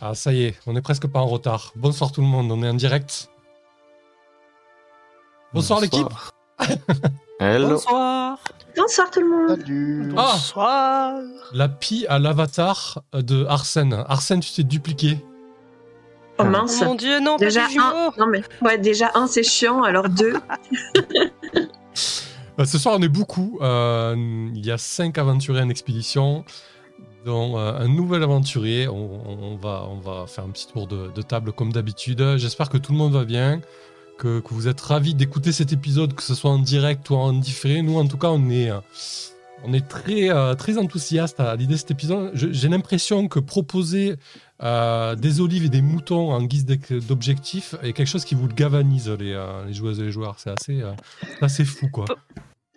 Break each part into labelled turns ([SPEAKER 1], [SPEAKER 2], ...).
[SPEAKER 1] Ah, ça y est, on est presque pas en retard. Bonsoir tout le monde, on est en direct. Bonsoir, l'équipe.
[SPEAKER 2] Hello.
[SPEAKER 3] Bonsoir.
[SPEAKER 4] Bonsoir tout le monde.
[SPEAKER 5] Salut.
[SPEAKER 1] Ah.
[SPEAKER 3] Bonsoir.
[SPEAKER 1] La pie à l'avatar de Arsène. Arsène, tu t'es dupliqué.
[SPEAKER 4] Oh
[SPEAKER 3] Oh
[SPEAKER 4] mince.
[SPEAKER 3] mon dieu, non,
[SPEAKER 4] déjà
[SPEAKER 3] pas des
[SPEAKER 4] un. Non mais ouais, déjà un c'est chiant, alors deux.
[SPEAKER 1] Euh, ce soir, on est beaucoup. Euh, il y a cinq aventuriers en expédition, dont euh, un nouvel aventurier. On, on va, on va faire un petit tour de, de table comme d'habitude. J'espère que tout le monde va bien, que, que vous êtes ravis d'écouter cet épisode, que ce soit en direct ou en différé. Nous, en tout cas, on est, euh, on est très, euh, très enthousiaste à l'idée de cet épisode. J'ai l'impression que proposer euh, des olives et des moutons en guise d'objectif est quelque chose qui vous galvanise, les, euh, les joueuses et les joueurs. C'est assez, euh, c'est assez fou, quoi.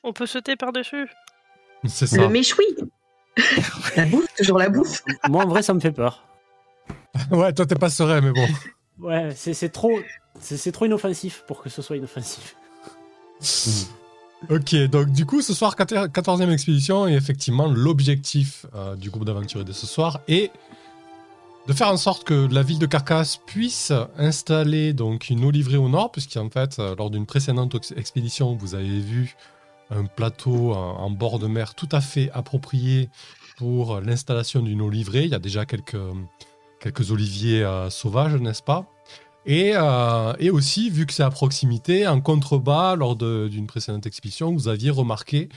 [SPEAKER 3] On peut sauter par-dessus.
[SPEAKER 1] C'est ça.
[SPEAKER 4] Le méchoui. La bouffe, toujours la bouffe.
[SPEAKER 2] Moi, en vrai, ça me fait peur.
[SPEAKER 1] Ouais, toi, t'es pas serein, mais bon.
[SPEAKER 2] Ouais, c'est c'est trop, c'est c'est trop inoffensif pour que ce soit inoffensif.
[SPEAKER 1] Ok, donc du coup, ce soir, 14e expédition, et effectivement, l'objectif euh, du groupe d'aventuriers de ce soir est de faire en sorte que la ville de Carcasse puisse installer donc une eau livrée au nord, puisqu'en fait, euh, lors d'une précédente ex- expédition, vous avez vu un plateau en, bord de mer tout à fait approprié pour l'installation d'une eau livrée. Il y a déjà quelques, quelques oliviers euh, sauvages, n'est-ce pas? Et, euh, et aussi, vu que c'est à proximité, en contrebas, lors d'une précédente expédition, vous aviez remarqué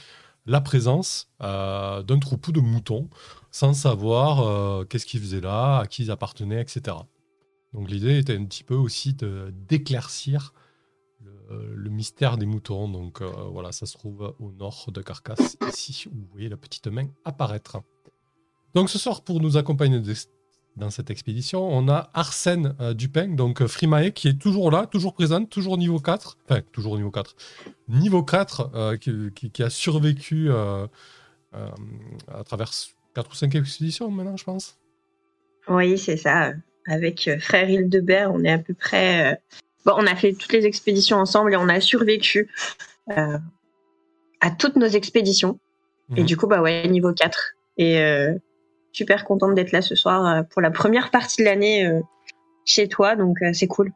[SPEAKER 1] la présence euh, d'un troupeau de moutons, sans savoir qu'est-ce qu'ils faisaient là, à qui ils appartenaient, etc. Donc l'idée était un petit peu aussi d'éclaircir le, le mystère des moutons. Donc euh, voilà, ça se trouve au nord de Carcasse, ici, où vous voyez la petite main apparaître. Donc ce soir, pour nous accompagner dans cette expédition, on a Arsène euh, Dupin, donc euh, Frimae, qui est toujours là, toujours présente, toujours niveau 4. Enfin, toujours niveau 4. Niveau 4, euh, qui, a survécu euh, euh, à travers 4 ou 5 expéditions maintenant, je pense.
[SPEAKER 4] Oui, c'est ça. Avec euh, frère Hildebert, on est à peu près. euh, Bon, on a fait toutes les expéditions ensemble et on a survécu euh, à toutes nos expéditions. Et
[SPEAKER 1] Mhm.
[SPEAKER 4] du coup, bah ouais, niveau 4. Et euh, super contente d'être là ce soir euh, pour la première partie de l'année chez toi, donc c'est cool.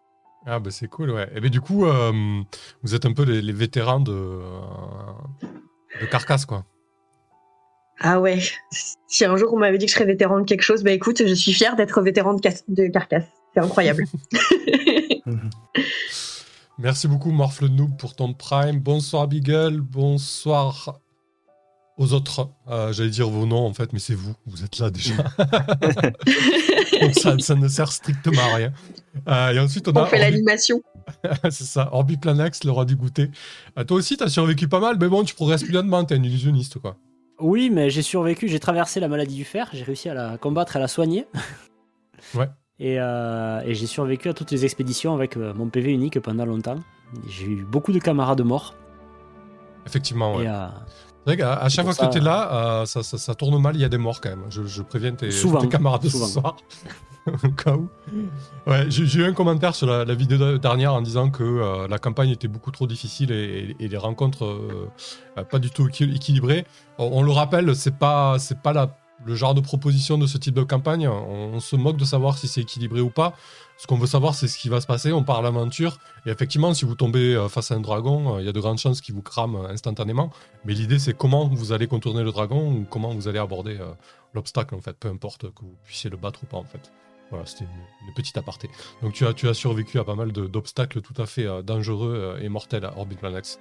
[SPEAKER 1] Ah bah c'est cool, ouais. Et ben du coup, vous êtes un peu les, les vétérans de, de Carcasse, quoi.
[SPEAKER 4] Ah ouais, si un jour on m'avait dit que je serais vétéran de quelque chose, bah écoute, je suis fière d'être vétéran de, de Carcasse. C'est incroyable.
[SPEAKER 1] Merci beaucoup, Morph le Noob, pour ton prime. Bonsoir, Beagle. Bonsoir aux autres. Euh, J'allais dire vos noms, en fait, mais c'est vous. Vous êtes là déjà. Donc ça, ça ne sert strictement à rien. Euh, et ensuite, on,
[SPEAKER 4] on
[SPEAKER 1] a
[SPEAKER 4] fait
[SPEAKER 1] Orbi-
[SPEAKER 4] l'animation.
[SPEAKER 1] c'est ça, Orbiplanax, le roi du goûter. Euh, toi aussi, t'as survécu pas mal, mais bon, tu progresses plus lentement. T'es un illusionniste, quoi.
[SPEAKER 2] Oui, mais j'ai survécu, j'ai traversé la maladie du fer, j'ai réussi à la combattre et à la soigner.
[SPEAKER 1] Ouais.
[SPEAKER 2] Et, euh, et j'ai survécu à toutes les expéditions avec euh, mon PV unique pendant longtemps. J'ai eu beaucoup de camarades morts.
[SPEAKER 1] Effectivement, ouais.
[SPEAKER 2] Et, euh,
[SPEAKER 1] C'est vrai qu'à à chaque fois que tu es là, euh, ça, ça- ça tourne mal, il y a des morts quand même. Je, je préviens tes,
[SPEAKER 2] Souvent,
[SPEAKER 1] tes camarades de
[SPEAKER 2] souvent.
[SPEAKER 1] ce soir. Au cas où. Ouais, j'ai eu un commentaire sur la, la vidéo dernière en disant que la campagne était beaucoup trop difficile et, et les rencontres pas du tout équi- équilibrées. On, on le rappelle, c'est pas, c'est pas la- le genre de proposition de ce type de campagne. On, on se moque de savoir si c'est équilibré ou pas. Ce qu'on veut savoir, c'est ce qui va se passer. On part à l'aventure. Et effectivement, si vous tombez euh, face à un dragon, euh, il y a de grandes chances qu'il vous crame euh, instantanément. Mais l'idée, c'est comment vous allez contourner le dragon ou comment vous allez aborder euh, l'obstacle, en fait, peu importe que vous puissiez le battre ou pas, en fait. Voilà, c'était une, une petite aparté. Donc, tu as, tu as survécu à pas mal d'obstacles tout à fait euh, dangereux et mortels à Orbit Planax.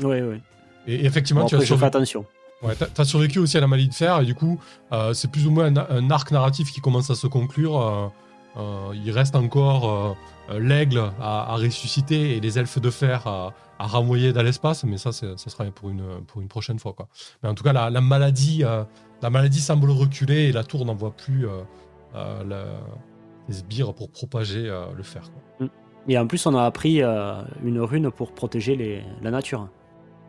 [SPEAKER 2] ouais, ouais.
[SPEAKER 1] Et, et effectivement,
[SPEAKER 2] Bon,
[SPEAKER 1] tu as
[SPEAKER 2] après, je fais
[SPEAKER 1] survécu.
[SPEAKER 2] attention.
[SPEAKER 1] Ouais, t'as, survécu aussi à la maladie de fer, et du coup, euh, c'est plus ou moins un, arc narratif qui commence à se conclure. euh, euh, il reste encore l'aigle à, ressusciter et les elfes de fer à, à dans l'espace, mais ça, ça sera pour une, pour une prochaine fois. Quoi. Mais en tout cas, la, la maladie, la maladie semble reculer et la tour n'envoie plus euh, euh, la- les sbires pour propager le fer. quoi.
[SPEAKER 2] Et en plus, on a appris une rune pour protéger la nature.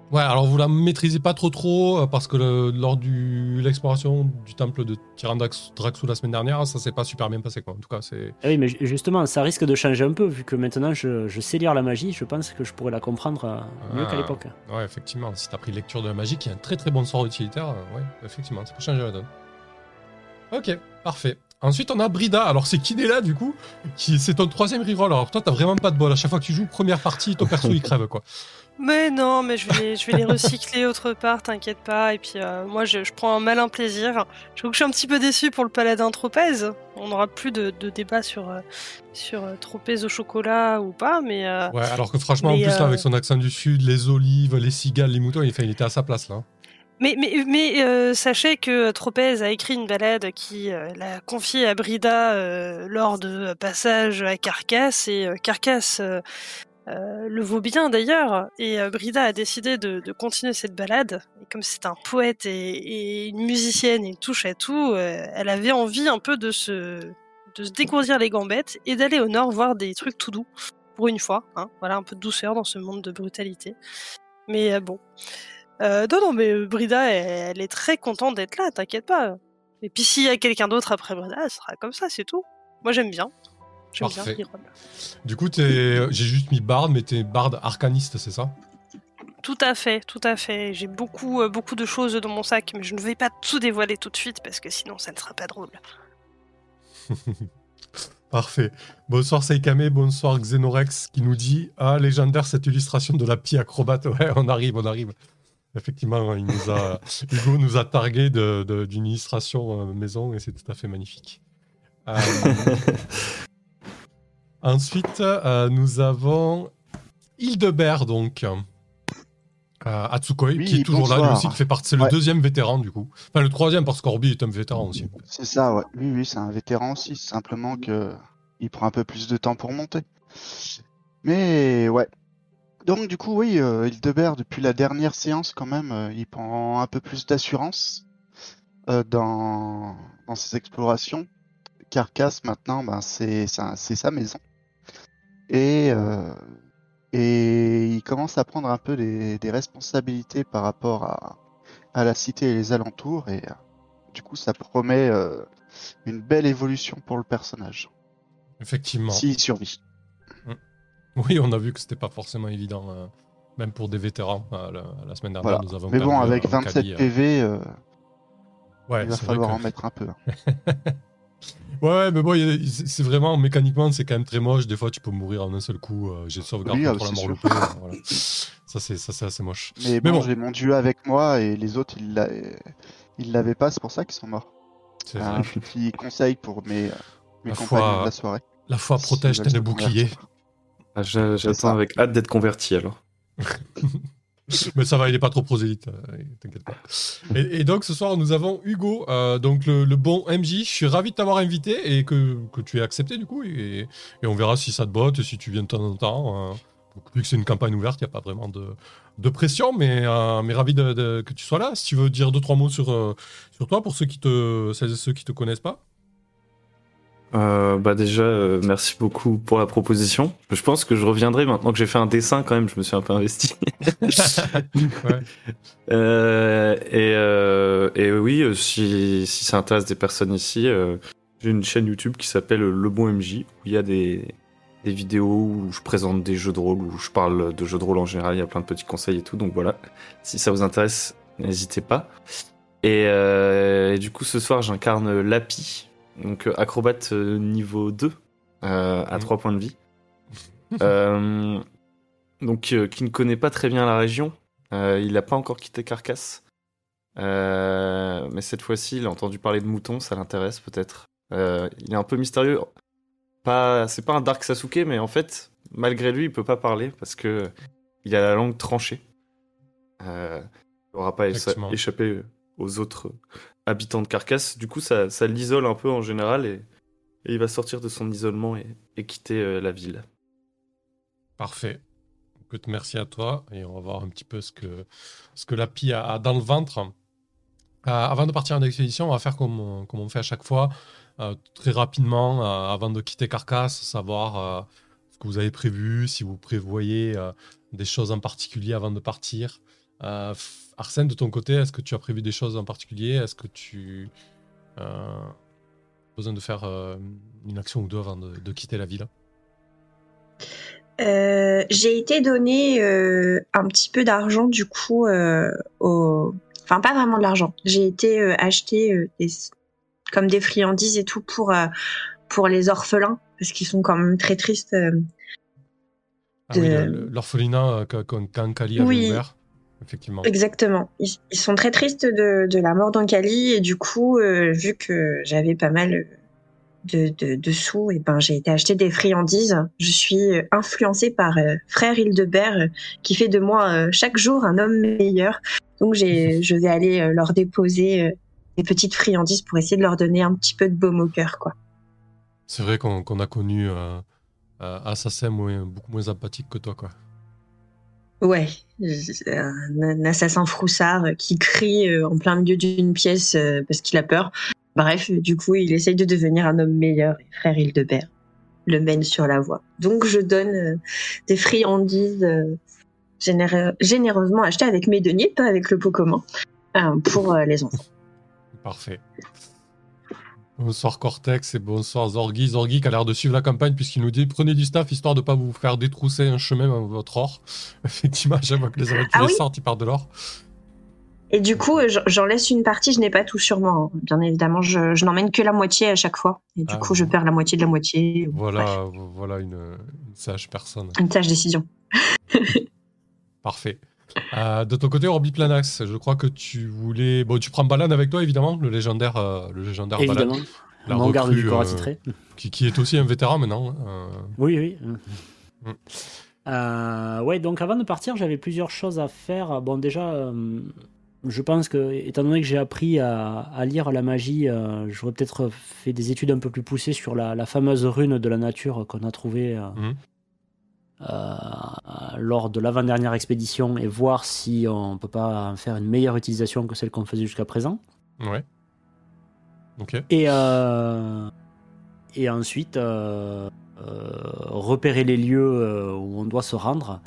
[SPEAKER 1] Ouais, alors vous la maîtrisez pas trop trop euh, parce que le- lors de l'exploration du temple de Tyrandrax Draxu la semaine dernière, ça s'est pas super bien passé quoi. En tout cas, c'est
[SPEAKER 2] Ah oui, mais ju- justement, ça risque de changer un peu, vu que maintenant je, je sais lire la magie, je pense que je pourrais la comprendre euh, mieux
[SPEAKER 1] Ah.
[SPEAKER 2] qu'à l'époque.
[SPEAKER 1] ouais, effectivement, si t'as pris lecture de la magie qui est un très très bon sort utilitaire, euh, ouais, effectivement, ça peut changer la donne. Ok, parfait. Ensuite, on a Brida. Alors, c'est Kinela, du coup. Qui, c'est ton troisième reroll. Alors, toi, t'as vraiment pas de bol. À chaque fois que tu joues, première partie, ton perso, il crève, quoi.
[SPEAKER 3] Mais non, mais je vais les, je vais les recycler autre part, t'inquiète pas. Et puis euh, moi, je, je prends un malin plaisir. Je trouve que je suis un petit peu déçu pour le paladin Tropez. On n'aura plus de, de débat sur, euh, sur euh, Tropez au chocolat ou pas, mais...
[SPEAKER 1] Ouais, alors que franchement, en plus, là, avec son accent du sud, les olives, les cigales, les moutons, il, enfin, il était à sa place, là.
[SPEAKER 3] Mais, mais, euh, sachez que Tropez a écrit une balade qui euh, l'a confiée à Brida euh, lors de passage à Carcasse et euh, Carcasse le vaut bien d'ailleurs et Brida a décidé de, de continuer cette balade et comme c'est un poète et, une musicienne une touche à tout, elle avait envie un peu de se de dégourdir les gambettes et d'aller au nord voir des trucs tout doux pour une fois, hein, voilà un peu de douceur dans ce monde de brutalité. Mais bon. Euh, non, non, mais euh, Brida, elle, elle est très contente d'être là, t'inquiète pas. Et puis s'il y a quelqu'un d'autre après Brida, elle sera comme ça, c'est tout. Moi j'aime bien. J'aime bien. Iron.
[SPEAKER 1] Du coup, j'ai juste mis barde, mais t'es barde arcaniste, c'est ça?
[SPEAKER 3] Tout à fait, tout à fait. J'ai beaucoup, euh, beaucoup de choses dans mon sac, mais je ne vais pas tout dévoiler tout de suite parce que sinon ça ne sera pas drôle.
[SPEAKER 1] Parfait. Bonsoir Seikame, bonsoir Xenorex qui nous dit Ah, légendaire cette illustration de la pie acrobate. Ouais, on arrive, on arrive. Effectivement, il nous a, Hugo nous a targué de- de- d'une illustration euh, maison et c'est tout à fait magnifique. Euh, ensuite, euh, nous avons Hildebert, donc. euh, Atsukoi,
[SPEAKER 5] Oui,
[SPEAKER 1] qui est toujours là, lui aussi, qui fait partie. C'est le
[SPEAKER 5] Ouais.
[SPEAKER 1] deuxième vétéran, du coup. Enfin, le troisième, parce qu'Orbi est un vétéran aussi.
[SPEAKER 5] C'est ça, ouais. Oui, oui, c'est un vétéran aussi. Simplement que il prend un peu plus de temps pour monter. Mais ouais. Donc du coup, oui, euh, Hildebert, depuis la dernière séance, quand même, euh, il prend un peu plus d'assurance euh, dans, dans ses explorations. Carcasse, maintenant, ben, c'est sa, c'est sa maison. Et, euh, et il commence à prendre un peu des, des responsabilités par rapport à, à la cité et les alentours. Et du coup, ça promet euh, une belle évolution pour le personnage.
[SPEAKER 1] Effectivement.
[SPEAKER 5] S'il survit.
[SPEAKER 1] Oui, on a vu que c'était pas forcément évident, euh, même pour des vétérans. euh, la, la semaine dernière,
[SPEAKER 5] Voilà.
[SPEAKER 1] nous avons
[SPEAKER 5] Mais bon, avec
[SPEAKER 1] un
[SPEAKER 5] 27
[SPEAKER 1] Kali, euh,
[SPEAKER 5] PV, euh,
[SPEAKER 1] ouais,
[SPEAKER 5] il va falloir
[SPEAKER 1] que-
[SPEAKER 5] en mettre un peu.
[SPEAKER 1] Ouais, ouais, mais bon, c'est vraiment mécaniquement, c'est quand même très moche. Des fois, tu peux mourir en un seul coup. J'ai sauvegarde
[SPEAKER 5] Oui, ah,
[SPEAKER 1] contre la mort voilà. Ça, c'est ça, c'est assez moche.
[SPEAKER 5] Mais,
[SPEAKER 1] Mais
[SPEAKER 5] bon,
[SPEAKER 1] bon.
[SPEAKER 5] j'ai mon dieu avec moi et les autres, ils l'a- ils l'avaient pas, c'est pour ça qu'ils sont morts.
[SPEAKER 1] C'est
[SPEAKER 5] Un petit conseil pour mes, mes
[SPEAKER 1] La
[SPEAKER 5] compagnons
[SPEAKER 1] foi-
[SPEAKER 5] de la soirée.
[SPEAKER 1] La foi protège
[SPEAKER 5] S'ils
[SPEAKER 1] tel
[SPEAKER 5] veulent
[SPEAKER 6] Ah. J'attends avec hâte d'être converti alors.
[SPEAKER 1] Mais ça va, il est pas trop prosélyte, euh, t'inquiète pas. Et, et donc ce soir, nous avons Hugo, euh, donc le, le bon MJ. Je suis ravi de t'avoir invité et que, que tu aies accepté du coup. Et, et on verra si ça te botte et si tu viens de temps en temps. euh. Donc, vu que c'est une campagne ouverte, il n'y a pas vraiment de, de pression, mais, euh, mais ravi de, de- que tu sois là. Si tu veux dire deux, trois mots sur, euh, sur toi pour ceux qui te, celles et ceux qui te connaissent pas.
[SPEAKER 6] Euh, bah déjà, euh, merci beaucoup pour la proposition. Je pense que je reviendrai maintenant que j'ai fait un dessin quand même, je me suis un peu investi.
[SPEAKER 1] Ouais.
[SPEAKER 6] Euh, et, et oui, si, si ça intéresse des personnes ici, j'ai une chaîne YouTube qui s'appelle Le Bon MJ, où il y a des, des vidéos où je présente des jeux de rôle, où je parle de jeux de rôle en général, il y a plein de petits conseils et tout, donc voilà. Si ça vous intéresse, n'hésitez pas. Et, et du coup, ce soir, j'incarne Lapi, donc euh, acrobate euh, niveau 2, euh, à
[SPEAKER 1] Mhm.
[SPEAKER 6] 3 points de vie. Donc, qui ne connaît pas très bien la région. Il n'a pas encore quitté Carcasse. Mais cette fois-ci, il a entendu parler de moutons, ça l'intéresse peut-être. Il est un peu mystérieux. Pas, c'est pas un Dark Sasuke, mais en fait, malgré lui, il peut pas parler parce que il a la langue tranchée. Euh, il n'aura pas échappé aux autres habitants de Carcasse. Du coup, ça, l'isole un peu en général et, il va sortir de son isolement et, quitter euh, la ville.
[SPEAKER 1] Parfait. Merci à toi. Et on va voir un petit peu ce que, ce la a, dans le ventre. Euh, avant de partir en expédition, on va faire comme, on- fait à chaque fois, euh, très rapidement, avant de quitter Carcasse, savoir ce que vous avez prévu, si vous prévoyez des choses en particulier avant de partir. Arsène, de ton côté, est-ce que tu as prévu des choses en particulier? Est-ce que tu euh, as besoin de faire euh, une action ou deux avant de, de quitter la ville?
[SPEAKER 4] Euh, j'ai été donné un petit peu d'argent du coup au... Enfin, pas vraiment de l'argent. J'ai été acheter des... comme des friandises et tout pour pour les orphelins parce qu'ils sont quand même très tristes.
[SPEAKER 1] Ah
[SPEAKER 4] de-
[SPEAKER 1] l'orphelinat quand quand Kali avait
[SPEAKER 4] Oui.
[SPEAKER 1] ouvert. Effectivement.
[SPEAKER 4] Exactement. Ils, ils sont très tristes de, de la mort d'Ankali et du coup, euh, vu que j'avais pas mal de, de, de sous, et ben j'ai été acheter des friandises. Je suis influencée par euh, frère Hildebert euh, qui fait de moi euh, chaque jour un homme meilleur. Donc j'ai, je vais aller leur déposer des petites friandises pour essayer de leur donner un petit peu de baume au cœur, quoi.
[SPEAKER 1] C'est vrai qu'on qu'on a connu euh, Assassin moins- beaucoup moins sympathique que toi, quoi.
[SPEAKER 4] Ouais, un, assassin froussard qui crie euh, en plein milieu d'une pièce euh, parce qu'il a peur. Bref, du coup, il essaye de devenir un homme meilleur et frère Hildebert le mène sur la voie. Donc, je donne euh, des friandises généreusement achetées avec mes deniers, pas avec le pot commun, pour les enfants.
[SPEAKER 1] Parfait. Bonsoir Cortex et bonsoir Zorgi. Zorgi qui a l'air de suivre la campagne puisqu'il nous dit prenez du staff histoire de pas vous faire détrousser un chemin dans votre or. Effectivement, à fois que les aventuriers
[SPEAKER 4] Ah oui
[SPEAKER 1] sortent, ils partent de l'or.
[SPEAKER 4] Et du coup, euh, j'en- laisse une partie, je n'ai pas tout sur moi. hein. Bien évidemment, je, je n'emmène que la moitié à chaque fois. Et du
[SPEAKER 1] Ah,
[SPEAKER 4] coup, je perds la moitié de la moitié. Bref,
[SPEAKER 1] Voilà, voilà une, une sage personne.
[SPEAKER 4] une sage décision.
[SPEAKER 1] Parfait. Euh, de ton côté, Orbi Planax, je crois que tu voulais. Bon, tu prends Balan avec toi, évidemment, le légendaire, euh, le légendaire Balan,
[SPEAKER 2] Évidemment.
[SPEAKER 1] la
[SPEAKER 2] Mon garde
[SPEAKER 1] recrue,
[SPEAKER 2] du corps
[SPEAKER 1] euh,
[SPEAKER 2] attitré.
[SPEAKER 1] qui, qui est aussi un vétéran maintenant. hein, euh,
[SPEAKER 2] Oui, oui.
[SPEAKER 1] Mm.
[SPEAKER 2] Ouais, donc avant de partir, j'avais plusieurs choses à faire. Bon, déjà, je pense que, étant donné que j'ai appris à, à lire la magie, j'aurais peut-être fait des études un peu plus poussées sur la, la fameuse rune de la nature qu'on a trouvée euh, lors de l'avant-dernière expédition et voir si on peut pas en faire une meilleure utilisation que celle qu'on faisait jusqu'à présent.
[SPEAKER 1] Ouais. Ok.
[SPEAKER 2] Et, euh, et ensuite, euh, euh, repérer les lieux euh, où on doit se rendre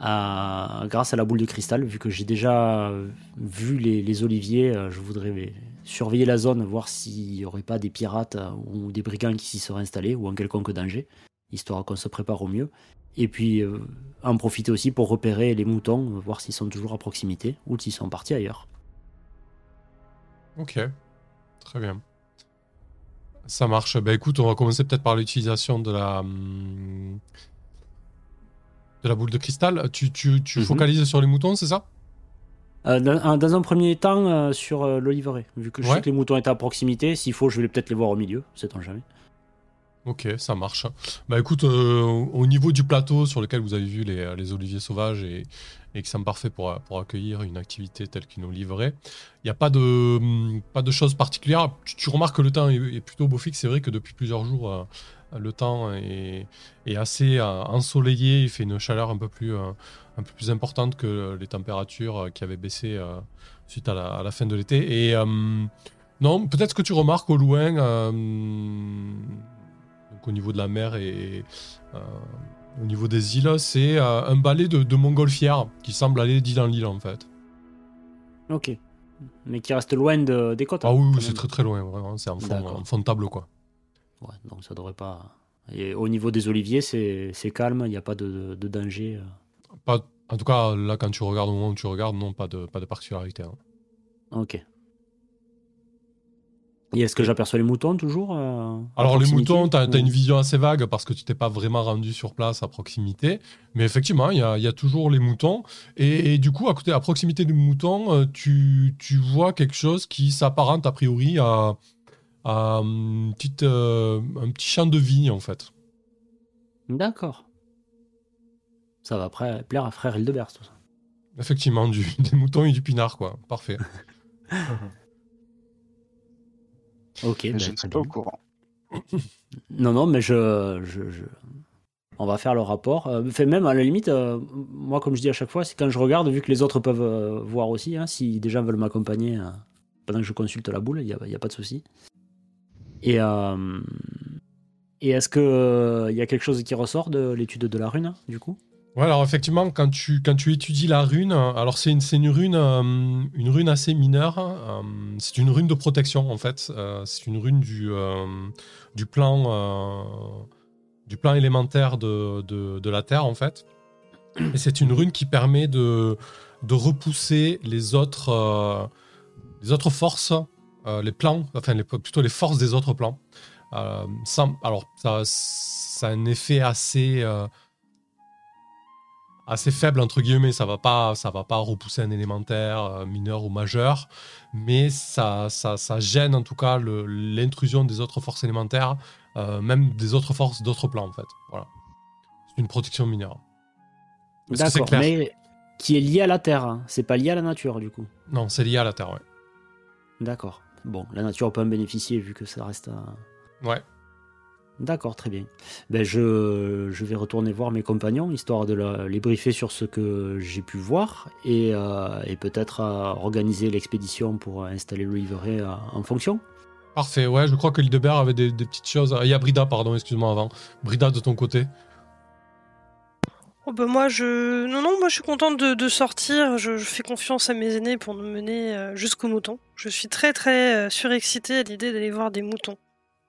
[SPEAKER 2] à- grâce à la boule de cristal. Vu que j'ai déjà vu les, les oliviers, euh, je voudrais surveiller la zone, voir s'il n'y aurait pas des pirates euh, ou des brigands qui s'y seraient installés ou un quelconque danger, histoire qu'on se prépare au mieux. Et puis euh, en profiter aussi pour repérer les moutons, voir s'ils sont toujours à proximité ou s'ils sont partis ailleurs.
[SPEAKER 1] Ok. Très bien. Ça marche. Bah écoute, on va commencer peut-être par l'utilisation de la. hum, de la boule de cristal. Tu, tu, tu
[SPEAKER 2] Mhm.
[SPEAKER 1] focalises sur les moutons, c'est ça?
[SPEAKER 2] Euh, dans, dans un premier temps, euh, sur euh, l'oliveraie, vu que je
[SPEAKER 1] Ouais.
[SPEAKER 2] sais que les moutons étaient à proximité, s'il faut, je vais peut-être les voir au milieu, sait-on jamais.
[SPEAKER 1] Ok, ça marche. Bah écoute, euh, au niveau du plateau sur lequel vous avez vu les, oliviers sauvages et, qui sont parfaits pour, pour accueillir une activité telle qu'une oliveraie, il n'y a pas de, pas de choses particulières. Tu, remarques que le temps est, plutôt beau fixe. C'est vrai que depuis plusieurs jours, euh, le temps est, est assez euh, ensoleillé. Il fait une chaleur un peu plus, un peu plus importante que les températures qui avaient baissé suite à la, à la fin de l'été. Et non, peut-être que tu remarques au loin, au niveau de la mer et euh, au niveau des îles, c'est euh, un balai de, de qui semble aller d'île en île en fait.
[SPEAKER 2] Ok. Mais qui reste loin de- des côtes.
[SPEAKER 1] Ah
[SPEAKER 2] hein,
[SPEAKER 1] oui, oui, c'est très très loin, vraiment. C'est en en fond de table quoi.
[SPEAKER 2] Ouais, donc ça devrait pas. Et au niveau des oliviers, c'est calme, il n'y a pas de, de danger. euh.
[SPEAKER 1] Pas, en tout cas, là, quand tu regardes, au moment où tu regardes, non, pas de, pas de particularité. hein.
[SPEAKER 2] Ok. Et est-ce que j'aperçois les moutons toujours euh,
[SPEAKER 1] Alors, les moutons, tu as, une vision assez vague parce que tu t'es pas vraiment rendu sur place à proximité. Mais effectivement, il y a, il y a toujours les moutons. Et, et du coup, à, côté, à proximité des moutons, euh, tu, tu vois quelque chose qui s'apparente a priori à, à une petite, euh, un petit champ de vigne en fait.
[SPEAKER 2] D'accord. Ça va après plaire à frère Hildebert, tout ça.
[SPEAKER 1] Effectivement, du, des moutons et du pinard, quoi. Parfait.
[SPEAKER 2] Ok.
[SPEAKER 5] Mais
[SPEAKER 2] ben,
[SPEAKER 5] je ne suis pas au courant.
[SPEAKER 2] Non, non, mais je, je, je- On va faire le rapport. Euh, fait même à la limite, euh, moi, comme je dis à chaque fois, c'est quand je regarde, vu que les autres peuvent euh, voir aussi, hein, si des gens veulent m'accompagner euh, pendant que je consulte la boule, il n'y a, il y a pas de souci. Et, et est-ce qu'il y a quelque chose qui ressort de l'étude de la rune, hein, du coup?
[SPEAKER 1] Ouais, alors effectivement, quand tu, quand tu étudies la rune, alors c'est une, une rune, euh, une rune assez mineure. euh, c'est une rune de protection en fait. Euh, c'est une rune du, du plan, du plan élémentaire de, de, la Terre en fait. Et c'est une rune qui permet de, de repousser les autres, les autres forces les plans, enfin les- plutôt les forces des autres plans. Alors, ça, ça a un effet assez, assez faible, entre guillemets. Ça va pas, ça va pas repousser un élémentaire euh, mineur ou majeur, mais ça, ça, ça gêne en tout cas l'intrusion des autres forces élémentaires, euh, même des autres forces d'autres plans en fait. Voilà. C'est une protection mineure.
[SPEAKER 2] D'accord, mais qui est lié à la Terre. hein. C'est pas lié à la nature, du coup.
[SPEAKER 1] Non, c'est lié à la Terre, ouais.
[SPEAKER 2] D'accord. Bon, la nature peut en bénéficier vu que ça reste. à-
[SPEAKER 1] Ouais.
[SPEAKER 2] D'accord, très bien. Ben, je, je vais retourner voir mes compagnons, histoire de la- les briefer sur ce que j'ai pu voir et, euh, et peut-être euh, organiser l'expédition pour installer le livret euh, en fonction.
[SPEAKER 1] Parfait, ouais, je crois que Hildebert avait des, des petites choses. Il y a Brida, pardon, excuse-moi avant. Brida de ton côté.
[SPEAKER 3] Oh bah moi je non non moi je suis contente de, de sortir. Je, je fais confiance à mes aînés pour nous mener euh, jusqu'au mouton. Je suis très très surexcitée à l'idée d'aller voir des moutons.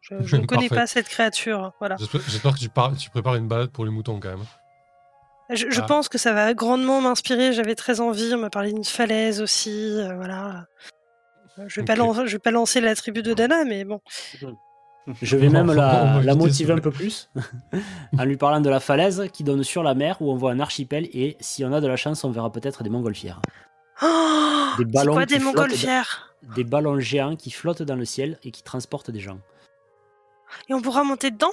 [SPEAKER 3] Je, je ne connais pas cette créature. Voilà.
[SPEAKER 1] J'espère que tu, par- tu prépares une balade pour les moutons quand même.
[SPEAKER 3] Je, je
[SPEAKER 1] Ah.
[SPEAKER 3] pense que ça va grandement m'inspirer. J'avais très envie. On m'a parlé d'une falaise aussi. euh, voilà. Euh, Je vais je vais pas lancer la tribu de Dana, mais bon.
[SPEAKER 2] Je vais même la, motiver un peu plus en lui parlant de la falaise qui donne sur la mer où on voit un archipel et si on a de la chance, on verra peut-être des montgolfières.
[SPEAKER 3] Oh
[SPEAKER 2] Des
[SPEAKER 3] C'est
[SPEAKER 2] ballons
[SPEAKER 3] quoi des montgolfières?
[SPEAKER 2] Des ballons géants qui flottent dans le ciel et qui transportent des gens.
[SPEAKER 3] Et on pourra monter dedans?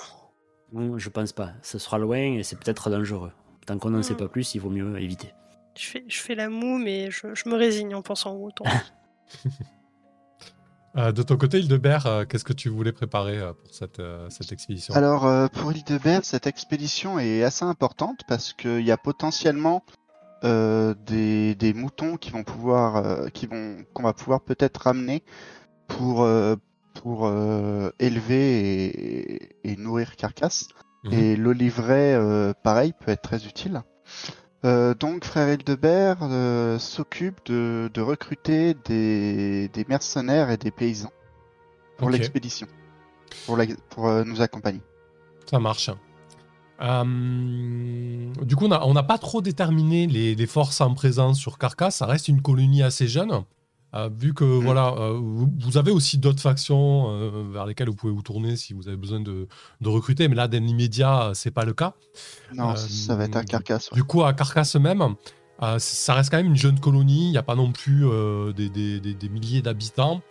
[SPEAKER 2] Hum, Je pense pas. Ce sera loin et c'est peut-être dangereux. Tant qu'on n'en sait
[SPEAKER 3] Hmm.
[SPEAKER 2] pas plus, il vaut mieux éviter.
[SPEAKER 3] je fais, je fais la moue, mais je, je me résigne en pensant au mouton.
[SPEAKER 1] Euh, de ton côté, Hildebert, euh, qu'est-ce que tu voulais préparer euh, pour cette, euh, cette expédition?
[SPEAKER 5] Alors, euh, pour Hildebert, cette expédition est assez importante parce qu'il y a potentiellement euh, des, des moutons qui vont pouvoir, euh, qui vont, qu'on va pouvoir peut-être ramener pour, euh, pour euh, élever et, et nourrir Carcasse.
[SPEAKER 1] Mhm.
[SPEAKER 5] Et le livret, euh, pareil, peut être très utile. Euh, donc, frère Hildebert euh, s'occupe de, de recruter des, des mercenaires et des paysans pour l'expédition, pour, la- pour nous accompagner.
[SPEAKER 1] Ça marche. Du coup, on n'a on pas trop déterminé les, les forces en présence sur Carcasse. Ça reste une colonie assez jeune. Euh, vu que voilà, euh, vous, vous avez aussi d'autres factions euh, vers lesquelles vous pouvez vous tourner si vous avez besoin de, de recruter, mais là, dans l'immédiat, c'est pas le cas.
[SPEAKER 5] Non, ça va être un carcasse. ouais.
[SPEAKER 1] Du coup, à Carcasse même, ça reste quand même une jeune colonie. Il n'y a pas non plus des, des- des- des milliers d'habitants.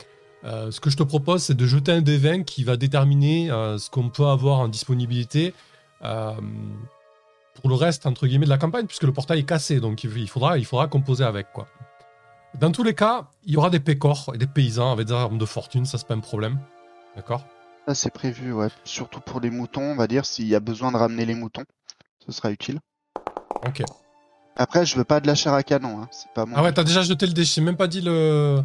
[SPEAKER 1] Ce que je te propose, c'est de jeter un des 20 qui va déterminer ce qu'on peut avoir en disponibilité pour le reste, entre guillemets, de la campagne, puisque le portail est cassé. Donc, il il faudra, il faudra composer avec. quoi. Dans tous les cas, il y aura des pécores et des paysans avec des armes de fortune. Ça, c'est pas un problème. D'accord?
[SPEAKER 5] Ça, c'est prévu, ouais. Surtout pour les moutons, on va dire, s'il y a besoin de ramener les moutons, ce sera utile.
[SPEAKER 1] Ok.
[SPEAKER 5] Après, je veux pas de la chair à canon, hein. c'est pas mon.
[SPEAKER 1] Ah ouais, t'as déjà jeté le dé. Je t'ai même pas dit le.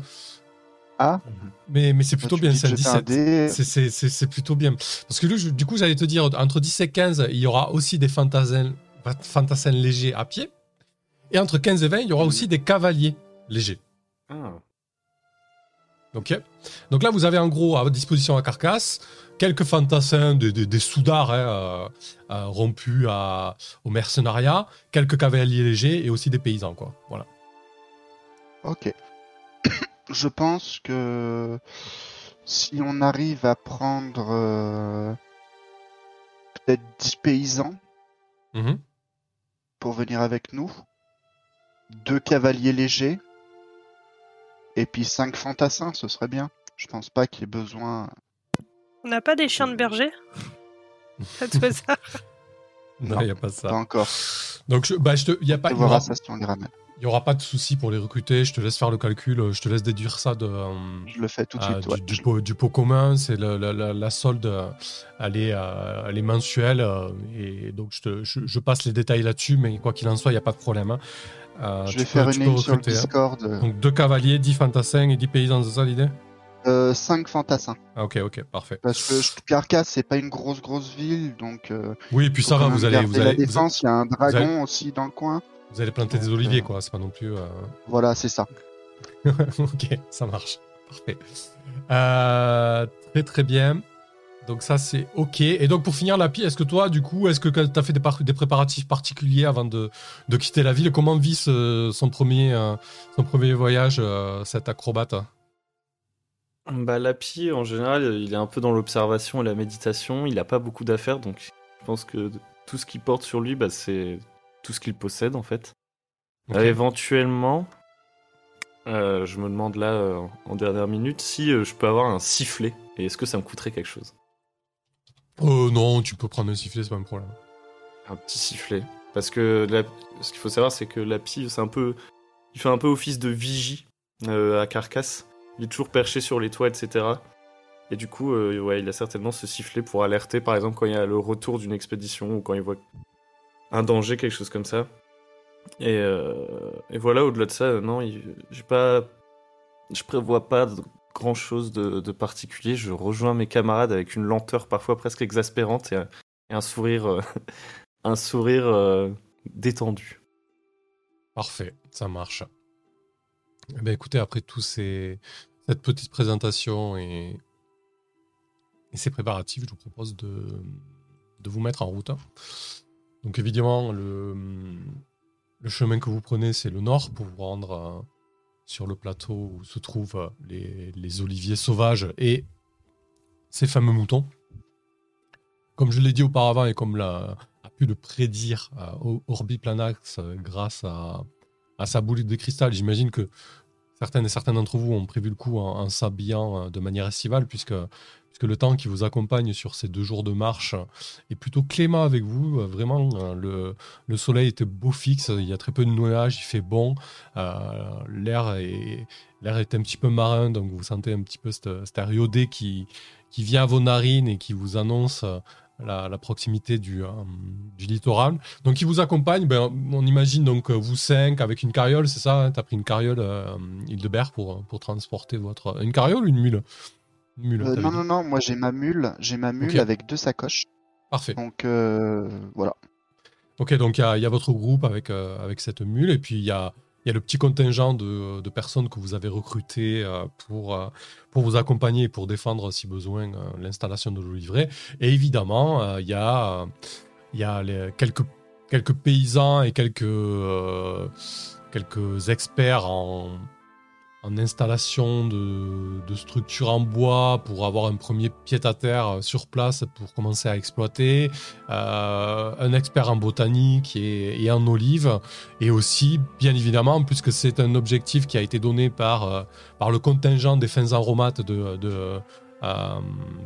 [SPEAKER 5] Ah,
[SPEAKER 1] Mais, mais c'est plutôt bien, c'est un
[SPEAKER 5] de jeter un
[SPEAKER 1] 17.
[SPEAKER 5] dé.
[SPEAKER 1] C'est- plutôt bien. Parce que je- du coup, j'allais te dire, entre 10 et 15, il y aura aussi des fantassins, fantassins légers à pied. Et entre 15 et 20, il y aura aussi des cavaliers légers.
[SPEAKER 6] Ah.
[SPEAKER 1] Ok Donc là, vous avez en gros à votre disposition à Carcasse quelques fantassins, des, des, des soudards hein, euh, euh, rompus à, au mercenariat, quelques cavaliers légers et aussi des paysans. quoi. Voilà.
[SPEAKER 5] Ok. je pense que si on arrive à prendre euh, peut-être 10 paysans
[SPEAKER 1] Mhm.
[SPEAKER 5] pour venir avec nous, deux cavaliers légers, et puis cinq fantassins, ce serait bien. Je pense pas qu'il y ait besoin.
[SPEAKER 3] On n'a pas des chiens de berger À tout hasard
[SPEAKER 1] Non,
[SPEAKER 5] Non,
[SPEAKER 1] il n'y a pas ça.
[SPEAKER 5] Pas encore.
[SPEAKER 1] Donc, je, bah, je te, y a pas, il y aura-
[SPEAKER 5] verra ça si on les ramène.
[SPEAKER 1] il y aura pas de souci pour les recruter. Je te laisse faire le calcul. euh, Je te laisse déduire ça de. euh,
[SPEAKER 5] Je le fais tout de
[SPEAKER 1] Ah,
[SPEAKER 5] suite.
[SPEAKER 1] du,
[SPEAKER 5] ouais.
[SPEAKER 1] du pot, du pot commun, c'est la, la- la solde, euh, elle est, euh, elle est mensuelle, euh, et donc je, te- je- je passe les détails là-dessus, mais quoi qu'il en soit, il n'y a pas de problème. hein. Euh,
[SPEAKER 5] Je vais faire une ligne sur le
[SPEAKER 1] hein.
[SPEAKER 5] Discord. euh,
[SPEAKER 1] Donc deux cavaliers, 10 fantassins et 10 paysans, c'est ça l'idée?
[SPEAKER 5] Euh, cinq fantassins.
[SPEAKER 1] ah, Ok, ok, parfait.
[SPEAKER 5] Parce que Carcasse, c'est pas une grosse grosse ville, donc. euh,
[SPEAKER 1] Oui, et puis ça va, vous allez, vous,
[SPEAKER 5] la
[SPEAKER 1] allez,
[SPEAKER 5] défense. Il y a un dragon
[SPEAKER 1] allez-
[SPEAKER 5] aussi dans le coin.
[SPEAKER 1] vous allez planter des oliviers,
[SPEAKER 5] euh,
[SPEAKER 1] quoi, c'est pas non plus... euh,
[SPEAKER 5] Voilà, c'est ça.
[SPEAKER 1] ok, ça marche. Parfait. Euh, très très bien. Donc ça c'est ok. Et donc pour finir la pie, est-ce que toi du coup, est-ce que tu as fait des, par- des préparatifs particuliers avant de, de quitter la ville Comment vit ce- son, premier, euh, son premier voyage, euh, cet acrobate?
[SPEAKER 6] Bah, Lapi, en général, il est un peu dans l'observation et la méditation. Il a pas beaucoup d'affaires, donc je pense que tout ce qu'il porte sur lui, bah, c'est tout ce qu'il possède en fait. Euh, éventuellement, euh, je me demande là euh, en dernière minute si je peux avoir un sifflet et est-ce que ça me coûterait quelque chose?
[SPEAKER 1] Euh, non, tu peux prendre un sifflet, c'est pas un problème.
[SPEAKER 6] Un petit sifflet. Parce que la- ce qu'il faut savoir, c'est que Lapi, c'est un peu. Il fait un peu office de vigie euh, à Carcasse. Il est toujours perché sur les toits, etc. Et du coup, euh, ouais, il a certainement ce sifflet pour alerter, par exemple, quand il y a le retour d'une expédition ou quand il voit un danger, quelque chose comme ça. Et, euh, voilà, au-delà de ça, non, j'ai pas. Je prévois pas grand chose de, particulier. Je rejoins mes camarades avec une lenteur parfois presque exaspérante et un, sourire. euh, un sourire euh, détendu.
[SPEAKER 1] Parfait, ça marche. Eh ben, écoutez, après tout ces... cette petite présentation et... ces préparatifs, je vous propose de, vous mettre en route. Donc évidemment, le, le chemin que vous prenez, c'est le nord pour vous rendre sur le plateau où se trouvent euh, les, oliviers sauvages et ces fameux moutons. Comme je l'ai dit auparavant et comme l'a, a pu le prédire euh, Planax euh, grâce à, à sa boule de cristal, j'imagine que certaines et certains d'entre vous ont prévu le coup en, s'habillant euh, de manière estivale, puisque, puisque le temps qui vous accompagne sur ces deux jours de marche est plutôt clément avec vous. Euh, Vraiment, euh, le, le soleil était beau fixe, il y a très peu de nuages, il fait bon, l'air est, un petit peu marin, donc vous sentez un petit peu cette, cette qui, vient à vos narines et qui vous annonce la, la proximité du, euh, du littoral. Donc, il vous accompagne, ben, on imagine donc euh, vous cinq avec une carriole, c'est ça Tu as pris une carriole euh, Hildebert pour, pour transporter votre. Une carriole ou une mule? Une mule,
[SPEAKER 5] Euh,
[SPEAKER 1] t'avais
[SPEAKER 5] non, non, non, moi j'ai ma mule, j'ai ma mule avec deux sacoches.
[SPEAKER 1] Parfait.
[SPEAKER 5] Donc euh, voilà.
[SPEAKER 1] Ok, donc il y, a- il y a votre groupe avec, euh, avec cette mule, et puis il y a, il y a le petit contingent de, personnes que vous avez recrutées euh, pour, euh, pour vous accompagner et pour défendre, si besoin, euh, l'installation de l'olivret. Et évidemment, il y a, il y a quelques, quelques paysans et quelques, quelques experts en, en installation de, de structures en bois pour avoir un premier pied-à-terre sur place pour commencer à exploiter. Euh, un expert en botanique et, en olive, et aussi, bien évidemment, puisque c'est un objectif qui a été donné par, euh, par le contingent des fins aromates de, de, euh,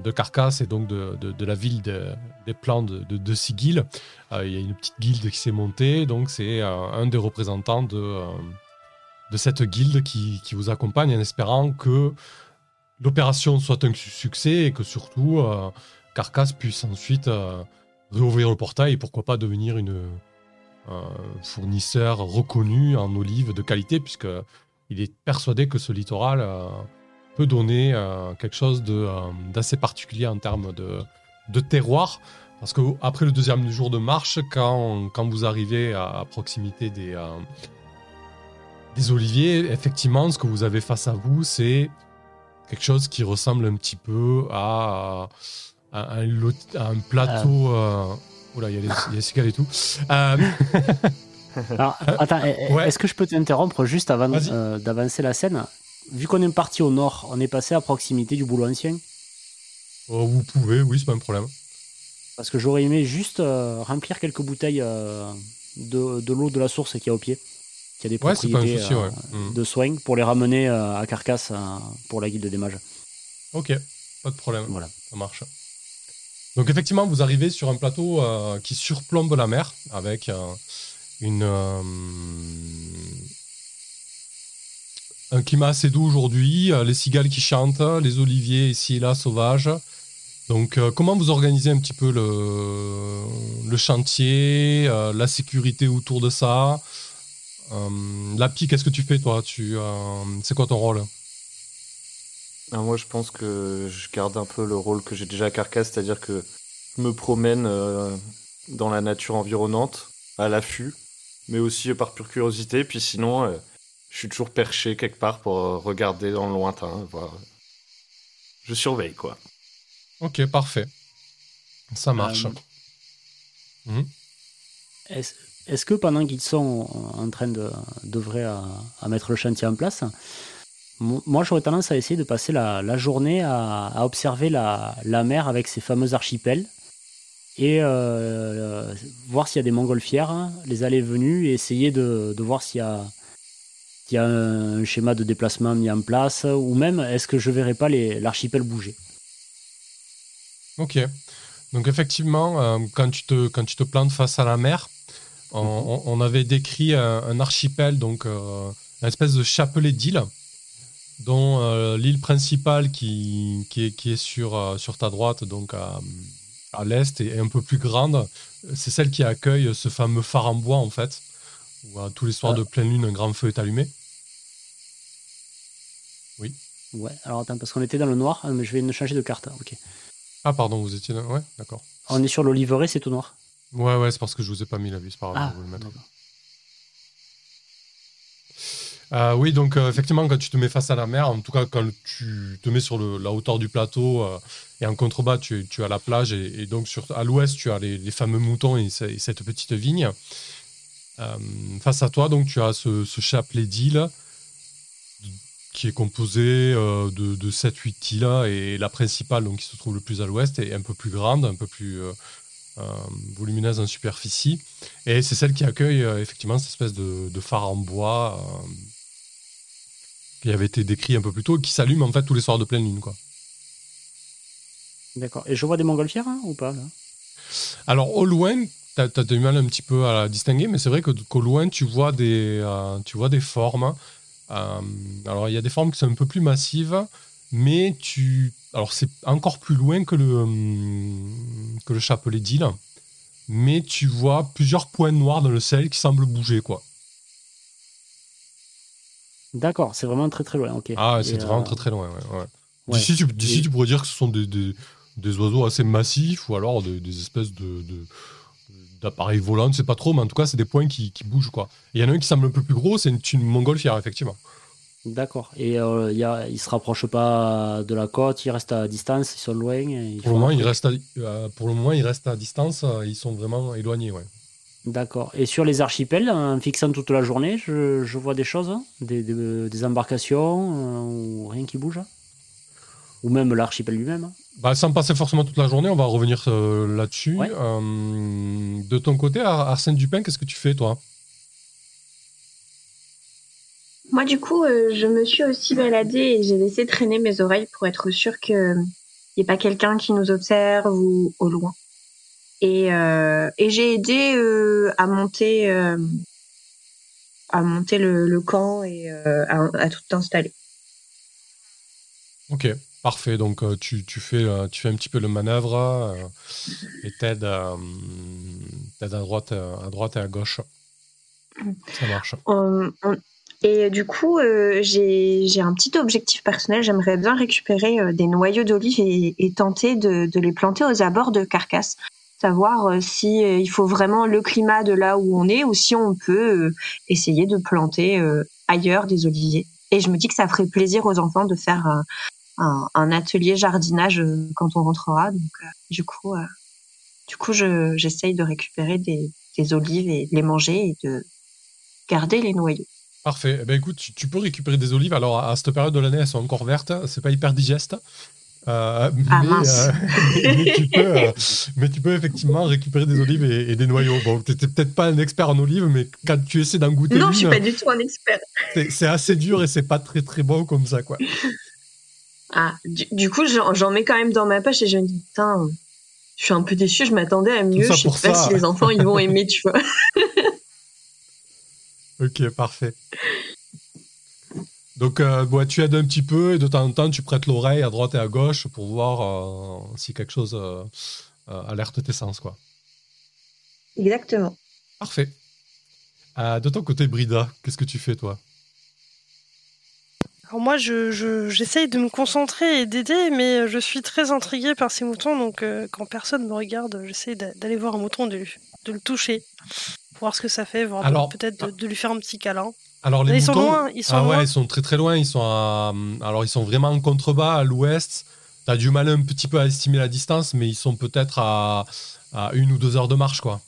[SPEAKER 1] de Carcasse et donc de, de- la ville de- des plans de, Sigil. Euh, il y a une petite guilde qui s'est montée, donc c'est euh, un des représentants de, euh, de cette guilde qui, qui vous accompagne en espérant que l'opération soit un su- succès et que surtout euh, Carcasse puisse ensuite euh, réouvrir le portail et pourquoi pas devenir une un fournisseur reconnu en olives de qualité puisque il est persuadé que ce littoral euh, peut donner euh, quelque chose euh, d'assez particulier en termes de, de terroir. Parce que après le deuxième jour de marche quand, quand vous arrivez à, proximité des, euh, des oliviers effectivement ce que vous avez face à vous c'est quelque chose qui ressemble un petit peu à, à un, lot- à un plateau. euh, Oula, il y a les, y a les cigales et tout. Euh,
[SPEAKER 2] Alors, attends,
[SPEAKER 1] Ouais.
[SPEAKER 2] est-ce que je peux t'interrompre juste avant euh, d'avancer la scène? Vu qu'on est parti au nord, on est passé à proximité du boulot ancien?
[SPEAKER 1] oh, vous pouvez, oui, c'est pas un problème.
[SPEAKER 2] Parce que j'aurais aimé juste euh, remplir quelques bouteilles euh, de, de l'eau de la source qui est au pied. Qui a des
[SPEAKER 1] Ouais,
[SPEAKER 2] propriétés
[SPEAKER 1] souci,
[SPEAKER 2] euh,
[SPEAKER 1] ouais. Mm.
[SPEAKER 2] de soins pour les ramener euh, à Carcasse pour la guilde des mages.
[SPEAKER 1] Ok, pas de problème.
[SPEAKER 2] Voilà.
[SPEAKER 1] Ça marche. Donc effectivement, vous arrivez sur un plateau euh, qui surplombe la mer avec euh, une euh, un climat assez doux aujourd'hui, les cigales qui chantent, les oliviers ici et là sauvages. Donc comment vous organisez un petit peu le, le chantier, la sécurité autour de ça Lapi, qu'est-ce que tu fais toi? Tu euh, c'est quoi ton rôle?
[SPEAKER 6] Alors moi, je pense que je garde un peu le rôle que j'ai déjà à Carcasse, c'est-à-dire que je me promène euh, dans la nature environnante, à l'affût, mais aussi euh, par pure curiosité. Puis sinon, euh, je suis toujours perché quelque part pour euh, regarder dans le lointain, voir. Je surveille, quoi.
[SPEAKER 1] Ok, parfait. Ça marche.
[SPEAKER 2] Euh, Est-ce est-ce que pendant qu'ils sont en train d'œuvrer à, mettre le chantier en place, Mo- Moi, j'aurais tendance à essayer de passer la, journée à, observer la, mer avec ses fameux archipels et euh, voir s'il y a des montgolfières, les allées venues, et essayer de, voir s'il y a, un schéma de déplacement mis en place, ou même est-ce que je verrai pas l'archipel bouger?
[SPEAKER 1] Ok. Donc effectivement, euh, quand, tu te, quand tu te plantes face à la mer, on, avait décrit un, un archipel, donc euh, une espèce de chapelet d'îles, dont euh, l'île principale qui, qui, est, qui est sur, euh, sur ta droite, donc à, à l'est, et un peu plus grande, c'est celle qui accueille ce fameux phare en bois en fait, où tous les soirs
[SPEAKER 2] Ah.
[SPEAKER 1] de pleine lune, un grand feu est allumé.
[SPEAKER 2] Ouais, alors attends, parce qu'on était dans le noir, ah, mais je vais changer de carte. Ok.
[SPEAKER 1] Ah pardon, vous étiez là Ouais, d'accord.
[SPEAKER 2] On est sur l'oliveraie, c'est tout noir.
[SPEAKER 1] Ouais, ouais, c'est parce que je vous ai pas mis la vue, c'est pas grave,
[SPEAKER 2] Ah,
[SPEAKER 1] je vais vous le mettre.
[SPEAKER 2] d'accord.
[SPEAKER 1] Euh, oui, donc euh, effectivement, quand tu te mets face à la mer, en tout cas quand tu te mets sur le- la hauteur du plateau euh, et en contrebas, tu, tu as la plage et, et donc sur, à l'ouest, tu as les, les fameux moutons et, ce- et cette petite vigne. Face à toi, donc tu as ce, ce chapelet d'îles qui est composé de, de 7-8 îles et la principale, donc qui se trouve le plus à l'ouest, est un peu plus grande, un peu plus volumineuse en superficie. Et c'est celle qui accueille euh, effectivement cette espèce de, de phare en bois euh, qui avait été décrit un peu plus tôt, et qui s'allume en fait tous les soirs de pleine lune. Quoi.
[SPEAKER 2] D'accord. Et je vois des montgolfières hein, ou pas là?
[SPEAKER 1] Alors au loin, tu as, du mal un petit peu à la distinguer, mais c'est vrai qu'au loin, tu vois des, euh, tu vois des formes. Euh, alors il y a des formes qui sont un peu plus massives, mais tu... Alors c'est encore plus loin que le, que le chapelet d'île, mais tu vois plusieurs points noirs dans le ciel qui semblent bouger. quoi.
[SPEAKER 2] D'accord, c'est vraiment très très loin. Ok.
[SPEAKER 1] Ah, c'est
[SPEAKER 2] euh,
[SPEAKER 1] vraiment très très loin. ouais, ouais.
[SPEAKER 2] ouais.
[SPEAKER 1] D'ici, tu, d'ici,
[SPEAKER 2] Et-
[SPEAKER 1] tu pourrais dire que ce sont des, des, des oiseaux assez massifs ou alors des, des espèces de, d'appareils volants, je sais pas trop, mais en tout cas, c'est des points qui, qui bougent. quoi. Et Il y en a un qui semble un peu plus gros, c'est une, une montgolfière, effectivement.
[SPEAKER 2] D'accord. Et euh, y a, ils se rapprochent pas de la côte, ils restent à distance, ils sont loin. et ils
[SPEAKER 1] Pour le, moment, ils restent à, euh, pour le moment, ils restent à distance, euh, ils sont vraiment éloignés. Ouais.
[SPEAKER 2] D'accord. Et sur les archipels, en fixant toute la journée, je, je vois des choses, hein? Des, des, des embarcations euh, ou rien qui bouge Ou même l'archipel lui-même hein?
[SPEAKER 1] Bah, sans passer forcément toute la journée, on va revenir euh, là-dessus.
[SPEAKER 2] Ouais.
[SPEAKER 1] Euh, de ton côté, Ar- Arsène Dupin, qu'est-ce que tu fais, toi?
[SPEAKER 4] Moi, du coup, euh, je me suis aussi baladée et j'ai laissé traîner mes oreilles pour être sûre qu'il n'y ait pas quelqu'un qui nous observe ou au loin. Et, euh, et j'ai aidé euh, à monter, euh, à monter le, le camp et euh, à, à tout installer.
[SPEAKER 1] Ok, parfait. Donc euh, tu, tu fais, euh, tu fais un petit peu le manœuvre euh, et t'aides euh, t'aides à droite, euh, à droite et à gauche. Ça marche.
[SPEAKER 4] On- on- Et du coup, euh, j'ai un petit objectif personnel. J'aimerais bien récupérer euh, des noyaux d'olive et, et tenter de, de les planter aux abords de Carcasse. Savoir euh, si euh, il faut vraiment le climat de là où on est ou si on peut euh, essayer de planter euh, ailleurs des oliviers. Et je me dis que ça ferait plaisir aux enfants de faire un, un, atelier jardinage euh, quand on rentrera. Donc, euh, du coup, euh, du coup, je j'essaye de récupérer des, des olives et de les manger et de garder les noyaux.
[SPEAKER 1] Parfait. Eh ben, écoute, tu, tu peux récupérer des olives. Alors à cette période de l'année, elles sont encore vertes. C'est pas hyper digeste. Euh,
[SPEAKER 4] Ah,
[SPEAKER 1] mais,
[SPEAKER 4] mince.
[SPEAKER 1] euh, mais, tu peux, euh, mais tu peux effectivement récupérer des olives et, et des noyaux. Bon, t'étais peut-être pas un expert en olives, mais quand tu essaies d'en goûter
[SPEAKER 4] Non, je suis
[SPEAKER 1] une,
[SPEAKER 4] pas du tout un expert.
[SPEAKER 1] c'est assez dur et c'est pas très très bon comme ça, quoi.
[SPEAKER 4] Ah, du, du coup, j'en mets quand même dans ma poche et je me dis, putain, je suis un peu déçue, je m'attendais à mieux, je sais pas
[SPEAKER 1] ça.
[SPEAKER 4] si les enfants ils vont aimer, tu vois.
[SPEAKER 1] Ok, parfait. Donc, euh, bon, tu aides un petit peu et de temps en temps, tu prêtes l'oreille à droite et à gauche pour voir euh, si quelque chose euh, euh, alerte tes sens, quoi.
[SPEAKER 4] Exactement.
[SPEAKER 1] Parfait. Euh, de ton côté, Brida, qu'est-ce que tu fais, toi?
[SPEAKER 3] Alors moi, je, je- j'essaye de me concentrer et d'aider, mais je suis très intriguée par ces moutons, donc euh, quand personne me regarde, j'essaie d'a- d'aller voir un mouton, de, de le toucher, pour voir ce que ça fait, voir peut-être de, de lui faire un petit câlin.
[SPEAKER 1] Alors, les
[SPEAKER 3] ils sont loin, ils sont
[SPEAKER 1] ah ouais,
[SPEAKER 3] loin.
[SPEAKER 1] ils sont très très loin. Ils sont à- alors ils sont vraiment en contrebas à l'ouest. T'as du mal un petit peu à estimer la distance, mais ils sont peut-être à, à une ou deux heures de marche, quoi.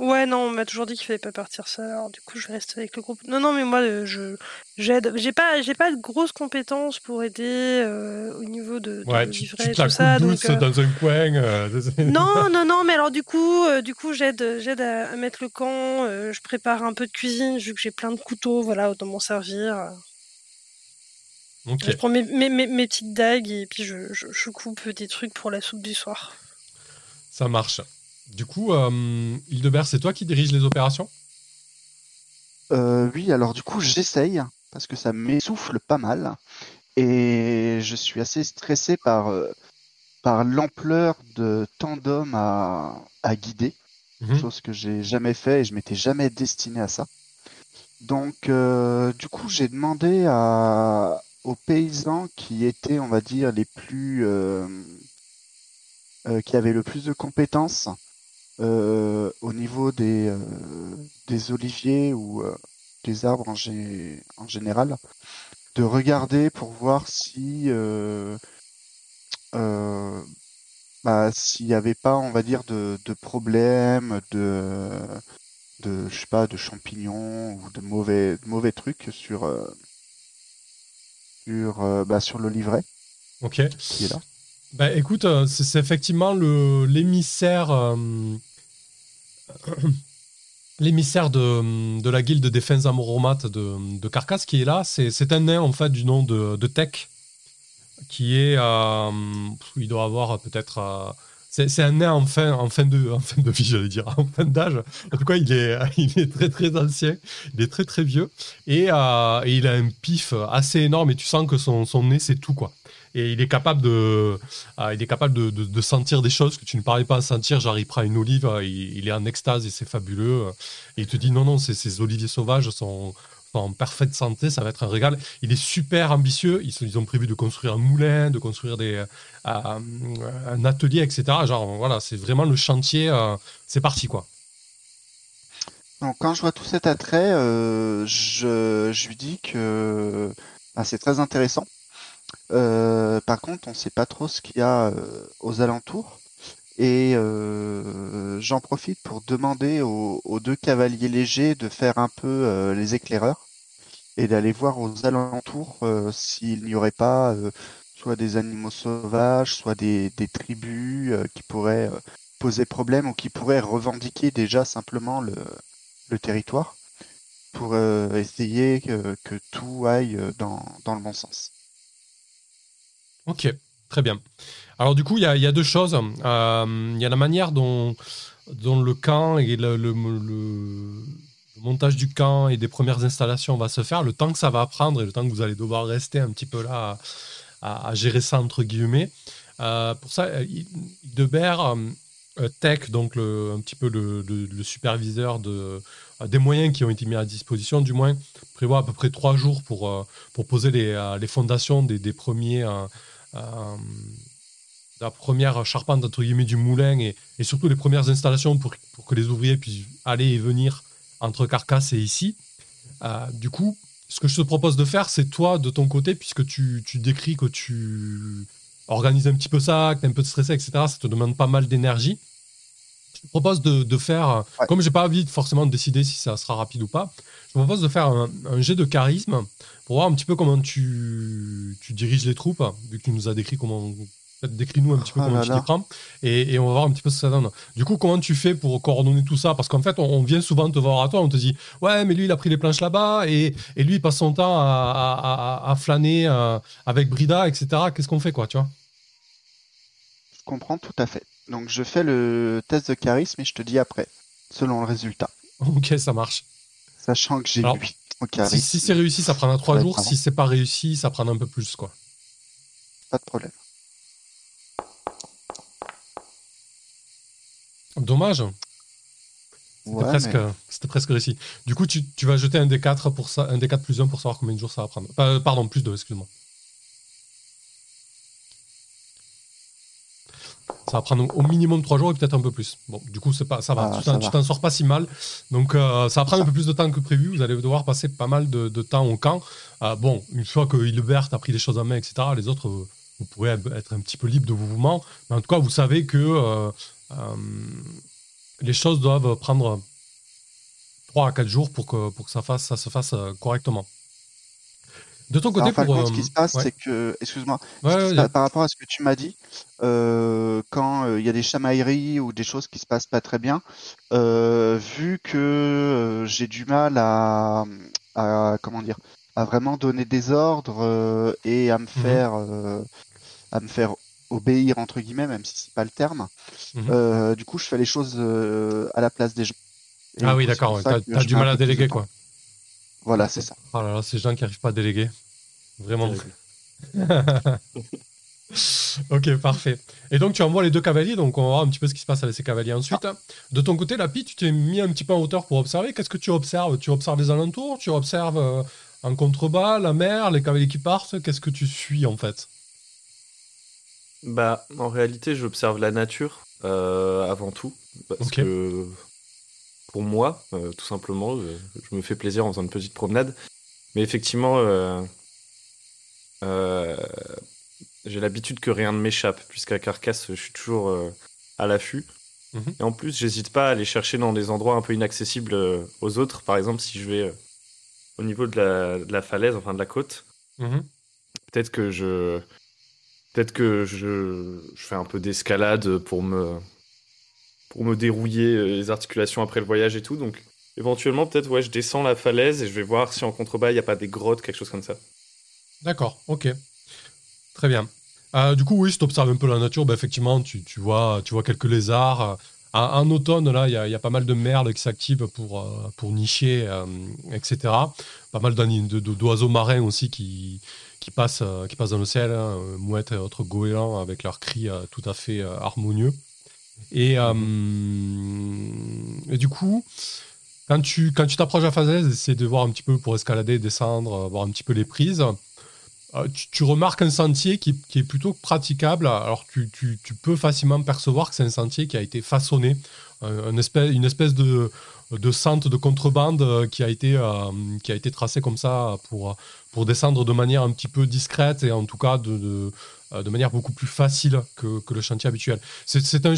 [SPEAKER 3] Ouais, non, on m'a toujours dit qu'il fallait pas partir seul, alors du coup, je vais rester avec le groupe. Non, non, mais moi, euh, je j'aide. J'ai pas, j'ai pas de grosses compétences pour aider euh, au niveau de, de
[SPEAKER 1] Ouais, tu, tu
[SPEAKER 3] et tout ça. donc, euh,
[SPEAKER 1] dans un coin. euh,
[SPEAKER 3] Non, non, non, mais alors du coup, du coup, j'aide, j'aide à, à mettre le camp. je prépare un peu de cuisine vu que j'ai plein de couteaux, voilà, autant m'en servir.
[SPEAKER 1] Ok.
[SPEAKER 3] Je prends mes, mes, mes, mes petites dagues et puis je, je, je coupe des trucs pour la soupe du soir.
[SPEAKER 1] Ça marche. Du coup, euh, Hildebert, c'est toi qui dirige les opérations?
[SPEAKER 5] Euh, oui, alors du coup, j'essaye parce que ça m'essouffle pas mal et je suis assez stressé par, euh, par l'ampleur de tant d'hommes à, à guider,
[SPEAKER 1] Mhm.
[SPEAKER 5] chose que j'ai jamais fait et je m'étais jamais destiné à ça. Donc, euh, du coup, j'ai demandé à, aux paysans qui étaient, on va dire, les plus, euh, euh, qui avaient le plus de compétences euh, au niveau des, euh, des oliviers ou euh, des arbres en, gé- en général, de regarder pour voir si bah, s'il n'y avait pas, on va dire, de, de problèmes, de, de, je sais pas, de champignons ou de mauvais, de mauvais trucs sur, sur, bah, sur le livret
[SPEAKER 1] Ok.
[SPEAKER 5] qui est là.
[SPEAKER 1] Bah écoute, c'est effectivement l'émissaire l'émissaire de, la guilde des fins de, de Carcasse qui est là. C'est un nain en fait du nom de, de Tech qui est euh, il doit avoir peut-être euh, c'est c'est un nain en fin, en fin de fin de vie j'allais dire en fin d'âge. En tout cas il est il est très très ancien, il est très très vieux et, euh, et il a un pif assez énorme et tu sens que son, son nez c'est tout quoi et il est capable de, ah, il est capable de, sentir des choses que tu ne parlais pas à sentir. Genre, il prend une olive, euh, il, est en extase et c'est fabuleux. euh, Et il te dit non, non, ces, oliviers sauvages sont, en parfaite santé, ça va être un régal. Il est super ambitieux. Ils, ont prévu de construire un moulin, de construire des, euh, un atelier, etc. Genre, voilà, c'est vraiment le chantier. c'est parti, quoi.
[SPEAKER 5] Donc, quand je vois tout cet attrait, je, je lui dis que bah, c'est très intéressant. Euh, par contre, on ne sait pas trop ce qu'il y a euh, aux alentours. Et euh, j'en profite pour demander aux, deux cavaliers légers de faire un peu les éclaireurs et d'aller voir aux alentours s'il n'y aurait pas soit des animaux sauvages, soit des, tribus qui pourraient poser problème ou qui pourraient revendiquer déjà simplement le, territoire pour essayer que, tout aille dans le bon sens.
[SPEAKER 1] Ok, très bien. Alors du coup, il y a, deux choses. Euh, Il y a la manière dont, le camp et le, montage du camp et des premières installations va se faire, le temps que ça va prendre et le temps que vous allez devoir rester un petit peu là à, gérer ça entre guillemets. Euh, pour ça, euh, euh, Tech, donc le- un petit peu le, superviseur de, des moyens qui ont été mis à disposition, du moins, prévoit à peu près trois jours pour, poser les, fondations des, premiers, la première charpente entre guillemets du moulin et, et surtout les premières installations pour, pour que les ouvriers puissent aller et venir entre Carcasse et ici. Euh, du coup, ce que je te propose de faire, c'est toi de ton côté, puisque tu, tu décris que tu organises un petit peu ça, que tu es un peu stressé, etc. Ça te demande pas mal d'énergie. Je te propose de, de faire,
[SPEAKER 5] Ouais.
[SPEAKER 1] comme j'ai pas envie de forcément de décider si ça sera rapide ou pas, je te propose de faire un, un jet de charisme pour voir un petit peu comment tu, tu diriges les troupes, vu que tu nous as décrit comment. Décris-nous un petit peu
[SPEAKER 5] Oh
[SPEAKER 1] comment
[SPEAKER 5] là
[SPEAKER 1] tu t'y prends et, et on va voir un petit peu ce que ça donne. Du coup, comment tu fais pour coordonner tout ça? Parce qu'en fait, on, on vient souvent te voir à toi, on te dit Ouais, mais lui, il a pris les planches là-bas et, et lui, il passe son temps à, à- à- à flâner euh, avec Brida, etc. Qu'est-ce qu'on fait, quoi, tu vois?
[SPEAKER 5] Je comprends tout à fait. Donc je fais le test de charisme et je te dis après, selon le résultat.
[SPEAKER 1] Ok, ça marche.
[SPEAKER 5] Sachant que j'ai
[SPEAKER 1] Alors,
[SPEAKER 5] 8 au charisme,
[SPEAKER 1] Si, si c'est réussi, ça prendra trois
[SPEAKER 5] va être
[SPEAKER 1] jours.
[SPEAKER 5] marrant.
[SPEAKER 1] Si c'est pas réussi, ça prendra un peu plus, quoi.
[SPEAKER 5] pas de problème.
[SPEAKER 1] Dommage. C'était
[SPEAKER 5] Ouais,
[SPEAKER 1] presque,
[SPEAKER 5] mais
[SPEAKER 1] c'était presque réussi. Du coup, tu, tu vas jeter un D4 pour ça, un D4 plus 1 pour savoir combien de jours ça va prendre. Euh, pardon, plus 2, excuse-moi. Ça va prendre au minimum 3 jours et peut-être un peu plus. Bon, du coup, c'est pas, ça va.
[SPEAKER 5] Ah,
[SPEAKER 1] tu t'en- sors pas si mal. Donc, euh, ça va prendre un peu plus de temps que prévu. Vous allez devoir passer pas mal de, de temps au camp. Euh, bon, une fois que Hilbert a pris les choses en main, etc., les autres, euh, vous pourrez être un petit peu libre de vos mouvements. Mais en tout cas, vous savez que euh, les choses doivent prendre 3 à 4 jours pour que, pour que ça, fasse, ça se fasse correctement. De ton côté, pour.
[SPEAKER 5] contre, ce
[SPEAKER 1] euh,
[SPEAKER 5] qui se passe,
[SPEAKER 1] ouais.
[SPEAKER 5] c'est que, excuse-moi,
[SPEAKER 1] Ouais, ouais,
[SPEAKER 5] passe par rapport à ce que tu m'as dit, euh, quand euh, il y a des chamailleries ou des choses qui se passent pas très bien, euh, vu que euh, j'ai du mal à, à, comment dire, à vraiment donner des ordres euh, et à me
[SPEAKER 1] Mhm.
[SPEAKER 5] faire, euh, à me faire obéir entre guillemets, même si c'est pas le terme. Euh, du coup, je fais les choses euh, à la place des gens. Et
[SPEAKER 1] Ah oui, d'accord. T'as du mal à déléguer, quoi.
[SPEAKER 5] Voilà, c'est ça.
[SPEAKER 1] Oh là là, ces gens qui n'arrivent pas à déléguer. Vraiment. ok, parfait. Et donc tu envoies les deux cavaliers, donc on va voir un petit peu ce qui se passe avec ces cavaliers ensuite. De ton côté, Lapi, tu t'es mis un petit peu en hauteur pour observer. Qu'est-ce que tu observes? Tu observes les alentours? Tu observes euh, en contrebas, la mer, les cavaliers qui partent? Qu'est-ce que tu suis en fait?
[SPEAKER 6] Bah, en réalité, j'observe la nature euh, avant tout. Parce que pour moi, euh, tout simplement, je, je me fais plaisir en faisant une petite promenade. Mais effectivement, euh, euh, j'ai l'habitude que rien ne m'échappe, puisqu'à Carcasse, je suis toujours euh, à l'affût.
[SPEAKER 1] Mhm.
[SPEAKER 6] Et en plus, j'hésite pas à aller chercher dans des endroits un peu inaccessibles euh, aux autres. Par exemple, si je vais euh, au niveau de la, de la falaise, enfin de la côte,
[SPEAKER 1] Mhm.
[SPEAKER 6] peut-être que je peut-être que je, je fais un peu d'escalade pour me pour me dérouiller euh, les articulations après le voyage et tout donc éventuellement peut-être ouais je descends la falaise et je vais voir si en contrebas il n'y a pas des grottes quelque chose comme ça
[SPEAKER 1] D'accord, ok. Très bien. Euh, du coup, oui, si tu observes un peu la nature, bah, effectivement, tu, tu vois, tu vois quelques lézards. En, automne, là, il y, y a pas mal de merles qui s'activent pour, euh, pour nicher, etc. Pas mal d'oiseaux marins aussi qui, qui, passent, qui passent dans le ciel, hein, mouettes et autres goélands avec leurs cris tout à fait harmonieux. Et, euh, et du coup, quand tu quand tu t'approches de la falaise, essaie de voir un petit peu pour escalader, descendre, euh, voir un petit peu les prises. Euh, tu, remarques un sentier qui, qui est plutôt praticable. Alors tu, tu- tu peux facilement percevoir que c'est un sentier qui a été façonné, une espèce, une espèce de, de centre de contrebande qui a été, qui a été tracé comme ça pour, pour descendre de manière un petit peu discrète et en tout cas de, euh, de manière beaucoup plus facile que, que le chantier habituel. C'est un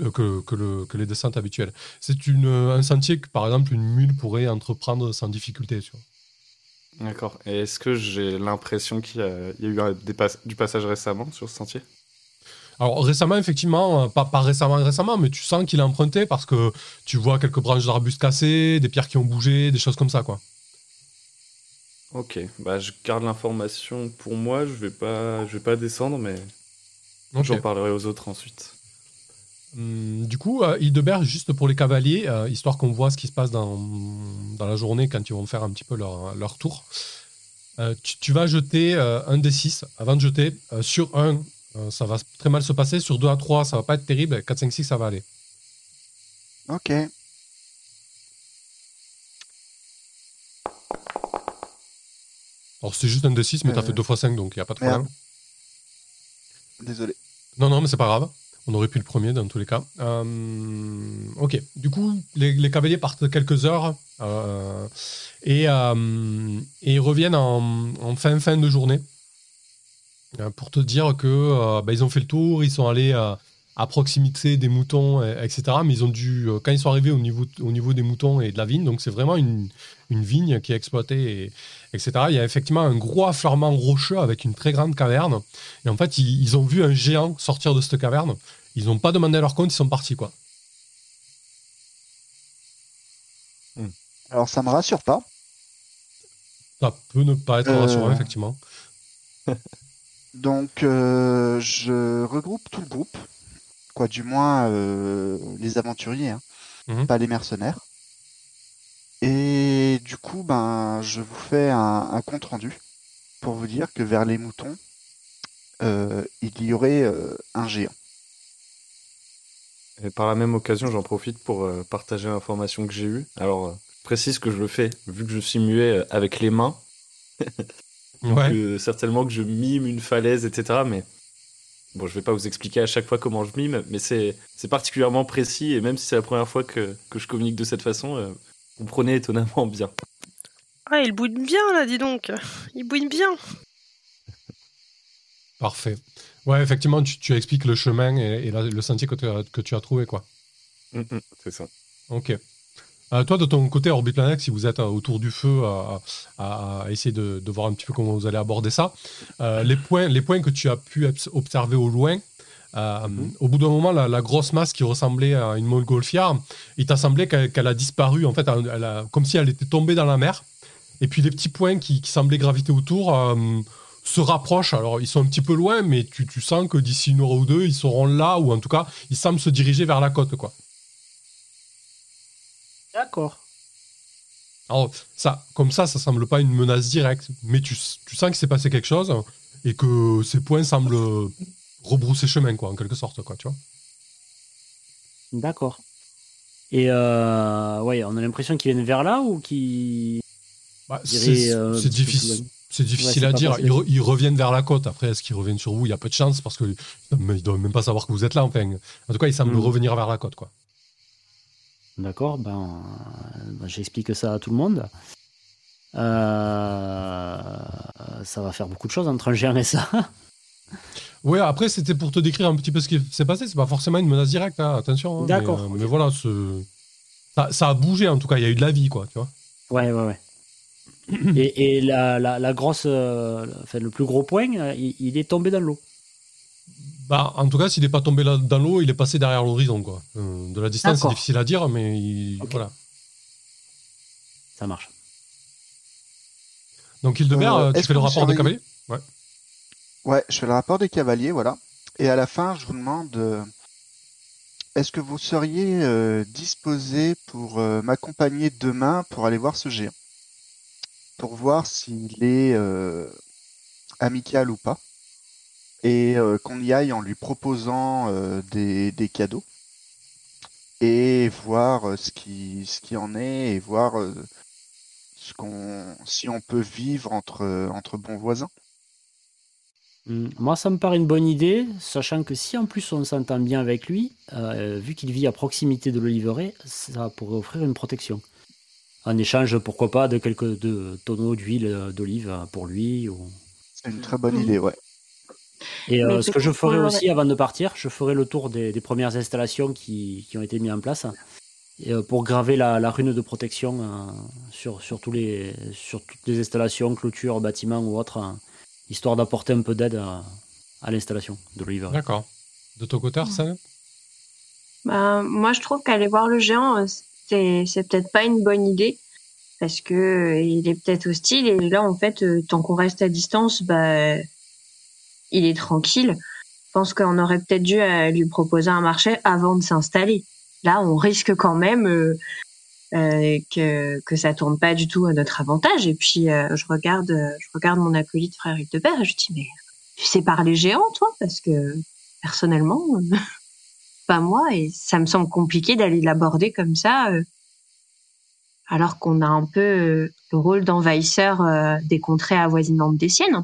[SPEAKER 1] euh, que, que, le- que les descentes habituelles. C'est un sentier que par exemple une mule pourrait entreprendre sans difficulté.
[SPEAKER 6] D'accord et est-ce que j'ai l'impression qu'il y a, il y a eu un- des pas- du passage récemment sur ce sentier?
[SPEAKER 1] Alors récemment, effectivement, euh, pas, pas récemment, récemment, mais tu sens qu'il a emprunté parce que tu vois quelques branches d'arbustes cassées, des pierres qui ont bougé, des choses comme ça, quoi.
[SPEAKER 6] Ok bah je garde l'information pour moi je vais pas je vais pas descendre mais j'en parlerai aux autres ensuite
[SPEAKER 1] Hum, du coup, euh, Hildebert, juste pour les cavaliers, euh, histoire qu'on voit ce qui se passe dans, dans la journée quand ils vont faire un petit peu leur, leur tour, euh, tu, tu vas jeter un des 6 avant de jeter. Sur 1, ça va très mal se passer. Sur 2 à 3, ça va pas être terrible. 4, 5, 6, ça va aller.
[SPEAKER 5] Ok.
[SPEAKER 1] Alors c'est juste un des 6, mais t'as
[SPEAKER 5] Euh,
[SPEAKER 1] fait 2 fois 5, donc il n'y a pas de
[SPEAKER 5] merde.
[SPEAKER 1] problème.
[SPEAKER 5] Désolé.
[SPEAKER 1] Non, non, mais c'est pas grave. On aurait pu le premier dans tous les cas. Euh, ok. Du coup, les, les cavaliers partent quelques heures euh, et, euh, et ils reviennent en, en fin fin de journée pour te dire que bah, ils ont fait le tour, ils sont allés à proximité des moutons, et- etc. Mais ils ont dû, euh, quand ils sont arrivés au niveau, au niveau des moutons et de la vigne, donc c'est vraiment une, une vigne qui est exploitée, et, etc. Il y a effectivement un gros affleurement rocheux avec une très grande caverne. Et en fait, ils, ils ont vu un géant sortir de cette caverne. Ils n'ont pas demandé leur compte, ils sont partis, quoi.
[SPEAKER 5] Alors ça me rassure pas.
[SPEAKER 1] Ça peut ne pas être
[SPEAKER 5] Euh.
[SPEAKER 1] rassurant, effectivement.
[SPEAKER 5] Donc euh, je regroupe tout le groupe, quoi du moins euh, les aventuriers, hein,
[SPEAKER 1] Mhm.
[SPEAKER 5] pas les mercenaires. Et du coup, ben je vous fais un, un compte rendu pour vous dire que vers les moutons, euh, il y aurait euh, un géant.
[SPEAKER 6] Et par la même occasion, j'en profite pour euh, partager l'information que j'ai eue. Alors, euh, je précise que je le fais, vu que je suis muet euh, avec les mains,
[SPEAKER 1] Ouais.
[SPEAKER 6] que certainement que je mime une falaise, etc. Mais bon, je vais pas vous expliquer à chaque fois comment je mime, mais c'est c'est particulièrement précis, et même si c'est la première fois que, que je communique de cette façon, euh, vous prenez étonnamment bien.
[SPEAKER 3] Ah, il bouine bien là, dis donc. Il bouine bien.
[SPEAKER 1] Parfait. Ouais, effectivement, tu, tu expliques le chemin et, et la- le sentier que tu as, que tu as trouvé, quoi.
[SPEAKER 6] Mm, mm, c'est ça.
[SPEAKER 1] Ok. Euh, toi, de ton côté, Orbiplanex, si vous êtes euh, autour du feu à, à- essayer de, de voir un petit peu comment vous allez aborder ça, euh, les, points, les points que tu as pu obs- observer au loin, euh,
[SPEAKER 2] Mhm.
[SPEAKER 1] au bout d'un moment, la, la grosse masse qui ressemblait à une montgolfière, il t'a semblé qu'elle a disparu, en fait, elle- elle a- comme si elle était tombée dans la mer. Et puis les petits points qui, qui semblaient graviter autour euh, se rapprochent. Alors, ils sont un petit peu loin, mais tu, tu sens que d'ici une heure ou deux, ils seront là, ou en tout cas, ils semblent se diriger vers la côte, quoi.
[SPEAKER 2] D'accord.
[SPEAKER 1] Alors, ça, comme ça, ça semble pas une menace directe, mais tu, tu sens qu'il s'est passé quelque chose et que ces points semblent rebrousser chemin, quoi, en quelque sorte, quoi, tu vois.
[SPEAKER 2] D'accord. Et euh, ouais, on a l'impression qu'ils viennent vers là ou qu'ils.
[SPEAKER 1] Bah, c'est
[SPEAKER 2] euh,
[SPEAKER 1] c'est difficile.
[SPEAKER 2] plus
[SPEAKER 1] C'est difficile
[SPEAKER 2] Ouais, c'est
[SPEAKER 1] à dire. Ils, re- ils reviennent vers la côte. Après, est-ce qu'ils reviennent sur vous? Il y a peu de chance parce qu'ils ne doivent même pas savoir que vous êtes là. Enfin, en tout cas, ils semblent
[SPEAKER 2] Mhm.
[SPEAKER 1] revenir vers la côte. Quoi.
[SPEAKER 2] D'accord, ben, ben, j'explique ça à tout le monde. Euh, ça va faire beaucoup de choses entre un géant et ça.
[SPEAKER 1] Ouais, après, c'était pour te décrire un petit peu ce qui s'est passé. C'est pas forcément une menace directe, hein, attention. hein,
[SPEAKER 2] D'accord,
[SPEAKER 1] Mais, euh, mais voilà, ce- ça, ça a bougé en tout cas. Il y a eu de la vie, quoi. Tu vois.
[SPEAKER 2] Ouais, ouais, ouais. Et, et la, la, la grosse, euh, enfin, le plus gros point, il, il est tombé dans l'eau.
[SPEAKER 1] Bah, en tout cas, s'il n'est pas tombé là- dans l'eau, il est passé derrière l'horizon. quoi. Euh, de la distance, c'est difficile à dire, mais il- voilà.
[SPEAKER 2] Ça marche.
[SPEAKER 1] Donc, Hildebert,
[SPEAKER 5] Euh,
[SPEAKER 1] euh, tu fais le rapport de
[SPEAKER 5] surveillez
[SPEAKER 1] cavalier
[SPEAKER 5] Ouais, je fais le rapport des cavaliers, voilà. Et à la fin, je vous demande, euh, est-ce que vous seriez euh, disposé pour euh, m'accompagner demain pour aller voir ce géant? Pour voir s'il est euh, amical ou pas. Et euh, qu'on y aille en lui proposant euh, des, des cadeaux. Et voir euh, ce qui, ce qui en est et voir ce qu'on, si on peut vivre entre, entre bons voisins.
[SPEAKER 2] Hmm, Moi, ça me paraît une bonne idée, sachant que si en plus on s'entend bien avec lui, euh, vu qu'il vit à proximité de l'oliveraie, ça pourrait offrir une protection. En échange, pourquoi pas, de quelques de tonneaux d'huile d'olive pour lui. Ou...
[SPEAKER 5] C'est une très bonne idée, ouais.
[SPEAKER 2] Et euh, ce que je ferai aussi avant de partir, je ferai le tour des, des premières installations qui, qui ont été mises en place et, euh, pour graver la, la rune de protection euh, sur, sur, tous les, sur toutes les installations, clôtures, bâtiments ou autres, hein, histoire d'apporter un peu d'aide à, à l'installation de l'oliveraie.
[SPEAKER 1] D'accord. De ton côté, Arsène?
[SPEAKER 4] Bah, moi, je trouve qu'aller voir le géant, c'est, c'est peut-être pas une bonne idée parce que il est peut-être hostile et là, en fait, tant qu'on reste à distance, bah, il est tranquille. Je pense qu'on aurait peut-être dû euh, lui proposer un marché avant de s'installer. Là, on risque quand même euh, euh, que que ça tourne pas du tout à notre avantage. Et puis, je regarde, je regarde mon acolyte frère Hildebert et je dis mais tu sais parler géant, toi? Parce que personnellement. pas moi et ça me semble compliqué d'aller l'aborder comme ça alors qu'on a un peu le rôle d'envahisseur des contrées avoisinantes des siennes.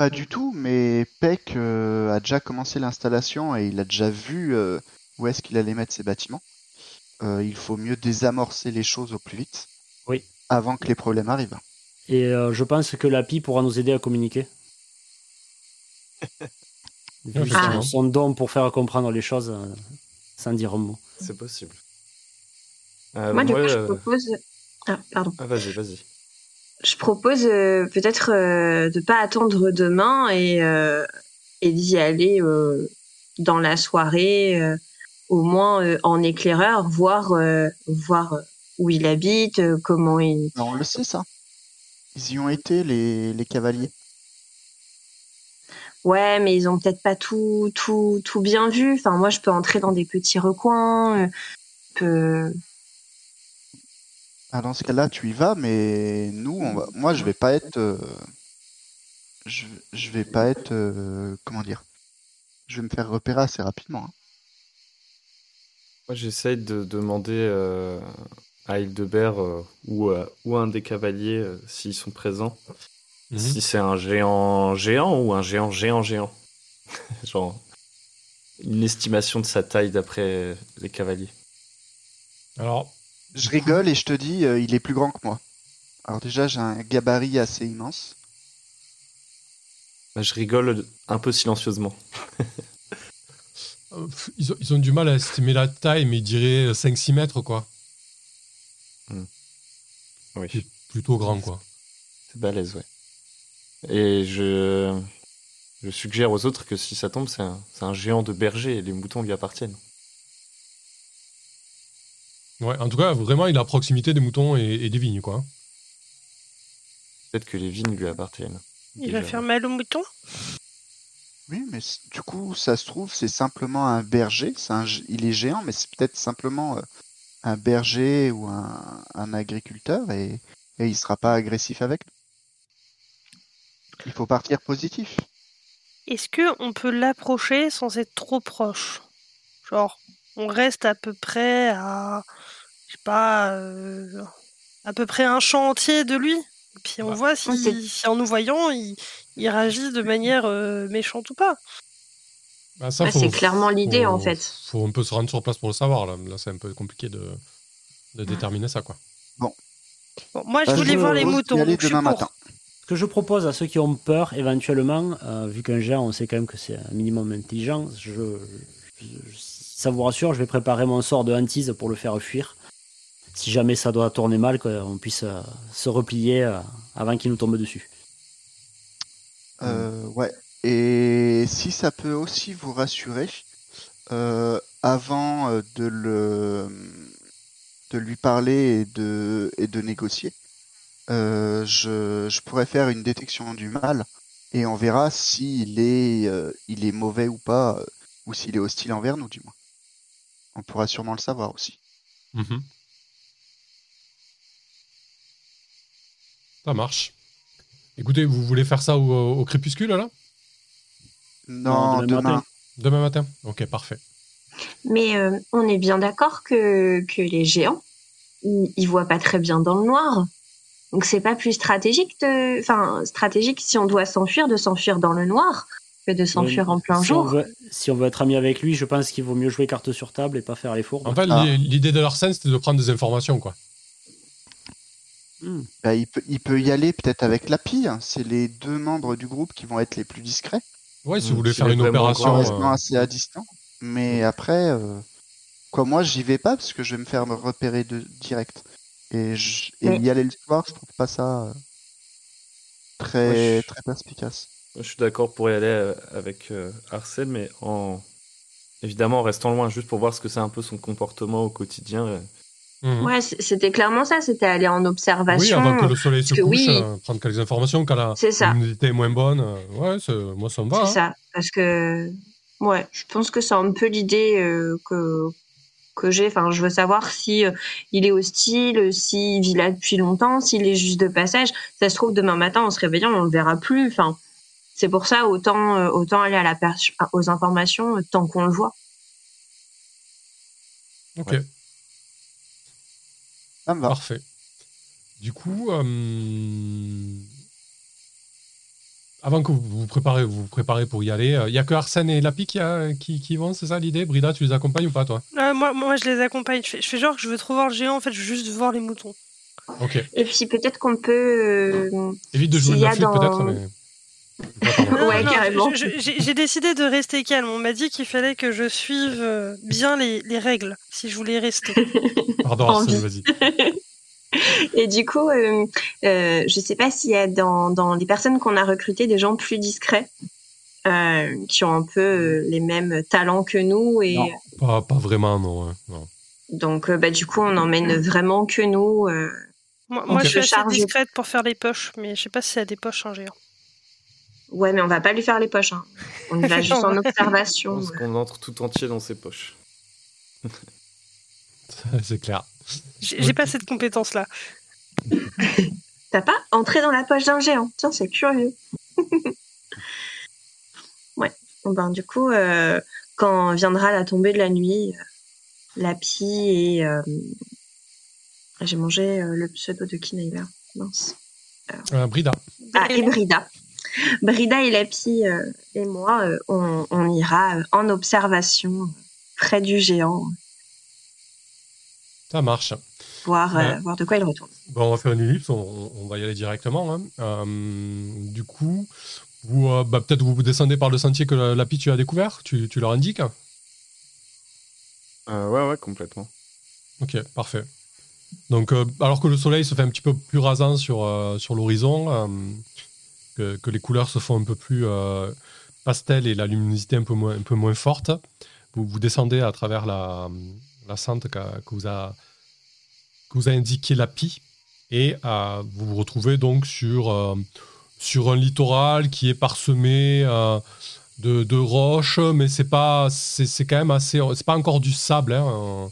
[SPEAKER 5] Pas du tout, mais Peck euh, a déjà commencé l'installation et il a déjà vu euh, où est-ce qu'il allait mettre ses bâtiments. Euh, il faut mieux désamorcer les choses au plus vite.
[SPEAKER 2] Oui.
[SPEAKER 5] Avant que les problèmes arrivent.
[SPEAKER 2] Et euh, je pense que l'API pourra nous aider à communiquer. Vu
[SPEAKER 1] Effectivement.
[SPEAKER 2] son, son don pour faire comprendre les choses euh, sans dire un mot.
[SPEAKER 6] C'est possible. Euh,
[SPEAKER 4] moi, du coup, je propose. Ah, pardon.
[SPEAKER 6] ah, vas-y, vas-y.
[SPEAKER 4] Je propose euh, peut-être euh, de pas attendre demain et euh, et d'y aller euh, dans la soirée, au moins en éclaireur, voir voir où il habite, comment il.
[SPEAKER 5] On le sait ça. Ils y ont été les, les cavaliers.
[SPEAKER 4] Ouais, mais ils ont peut-être pas tout tout tout bien vu. Enfin, moi, je peux entrer dans des petits recoins. je peux-
[SPEAKER 5] Ah, dans ce cas-là, tu y vas, mais nous, on va... moi, je vais pas être, euh, je, je vais pas être, euh, comment dire, je vais me faire repérer assez rapidement. hein.
[SPEAKER 6] Moi, j'essaye de demander euh, à Hildebert euh, ou, à- ou à un des cavaliers euh, s'ils sont présents.
[SPEAKER 1] Mhm.
[SPEAKER 6] Si c'est un géant géant ou un géant géant géant. Genre une estimation de sa taille d'après les cavaliers.
[SPEAKER 1] Alors,
[SPEAKER 5] Je rigole et je te dis, euh, il est plus grand que moi. Alors déjà, j'ai un gabarit assez immense.
[SPEAKER 6] Bah, je rigole un peu silencieusement.
[SPEAKER 1] euh, ils, ont, ils ont du mal à estimer la taille, mais ils diraient 5-6 mètres, quoi.
[SPEAKER 6] Oui.
[SPEAKER 1] C'est plutôt grand, quoi.
[SPEAKER 6] C'est balèze, ouais. Et je, je suggère aux autres que si ça tombe, c'est un, c'est un géant de berger et les moutons lui appartiennent.
[SPEAKER 1] Ouais, en tout cas, vraiment, il est à proximité des moutons et, et des vignes, quoi.
[SPEAKER 6] Peut-être que les vignes lui appartiennent.
[SPEAKER 3] Il va faire mal aux moutons?
[SPEAKER 5] Oui, mais du coup, ça se trouve, c'est simplement un berger. C'est un il est géant, mais c'est peut-être simplement euh, un berger ou un, un agriculteur et, et il sera pas agressif avec nous. Il faut partir positif.
[SPEAKER 3] Est-ce que on peut l'approcher sans être trop proche? Genre, on reste à peu près à, je sais pas, euh, à peu près un champ entier de lui. Et puis on
[SPEAKER 1] Bah,
[SPEAKER 3] voit si, en nous voyant, il, il réagit de manière euh, méchante ou pas.
[SPEAKER 1] Bah, ça,
[SPEAKER 4] Ah,
[SPEAKER 1] faut-
[SPEAKER 4] c'est clairement l'idée, en fait.
[SPEAKER 1] Faut un peu se rendre sur place pour le savoir, là. Là, c'est un peu compliqué de, de déterminer ça, quoi.
[SPEAKER 3] Bon, moi, je
[SPEAKER 5] Bah,
[SPEAKER 3] voulais
[SPEAKER 5] je
[SPEAKER 3] voir les moutons. je pour.
[SPEAKER 5] matin.
[SPEAKER 2] Ce que je propose à ceux qui ont peur, éventuellement, euh, vu qu'un géant, on sait quand même que c'est un minimum intelligent, je, je- ça vous rassure, je vais préparer mon sort de hantise pour le faire fuir. Si jamais ça doit tourner mal, qu'on puisse euh, se replier euh, avant qu'il nous tombe dessus.
[SPEAKER 5] Euh, ouais. Et si ça peut aussi vous rassurer, euh, avant de le de lui parler et de et de négocier, euh, je, je pourrais faire une détection du mal et on verra s'il est euh, il est mauvais ou pas ou s'il est hostile envers nous du moins. On pourra sûrement le savoir aussi.
[SPEAKER 1] Mhm. Ça marche. Écoutez, vous voulez faire ça au, au crépuscule, là
[SPEAKER 5] Non,
[SPEAKER 2] demain
[SPEAKER 5] demain.
[SPEAKER 2] matin.
[SPEAKER 1] Demain matin? Ok, parfait.
[SPEAKER 4] Mais euh, on est bien d'accord que, que les géants, ils, ils voient pas très bien dans le noir. Donc c'est pas plus stratégique de, enfin stratégique si on doit s'enfuir de s'enfuir dans le noir que de s'enfuir en plein
[SPEAKER 2] si
[SPEAKER 4] jour.
[SPEAKER 2] On veut, si on veut être ami avec lui, je pense qu'il vaut mieux jouer carte sur table et pas faire les fours.
[SPEAKER 1] En fait,
[SPEAKER 5] Ah.
[SPEAKER 1] l'i- l'idée de leur scène, c'était de prendre des informations, quoi.
[SPEAKER 2] Hmm.
[SPEAKER 5] Bah, il, peut, il peut y aller peut-être avec Lapi. hein. C'est les deux membres du groupe qui vont être les plus discrets.
[SPEAKER 1] Ouais, si vous voulez
[SPEAKER 6] s'il
[SPEAKER 1] faire une
[SPEAKER 5] en
[SPEAKER 1] opération.
[SPEAKER 5] restant
[SPEAKER 1] euh,
[SPEAKER 5] assez à distance. Mais après, euh, quoi, moi, j'y vais pas parce que je vais me faire me repérer de direct. Et, je- et
[SPEAKER 4] Mais-
[SPEAKER 5] y aller le soir, je trouve pas ça euh, très,
[SPEAKER 6] Ouais, je-
[SPEAKER 5] très perspicace.
[SPEAKER 6] Je suis d'accord pour y aller euh, avec euh, Arsène, mais en évidemment en restant loin, juste pour voir ce que c'est un peu son comportement au quotidien.
[SPEAKER 1] Mhm.
[SPEAKER 4] Ouais, c'était clairement ça. C'était aller en
[SPEAKER 1] Oui,
[SPEAKER 4] observation.
[SPEAKER 1] avant que le soleil se couche,
[SPEAKER 4] oui.
[SPEAKER 1] euh, prendre quelques informations quand la l'humidité est moins bonne. euh, ouais, moi, ça me va.
[SPEAKER 4] C'est
[SPEAKER 1] hein.
[SPEAKER 4] ça, parce que ouais, je pense que c'est un peu l'idée euh, que que j'ai. Enfin, je veux savoir si euh, il est hostile, s'il vit là depuis longtemps, s'il est juste de passage. Ça se trouve demain matin en se réveillant, on le verra plus. Enfin, c'est pour ça autant euh, autant aller à la perche- aux informations euh, tant qu'on le voit.
[SPEAKER 1] Ok,
[SPEAKER 6] Ouais.
[SPEAKER 5] Ça me va.
[SPEAKER 1] parfait. Du coup, euh, avant que vous vous préparez, vous vous préparez pour y aller, il y a que Arsène et Lapi qui, a- qui, qui vont, c'est ça l'idée? Brida, tu les accompagnes ou pas, toi?
[SPEAKER 3] Euh, moi, moi, je les accompagne. Je fais, je fais genre que je veux trop voir le géant. En fait, je veux juste voir les moutons.
[SPEAKER 1] Ok.
[SPEAKER 4] Et puis peut-être qu'on peut. euh,
[SPEAKER 1] Évite de jouer flûte,
[SPEAKER 4] dans-
[SPEAKER 1] peut-être, mais.
[SPEAKER 4] Ouais,
[SPEAKER 3] non,
[SPEAKER 4] carrément.
[SPEAKER 3] J'ai décidé de rester calme. On m'a dit qu'il fallait que je suive euh, bien les, les règles si je voulais rester.
[SPEAKER 1] Pardon, vas-y.
[SPEAKER 4] Et du coup, euh, euh, je sais pas s'il y a dans, dans les personnes qu'on a recrutées des gens plus discrets, euh, qui ont un peu euh, les mêmes talents que nous. Et
[SPEAKER 2] Non.
[SPEAKER 1] Pas, pas vraiment, non. hein, non.
[SPEAKER 4] donc, euh, bah, du coup, on emmène vraiment que nous. euh.
[SPEAKER 3] Moi, moi, je suis assez discrète pour faire les poches, mais je sais pas si c'est à des poches un géant.
[SPEAKER 4] Ouais, mais on va pas lui faire les poches. Hein. On y va juste en observation.
[SPEAKER 6] pense qu'on entre tout entier dans ses poches.
[SPEAKER 1] c'est clair.
[SPEAKER 3] J'ai pas cette compétence-là.
[SPEAKER 4] T'as pas entré dans la poche d'un géant Tiens, c'est curieux. ouais. Bon, ben, du coup, euh, quand viendra la tombée de la nuit, euh, la pie et euh, j'ai mangé euh, le pseudo de Kinaïla. Mince.
[SPEAKER 1] Euh, Brida.
[SPEAKER 4] Ah, et Brida. Brida et Lapi euh, et moi, euh, on, on ira euh, en observation près du géant,
[SPEAKER 1] Ça marche.
[SPEAKER 4] voir, euh, de quoi il retourne.
[SPEAKER 1] Bon, on va faire une ellipse, on, on va y aller directement. hein. Euh, du coup, vous, euh, bah, peut-être vous, vous descendez par le sentier que la, Lapi tu as découvert, tu, tu leur indiques?
[SPEAKER 6] Euh, ouais, ouais, complètement.
[SPEAKER 1] Ok, parfait. Donc, euh, alors que le soleil se fait un petit peu plus rasant sur, euh, sur l'horizon, euh, que, que les couleurs se font un peu plus euh, pastel et la luminosité un peu moins, forte, vous, descendez à travers la, la sente qu'a- que, vous a, que vous a indiqué Lapi et euh, vous vous retrouvez donc sur, euh, sur un littoral qui est parsemé de, de roches, mais c'est pas c'est quand même assez c'est pas encore du sable hein,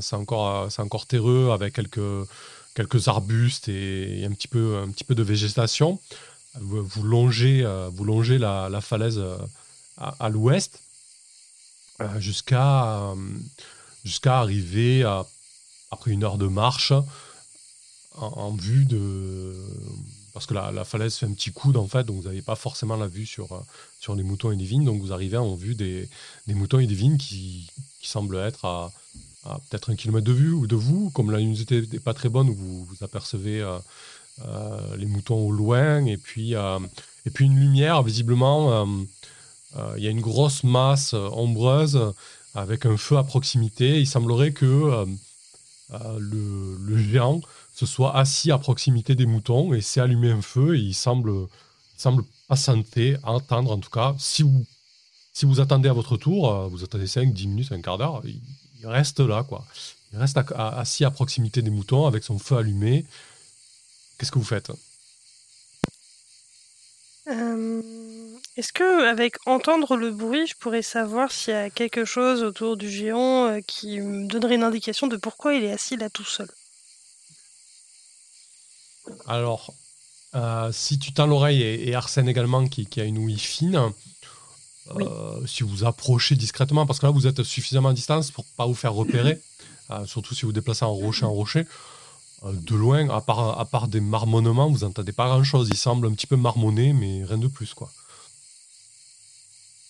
[SPEAKER 1] c'est encore c'est encore terreux avec quelques quelques arbustes et, un petit peu un petit peu de végétation vous, longez euh, vous longez la, la falaise euh, à, l'ouest euh, jusqu'à jusqu'à arriver après une heure de marche en, vue de parce que la, la falaise fait un petit coude en fait donc vous n'avez pas forcément la vue sur sur les moutons et les vignes donc vous arrivez en vue des, des moutons et des vignes qui, qui semblent être à, peut-être un kilomètre de vue ou de vous. Comme la luminosité n'est pas très bonne vous, vous apercevez les moutons au loin et puis euh, et puis une lumière visiblement euh, euh, il y a une grosse masse euh, ombreuse avec un feu à proximité il semblerait que euh, euh, le, géant se soit assis à proximité des moutons et s'est allumé un feu et il semble, il semble patienter, attendre en tout cas. Si vous, si vous attendez à votre tour, euh, vous attendez 5, 10 minutes, un quart d'heure, il, reste là, quoi. Il reste assis à proximité des moutons avec son feu allumé. Qu'est-ce que vous faites
[SPEAKER 3] Euh, Est-ce que, avec entendre le bruit, je pourrais savoir s'il y a quelque chose autour du géant euh, qui me donnerait une indication de pourquoi il est assis là tout seul?
[SPEAKER 1] Alors, euh, si tu tends l'oreille, et, et Arsène également, qui, qui a une ouïe fine, si vous approchez discrètement, parce que là, vous êtes suffisamment à distance pour pas vous faire repérer, surtout si vous déplacez en rocher en rocher. Euh, de loin, à part, à part des marmonnements, vous n'entendez pas grand-chose. Il semble un petit peu marmonné, mais rien de plus, quoi.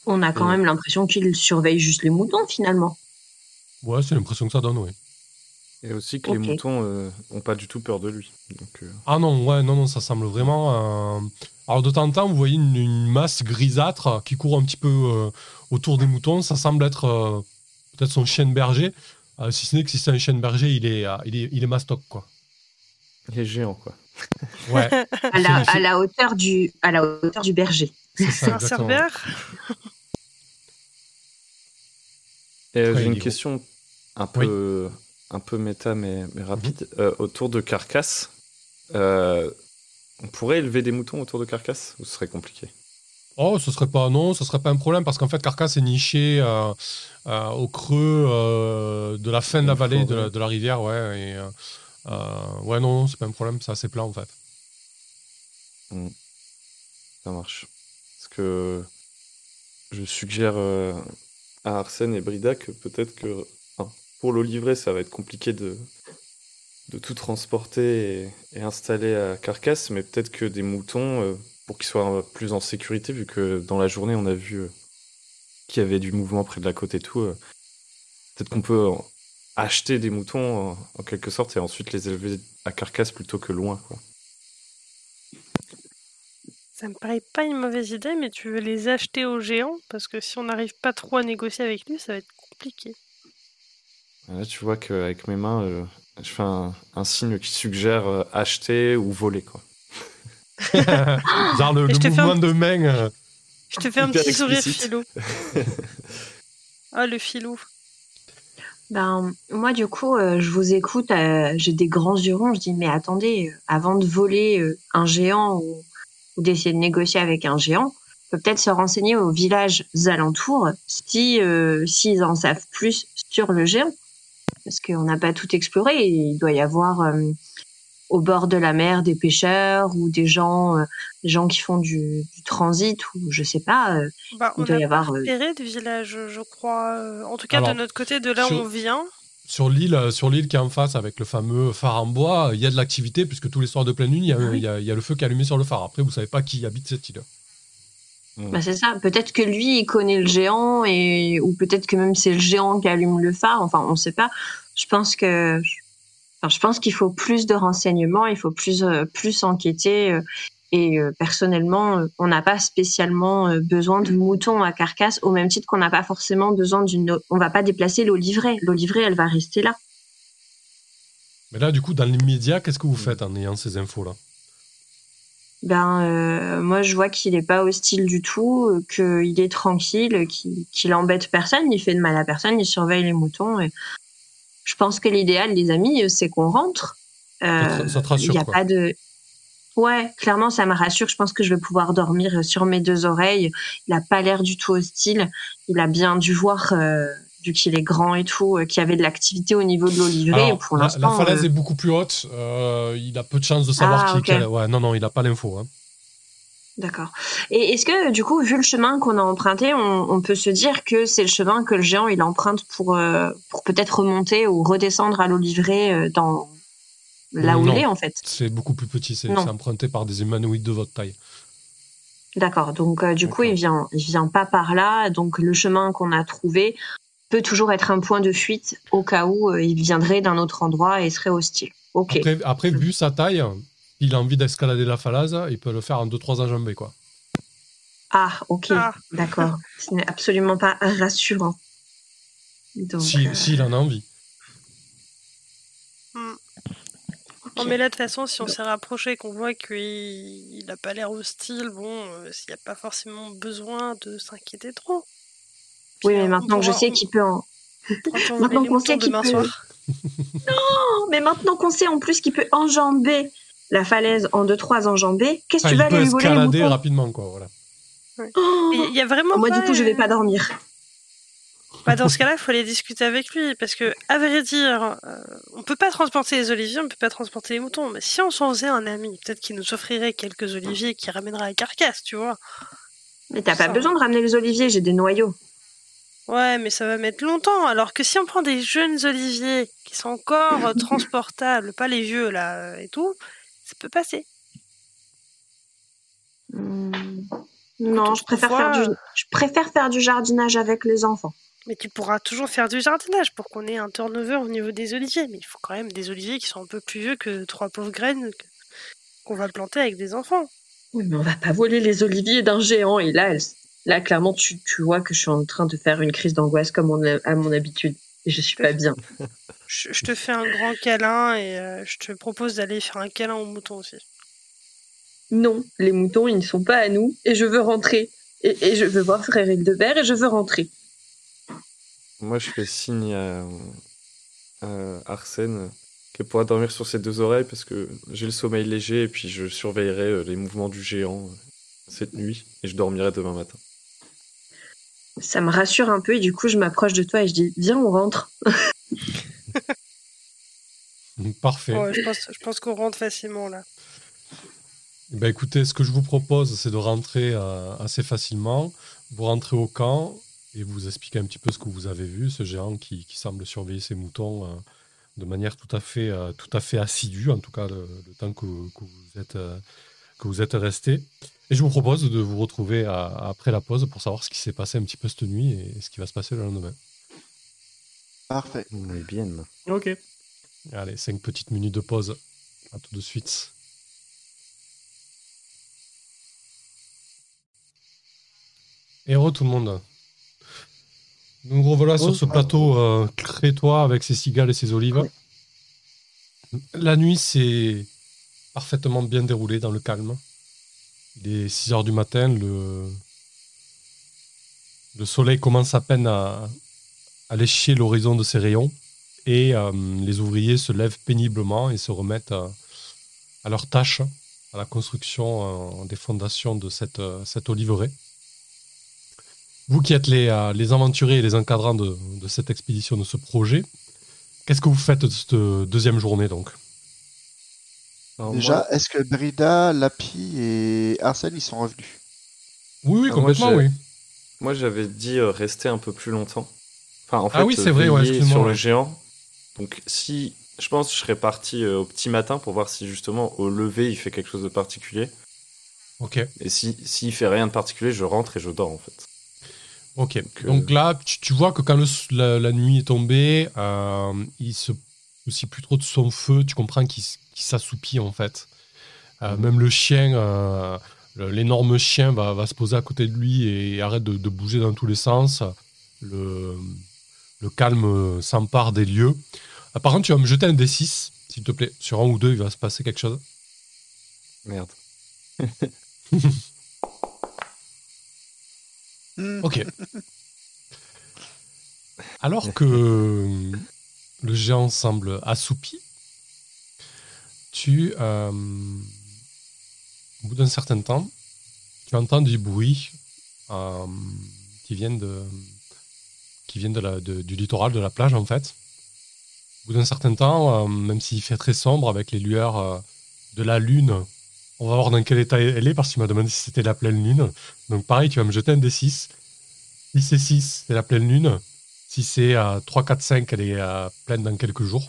[SPEAKER 4] On a quand
[SPEAKER 6] Et-
[SPEAKER 4] même l'impression qu'il surveille juste les moutons finalement.
[SPEAKER 1] Ouais, c'est l'impression que ça donne, oui.
[SPEAKER 6] Et aussi que les moutons euh, ont pas du tout peur de lui. Donc, euh,
[SPEAKER 1] Ah non, ouais, non, non, ça semble vraiment. euh, Alors de temps en temps, vous voyez une, une masse grisâtre qui court un petit peu euh, autour des moutons. Ça semble être euh, peut-être son chien de berger. Euh, si ce n'est que si c'est un chien de berger, il est, euh, il est, il est mastoc, quoi.
[SPEAKER 6] Il est géant, quoi.
[SPEAKER 1] Ouais,
[SPEAKER 4] À la,
[SPEAKER 1] C'est-
[SPEAKER 4] à la hauteur du, à la hauteur du berger.
[SPEAKER 1] c'est
[SPEAKER 3] un
[SPEAKER 6] Et euh, j'ai une
[SPEAKER 1] est
[SPEAKER 6] question un peu, un peu méta, mais, mais rapide. Euh, autour de Carcasse, euh, on pourrait élever des moutons autour de Carcasse ou ce serait compliqué?
[SPEAKER 1] Oh, ce serait pas non, ce serait pas un problème parce qu'en fait, Carcasse est niché euh, euh, au creux euh, de la fin de la vallée de la, de la rivière, ouais. Et, ouais, non, c'est pas un problème, c'est assez plat en fait.
[SPEAKER 6] Ça marche. Parce que je suggère euh, à Arsène et Brida que peut-être que pour le livret, ça va être compliqué de, tout transporter et, installer à Carcasse, mais peut-être que des moutons, euh, pour qu'ils soient plus en sécurité, vu que dans la journée, on a vu euh, qu'il y avait du mouvement près de la côte et tout, euh, peut-être qu'on peut euh, acheter des moutons en, en quelque sorte et ensuite les élever à Carcasse plutôt que loin. Quoi.
[SPEAKER 3] Ça me paraît pas une mauvaise idée, mais tu veux les acheter au géant Parce que si on n'arrive pas trop à négocier avec lui, ça va être compliqué.
[SPEAKER 6] Là, tu vois qu'avec mes mains, euh, je fais un, un signe qui suggère euh, acheter ou voler. Quoi.
[SPEAKER 1] Genre le, le
[SPEAKER 3] je te fais
[SPEAKER 1] mouvement
[SPEAKER 3] un-
[SPEAKER 1] de main. euh,
[SPEAKER 3] Je te fais un petit sourire filou. Ah, le filou.
[SPEAKER 4] Ben, moi, du coup, euh, je vous écoute, euh, j'ai des grands yeux ronds, je dis, mais attendez, euh, avant de voler euh, un géant ou, d'essayer de négocier avec un géant, peut-être se renseigner aux villages alentours si s'ils en savent plus sur le géant. Parce qu'on n'a pas tout exploré, il doit y avoir au bord de la mer des pêcheurs ou des gens, euh, des gens qui font du, du transit ou je sais pas. euh,
[SPEAKER 3] Bah,
[SPEAKER 4] Il
[SPEAKER 3] on
[SPEAKER 4] doit y
[SPEAKER 3] a
[SPEAKER 4] avoir, euh,
[SPEAKER 3] de village, je crois. euh, En tout cas,
[SPEAKER 1] Alors,
[SPEAKER 3] de notre côté, de là où
[SPEAKER 1] sur-
[SPEAKER 3] on vient.
[SPEAKER 1] sur l'île, sur l'île qui est en face avec le fameux phare en bois, il y a de l'activité puisque tous les soirs de pleine lune, il y a, il y a- il y a le feu qui est allumé sur le phare. Après, vous savez pas qui habite cette île.
[SPEAKER 4] Bah c'est ça. Peut-être que lui, il connaît le géant et ou peut-être que même c'est le géant qui allume le phare. Enfin, on sait pas. Je pense que, je pense qu'il faut plus de renseignements. Il faut plus euh, plus enquêter. euh, et euh, personnellement, on n'a pas spécialement besoin de moutons à carcasse au même titre qu'on n'a pas forcément besoin d'une. On va pas déplacer l'eau livrée. L'eau livrée, elle va rester là.
[SPEAKER 1] Mais là, du coup, dans l'immédiat, qu'est-ce que vous faites en ayant ces infos-là?
[SPEAKER 4] Ben, euh, moi, je vois qu'il est pas hostile du tout, qu'il est tranquille, qu'il qu'il embête personne, il fait de mal à personne, il surveille les moutons. Et je pense que l'idéal, les amis, euh, c'est qu'on rentre.
[SPEAKER 1] Ça te- ça te rassure,
[SPEAKER 4] Il y a
[SPEAKER 1] quoi.
[SPEAKER 4] pas de. Ouais, clairement, ça me rassure. Je pense que je vais pouvoir dormir sur mes deux oreilles. Il a pas l'air du tout hostile. Il a bien dû voir, euh, vu qu'il est grand et tout, euh, qu'il y avait de l'activité au niveau de l'olivier.
[SPEAKER 1] La, falaise
[SPEAKER 4] euh,
[SPEAKER 1] est beaucoup plus haute. euh, il a peu de chances de savoir
[SPEAKER 4] Ah,
[SPEAKER 1] qui
[SPEAKER 4] ok.
[SPEAKER 1] quel- Ouais, non, non, il n'a pas l'info. Hein.
[SPEAKER 4] D'accord. Et est-ce que, du coup, vu le chemin qu'on a emprunté, on, on peut se dire que c'est le chemin que le géant il emprunte pour, euh, pour peut-être remonter ou redescendre à l'olivier euh, dans là où
[SPEAKER 1] Non.
[SPEAKER 4] il est, en fait?
[SPEAKER 1] C'est beaucoup plus petit. C'est emprunté par des humanoïdes de votre taille.
[SPEAKER 4] D'accord. Donc, euh, du coup, il vient, il vient pas par là. Donc, le chemin qu'on a trouvé peut toujours être un point de fuite au cas où euh, il viendrait d'un autre endroit et serait hostile. Ok.
[SPEAKER 1] Après, après, vu sa taille, il a envie d'escalader la falaise, il peut le faire en 2-3 enjambées, quoi.
[SPEAKER 4] Ah, ok.
[SPEAKER 3] Ah.
[SPEAKER 4] D'accord. Ce n'est absolument pas rassurant. Donc,
[SPEAKER 1] Si-
[SPEAKER 4] euh,
[SPEAKER 1] S'il en a envie.
[SPEAKER 3] Non, mais là, de toute façon, si on s'est rapproché et qu'on voit qu'il il a pas l'air hostile, bon, euh, s'il n'y a pas forcément besoin de s'inquiéter trop.
[SPEAKER 4] oui, mais maintenant que je sais qu'il peut en, maintenant qu'on sait qu'il peut-. Non, mais maintenant qu'on sait en plus qu'il peut enjamber la falaise en deux trois enjambées, qu'est-ce que
[SPEAKER 1] Enfin,
[SPEAKER 4] tu vas aller lui voler les moutons
[SPEAKER 1] rapidement, quoi. Voilà.
[SPEAKER 4] Oh
[SPEAKER 3] Il y a vraiment
[SPEAKER 4] Moi,
[SPEAKER 3] pas,
[SPEAKER 4] du coup, je vais pas dormir.
[SPEAKER 3] Bah, dans ce cas-là, il faut aller discuter avec lui, parce que, à vrai dire, euh, on peut pas transporter les oliviers, on peut pas transporter les moutons, mais si on s'en faisait un ami, peut-être qu'il nous offrirait quelques oliviers qui ramènerait la carcasse, tu vois.
[SPEAKER 4] Mais t'as pas
[SPEAKER 3] Ça.
[SPEAKER 4] besoin de ramener les oliviers, j'ai des noyaux.
[SPEAKER 3] Ouais, mais ça va mettre longtemps, alors que si on prend des jeunes oliviers qui sont encore euh, transportables, pas les vieux là euh, et tout, ça peut passer.
[SPEAKER 4] Hmm. Non, je préfère, faire du...
[SPEAKER 3] euh,
[SPEAKER 4] je préfère faire du jardinage avec les enfants.
[SPEAKER 3] Mais tu pourras toujours faire du jardinage pour qu'on ait un turnover au niveau des oliviers. Mais il faut quand même des oliviers qui sont un peu plus vieux que trois pauvres graines qu'on va planter avec des enfants.
[SPEAKER 4] Oui, mais on va pas voler les oliviers d'un géant. Et là, elle- là clairement, tu, tu vois que je suis en train de faire une crise d'angoisse comme on a- à mon habitude. Et je suis pas bien.
[SPEAKER 3] Je, je te fais un grand câlin et euh, je te propose d'aller faire un câlin aux moutons aussi.
[SPEAKER 4] Non, les moutons, ils ne sont pas à nous. Et je veux rentrer. Et, et je veux voir frère Hildebert et je veux rentrer.
[SPEAKER 6] Moi, je fais signe à, à Arsène qu'elle pourra dormir sur ses deux oreilles parce que j'ai le sommeil léger et puis je surveillerai euh, les mouvements du géant euh, cette nuit et je dormirai demain matin.
[SPEAKER 4] Ça me rassure un peu et du coup, je m'approche de toi et je dis, viens, on rentre.
[SPEAKER 1] Parfait.
[SPEAKER 3] Ouais, je pense, je pense qu'on rentre facilement là.
[SPEAKER 1] Eh Ben écoutez, ce que je vous propose, c'est de rentrer euh, assez facilement. Vous rentrez au camp et vous expliquez un petit peu ce que vous avez vu, ce géant qui, qui semble surveiller ses moutons euh, de manière tout à fait, euh, tout à fait assidue, en tout cas le, le temps que, que vous êtes, euh, que vous êtes resté. Et je vous propose de vous retrouver à- après la pause pour savoir ce qui s'est passé un petit peu cette nuit et ce qui va se passer le lendemain.
[SPEAKER 5] Parfait.
[SPEAKER 6] Mais bien.
[SPEAKER 2] Ok.
[SPEAKER 1] Allez, cinq petites minutes de pause. À tout de suite. Héros tout le monde. Nous revoilà sur ce plateau euh, crétois avec ses cigales et ses olives. La nuit s'est parfaitement bien déroulée dans le calme. Il est 6 heures du matin, le, le soleil commence à peine à, à lécher l'horizon de ses rayons et euh, les ouvriers se lèvent péniblement et se remettent à, à leur tâche, à la construction euh, des fondations de cette, euh, cette oliveraie. Vous qui êtes les, euh, les aventuriers et les encadrants de, de cette expédition, de ce projet, qu'est-ce que vous faites de cette deuxième journée donc?
[SPEAKER 6] Alors,
[SPEAKER 5] Déjà,
[SPEAKER 6] moi-
[SPEAKER 5] est-ce que Brida, Lapi et Arsène, ils sont revenus?
[SPEAKER 1] Oui, oui,
[SPEAKER 6] Ah, moi,
[SPEAKER 1] complètement, oui.
[SPEAKER 6] Moi, j'avais dit euh, rester un peu plus longtemps. Enfin, en fait,
[SPEAKER 1] Ah oui, c'est
[SPEAKER 6] euh,
[SPEAKER 1] vrai, ouais,
[SPEAKER 6] sur le géant. Donc, si je pense, que je serais parti euh, au petit matin pour voir si justement au lever il fait quelque chose de particulier.
[SPEAKER 1] Ok,
[SPEAKER 6] Et si s'il fait rien de particulier, je rentre et je dors en fait.
[SPEAKER 1] ok.
[SPEAKER 6] Donc, euh,
[SPEAKER 1] Donc là, tu, tu vois que quand le- la, la nuit est tombée, euh, il se soucie plus trop de son feu. Tu comprends qu'il qu'il s'assoupit en fait.
[SPEAKER 6] Mhm.
[SPEAKER 1] Même le chien, l'énorme chien va, va se poser à côté de lui et arrête de, de bouger dans tous les sens. Le, le calme s'empare des lieux. Ah, par contre, tu vas me jeter un D6, s'il te plaît. Sur un ou deux, il va se passer quelque chose.
[SPEAKER 6] Merde.
[SPEAKER 1] Ok. Alors que le géant semble assoupi, tu, euh, au bout d'un certain temps, tu entends du bruit euh, qui viennent de, qui viennent de la, de- du littoral, de la plage en fait. Au bout d'un certain temps, euh, même s'il fait très sombre avec les lueurs euh, de la lune, on va voir dans quel état elle est parce qu'il m'a demandé si c'était la pleine lune. Donc pareil, tu vas me jeter un D6. Si c'est 6, c'est la pleine lune. Si c'est euh, 3, 4, 5, elle est euh, pleine dans quelques jours.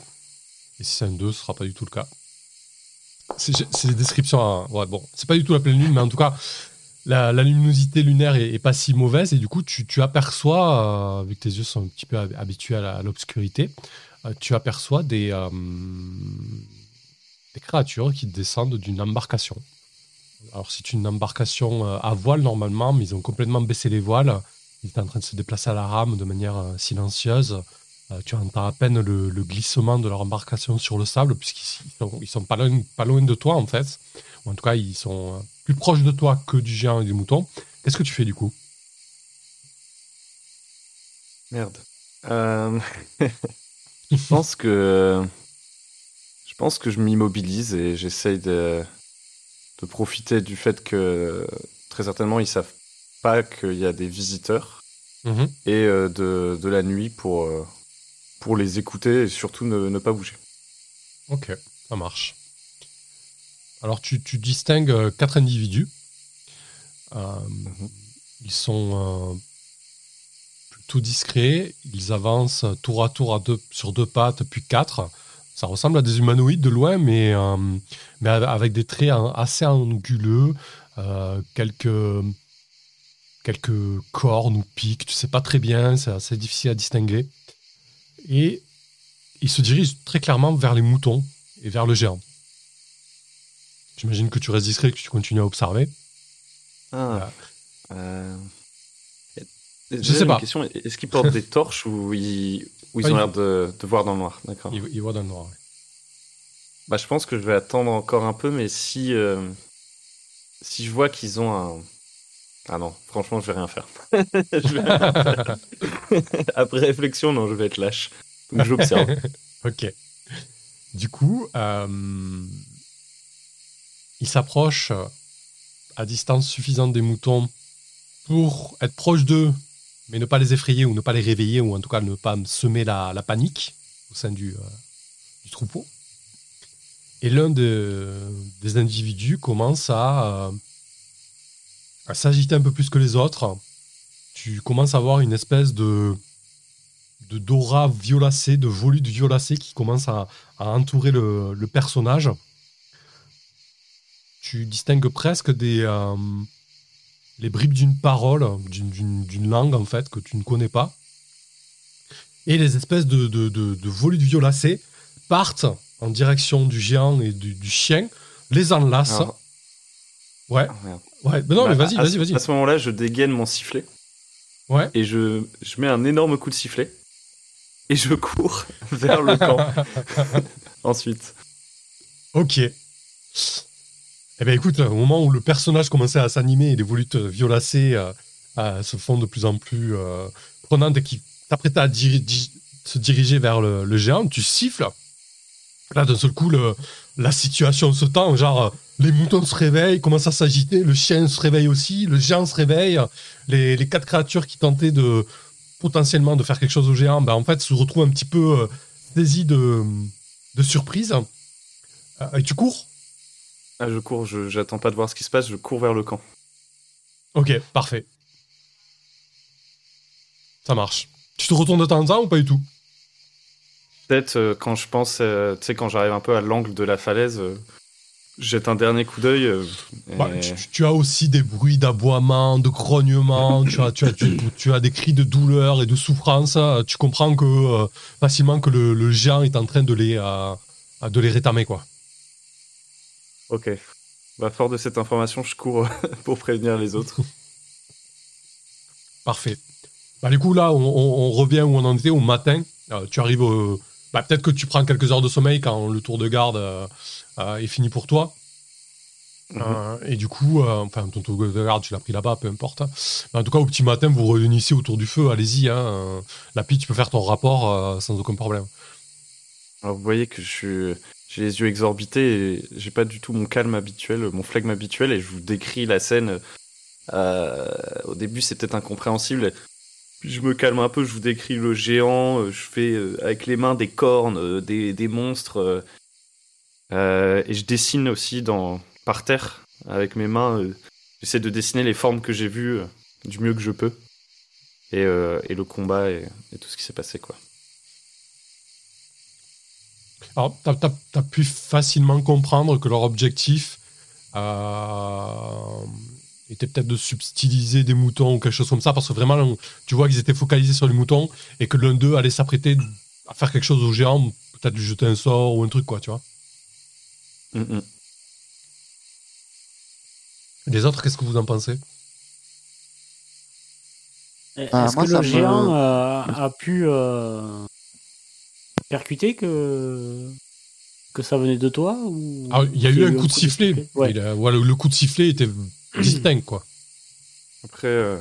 [SPEAKER 1] Et si c'est un 2, ce sera pas du tout le cas. C'est des descriptions. hein. Ouais, bon, c'est pas du tout la pleine lune, mais en tout cas, la, luminosité lunaire est, pas si mauvaise. Et du coup, tu, aperçois, vu que tes yeux sont un petit peu hab- habitués à l'obscurité, tu aperçois des, euh, des créatures qui descendent d'une embarcation. Alors, c'est une embarcation euh, à voile normalement, mais ils ont complètement baissé les voiles. Ils étaient en train de se déplacer à la rame de manière euh, silencieuse. Euh, tu entends à peine le, glissement de leur embarcation sur le sable, puisqu'ils sont, sont pas, loin, de toi, en fait. Ou en tout cas, ils sont euh, plus proches de toi que du géant et du mouton. Qu'est-ce que tu fais du coup?
[SPEAKER 6] Merde. Euh, je pense que je pense que je m'immobilise et j'essaye de, de profiter du fait que très certainement ils savent pas qu'il y a des visiteurs
[SPEAKER 1] Mhm.
[SPEAKER 6] et euh, de, de la nuit pour euh, pour les écouter et surtout ne, ne pas bouger.
[SPEAKER 1] Ok, ça marche. Alors, tu, tu distingues euh, quatre individus. Euh, Ils sont euh, plutôt discrets. Ils avancent tour à tour à deux, sur deux pattes, puis quatre. Ça ressemble à des humanoïdes de loin, mais, euh, mais avec des traits assez anguleux, euh, quelques, quelques cornes ou pics. Tu sais pas très bien, c'est assez difficile à distinguer. Et il se dirige très clairement vers les moutons et vers le géant. J'imagine que tu restes discret, que tu continues à observer.
[SPEAKER 6] Ah. Euh...
[SPEAKER 1] Je sais pas.
[SPEAKER 6] question, est-ce qu'ils portent des torches ou ils, ou ils
[SPEAKER 1] Pas
[SPEAKER 6] ont l'air de, de voir dans le noir? D'accord.
[SPEAKER 1] Il, il voit dans le noir. ouais.
[SPEAKER 6] Bah, je pense que je vais attendre encore un peu, mais si, euh, si je vois qu'ils ont un. Ah non, franchement, je vais rien faire. Je vais rien faire. Après réflexion, non, je vais être lâche. Donc j'observe.
[SPEAKER 1] Ok. Du coup, euh, il s'approche à distance suffisante des moutons pour être proche d'eux, mais ne pas les effrayer ou ne pas les réveiller, ou en tout cas ne pas semer la, panique au sein du, euh, troupeau. Et l'un de- des individus commence à, euh, à s'agiter un peu plus que les autres. Tu commences à voir une espèce de, de d'aura violacée, de volute violacée qui commence à, entourer le, le personnage. Tu distingues presque des euh, les bribes d'une parole, d'une- langue en fait que tu ne connais pas. Et les espèces de, de, de, de volutes violacées partent en direction du géant et du, du chien, les enlacent.
[SPEAKER 6] Alors,
[SPEAKER 1] Ouais,
[SPEAKER 6] ah,
[SPEAKER 1] ouais. Mais non,
[SPEAKER 6] Bah,
[SPEAKER 1] mais vas-y,
[SPEAKER 6] à
[SPEAKER 1] vas-y,
[SPEAKER 6] ce-
[SPEAKER 1] vas-y.
[SPEAKER 6] À ce moment-là, je dégaine mon sifflet
[SPEAKER 1] Ouais.
[SPEAKER 6] et je, je mets un énorme coup de sifflet et je cours vers le camp. Ensuite.
[SPEAKER 1] Ok. Eh bien, écoute, au moment où le personnage commençait à s'animer et les volutes violacées euh, euh, se font de plus en plus euh, prenantes et qui s'apprêtent à se diriger vers le, géant, tu siffles. Là, d'un seul coup, le- la situation se tend. Genre, euh, les moutons se réveillent, commencent à s'agiter, le chien se réveille aussi, le géant se réveille. Les, quatre créatures qui tentaient de potentiellement de faire quelque chose au géant, ben, en fait, se retrouvent un petit peu euh, saisies de, de surprise. Euh, et tu cours
[SPEAKER 6] Ah, je cours, je- j'attends pas de voir ce qui se passe, je cours vers le camp.
[SPEAKER 1] Ok, parfait. Ça marche. Tu te retournes de temps en temps ou pas du tout?
[SPEAKER 6] Peut-être euh, quand je pense, euh, tu sais, quand j'arrive un peu à l'angle de la falaise, euh, je jette un dernier coup d'œil. euh, et-
[SPEAKER 1] Bah, tu, tu as aussi des bruits d'aboiement, de grognement, tu, as, tu, as, tu, as des cris de douleur et de souffrance. Tu comprends que facilement que le, le géant est en train de les, de les rétamer. Quoi.
[SPEAKER 6] Ok. Bah, fort de cette information, je cours pour prévenir les autres.
[SPEAKER 1] Parfait. Bah, du coup, là, on, on- on revient où on en était au matin. Euh, tu arrives au- bah, peut-être que tu prends quelques heures de sommeil quand le tour de garde euh, euh, est fini pour toi.
[SPEAKER 6] Mhm.
[SPEAKER 1] Euh, et du coup, euh, enfin, ton tour de garde, tu l'as pris là-bas, peu importe. Mais en tout cas, au petit matin, vous réunissez autour du feu, allez-y. Hein, euh, la pie, tu peux faire ton rapport euh, sans aucun problème.
[SPEAKER 6] Alors vous voyez que je suis, j'ai les yeux exorbités et j'ai pas du tout mon calme habituel, mon flegme habituel et je vous décris la scène. Euh, au début c'est peut-être incompréhensible. Puis je me calme un peu, je vous décris le géant, euh, je fais euh, avec les mains des cornes, euh, des, des monstres et je dessine aussi dans par terre avec mes mains. J'essaie de dessiner les formes que j'ai vues du mieux que je peux et, et le combat et, et tout ce qui s'est passé quoi.
[SPEAKER 1] Alors, t'as as, pu facilement comprendre que leur objectif euh, était peut-être de subtiliser des moutons ou quelque chose comme ça, parce que vraiment, tu vois qu'ils étaient focalisés sur les moutons et que l'un d'eux allait s'apprêter à faire quelque chose au géant, peut-être lui jeter un sort ou un truc, quoi, tu vois.
[SPEAKER 6] Mm, mm.
[SPEAKER 1] Les autres, qu'est-ce que vous en pensez?
[SPEAKER 2] Est-ce
[SPEAKER 5] Ah, moi,
[SPEAKER 2] que le
[SPEAKER 5] me-
[SPEAKER 2] géant euh, a pu euh, percuter que que ça venait de toi ou
[SPEAKER 1] Alors, Il y a eu un coup de sifflet.
[SPEAKER 2] Ouais.
[SPEAKER 1] Il a- voilà, le coup de sifflet était distinct, quoi.
[SPEAKER 6] Après. euh,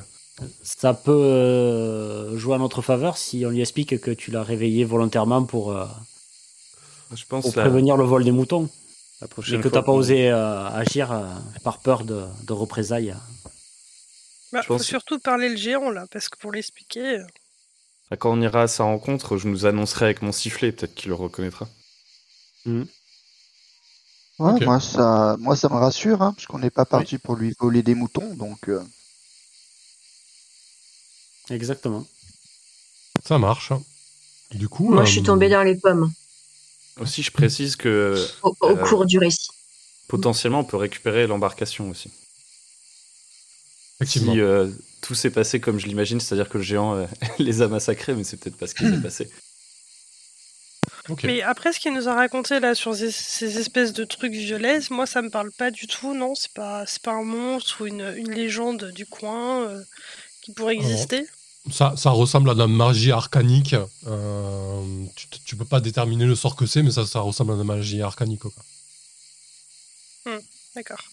[SPEAKER 2] Ça peut euh, jouer à notre faveur si on lui explique que tu l'as réveillé volontairement pour, euh,
[SPEAKER 6] Je pense
[SPEAKER 2] pour
[SPEAKER 6] la-
[SPEAKER 2] prévenir le vol des moutons.
[SPEAKER 6] la
[SPEAKER 2] Et que
[SPEAKER 6] fois
[SPEAKER 2] t'as pas osé euh, agir euh, par peur de, de représailles.
[SPEAKER 3] Bah,
[SPEAKER 6] Je
[SPEAKER 3] faut
[SPEAKER 6] pense-
[SPEAKER 3] surtout parler le géant là, parce que pour l'expliquer. Euh,
[SPEAKER 6] Ah, Quand on ira à sa rencontre, je nous annoncerai avec mon sifflet, peut-être qu'il le reconnaîtra.
[SPEAKER 5] Ouais,
[SPEAKER 1] Ok.
[SPEAKER 5] moi, ça, moi, ça me rassure, hein, parce qu'on n'est pas parti pour lui voler des moutons, donc. euh,
[SPEAKER 2] Exactement.
[SPEAKER 1] Ça marche. Du coup.
[SPEAKER 4] Moi,
[SPEAKER 1] euh,
[SPEAKER 4] je suis tombée dans les pommes
[SPEAKER 6] Aussi, je précise que
[SPEAKER 4] au, au
[SPEAKER 6] Euh,
[SPEAKER 4] cours du récit.
[SPEAKER 6] potentiellement, on peut récupérer l'embarcation aussi.
[SPEAKER 1] Effectivement.
[SPEAKER 6] Si euh, tout s'est passé comme je l'imagine, c'est-à-dire que le géant euh, les a massacrés, mais c'est peut-être pas ce qui s'est passé.
[SPEAKER 3] Mais après, ce qu'il nous a raconté là sur ces, ces espèces de trucs violets, moi ça me parle pas du tout, non? C'est pas, c'est pas un monstre ou une, une légende du coin euh, qui pourrait
[SPEAKER 1] Alors,
[SPEAKER 3] exister?
[SPEAKER 1] Ça, ça ressemble à de la magie arcanique. Euh, tu, tu peux pas déterminer le sort que c'est, mais ça, ça ressemble à de la magie arcanique. Quoi. En
[SPEAKER 3] D'accord.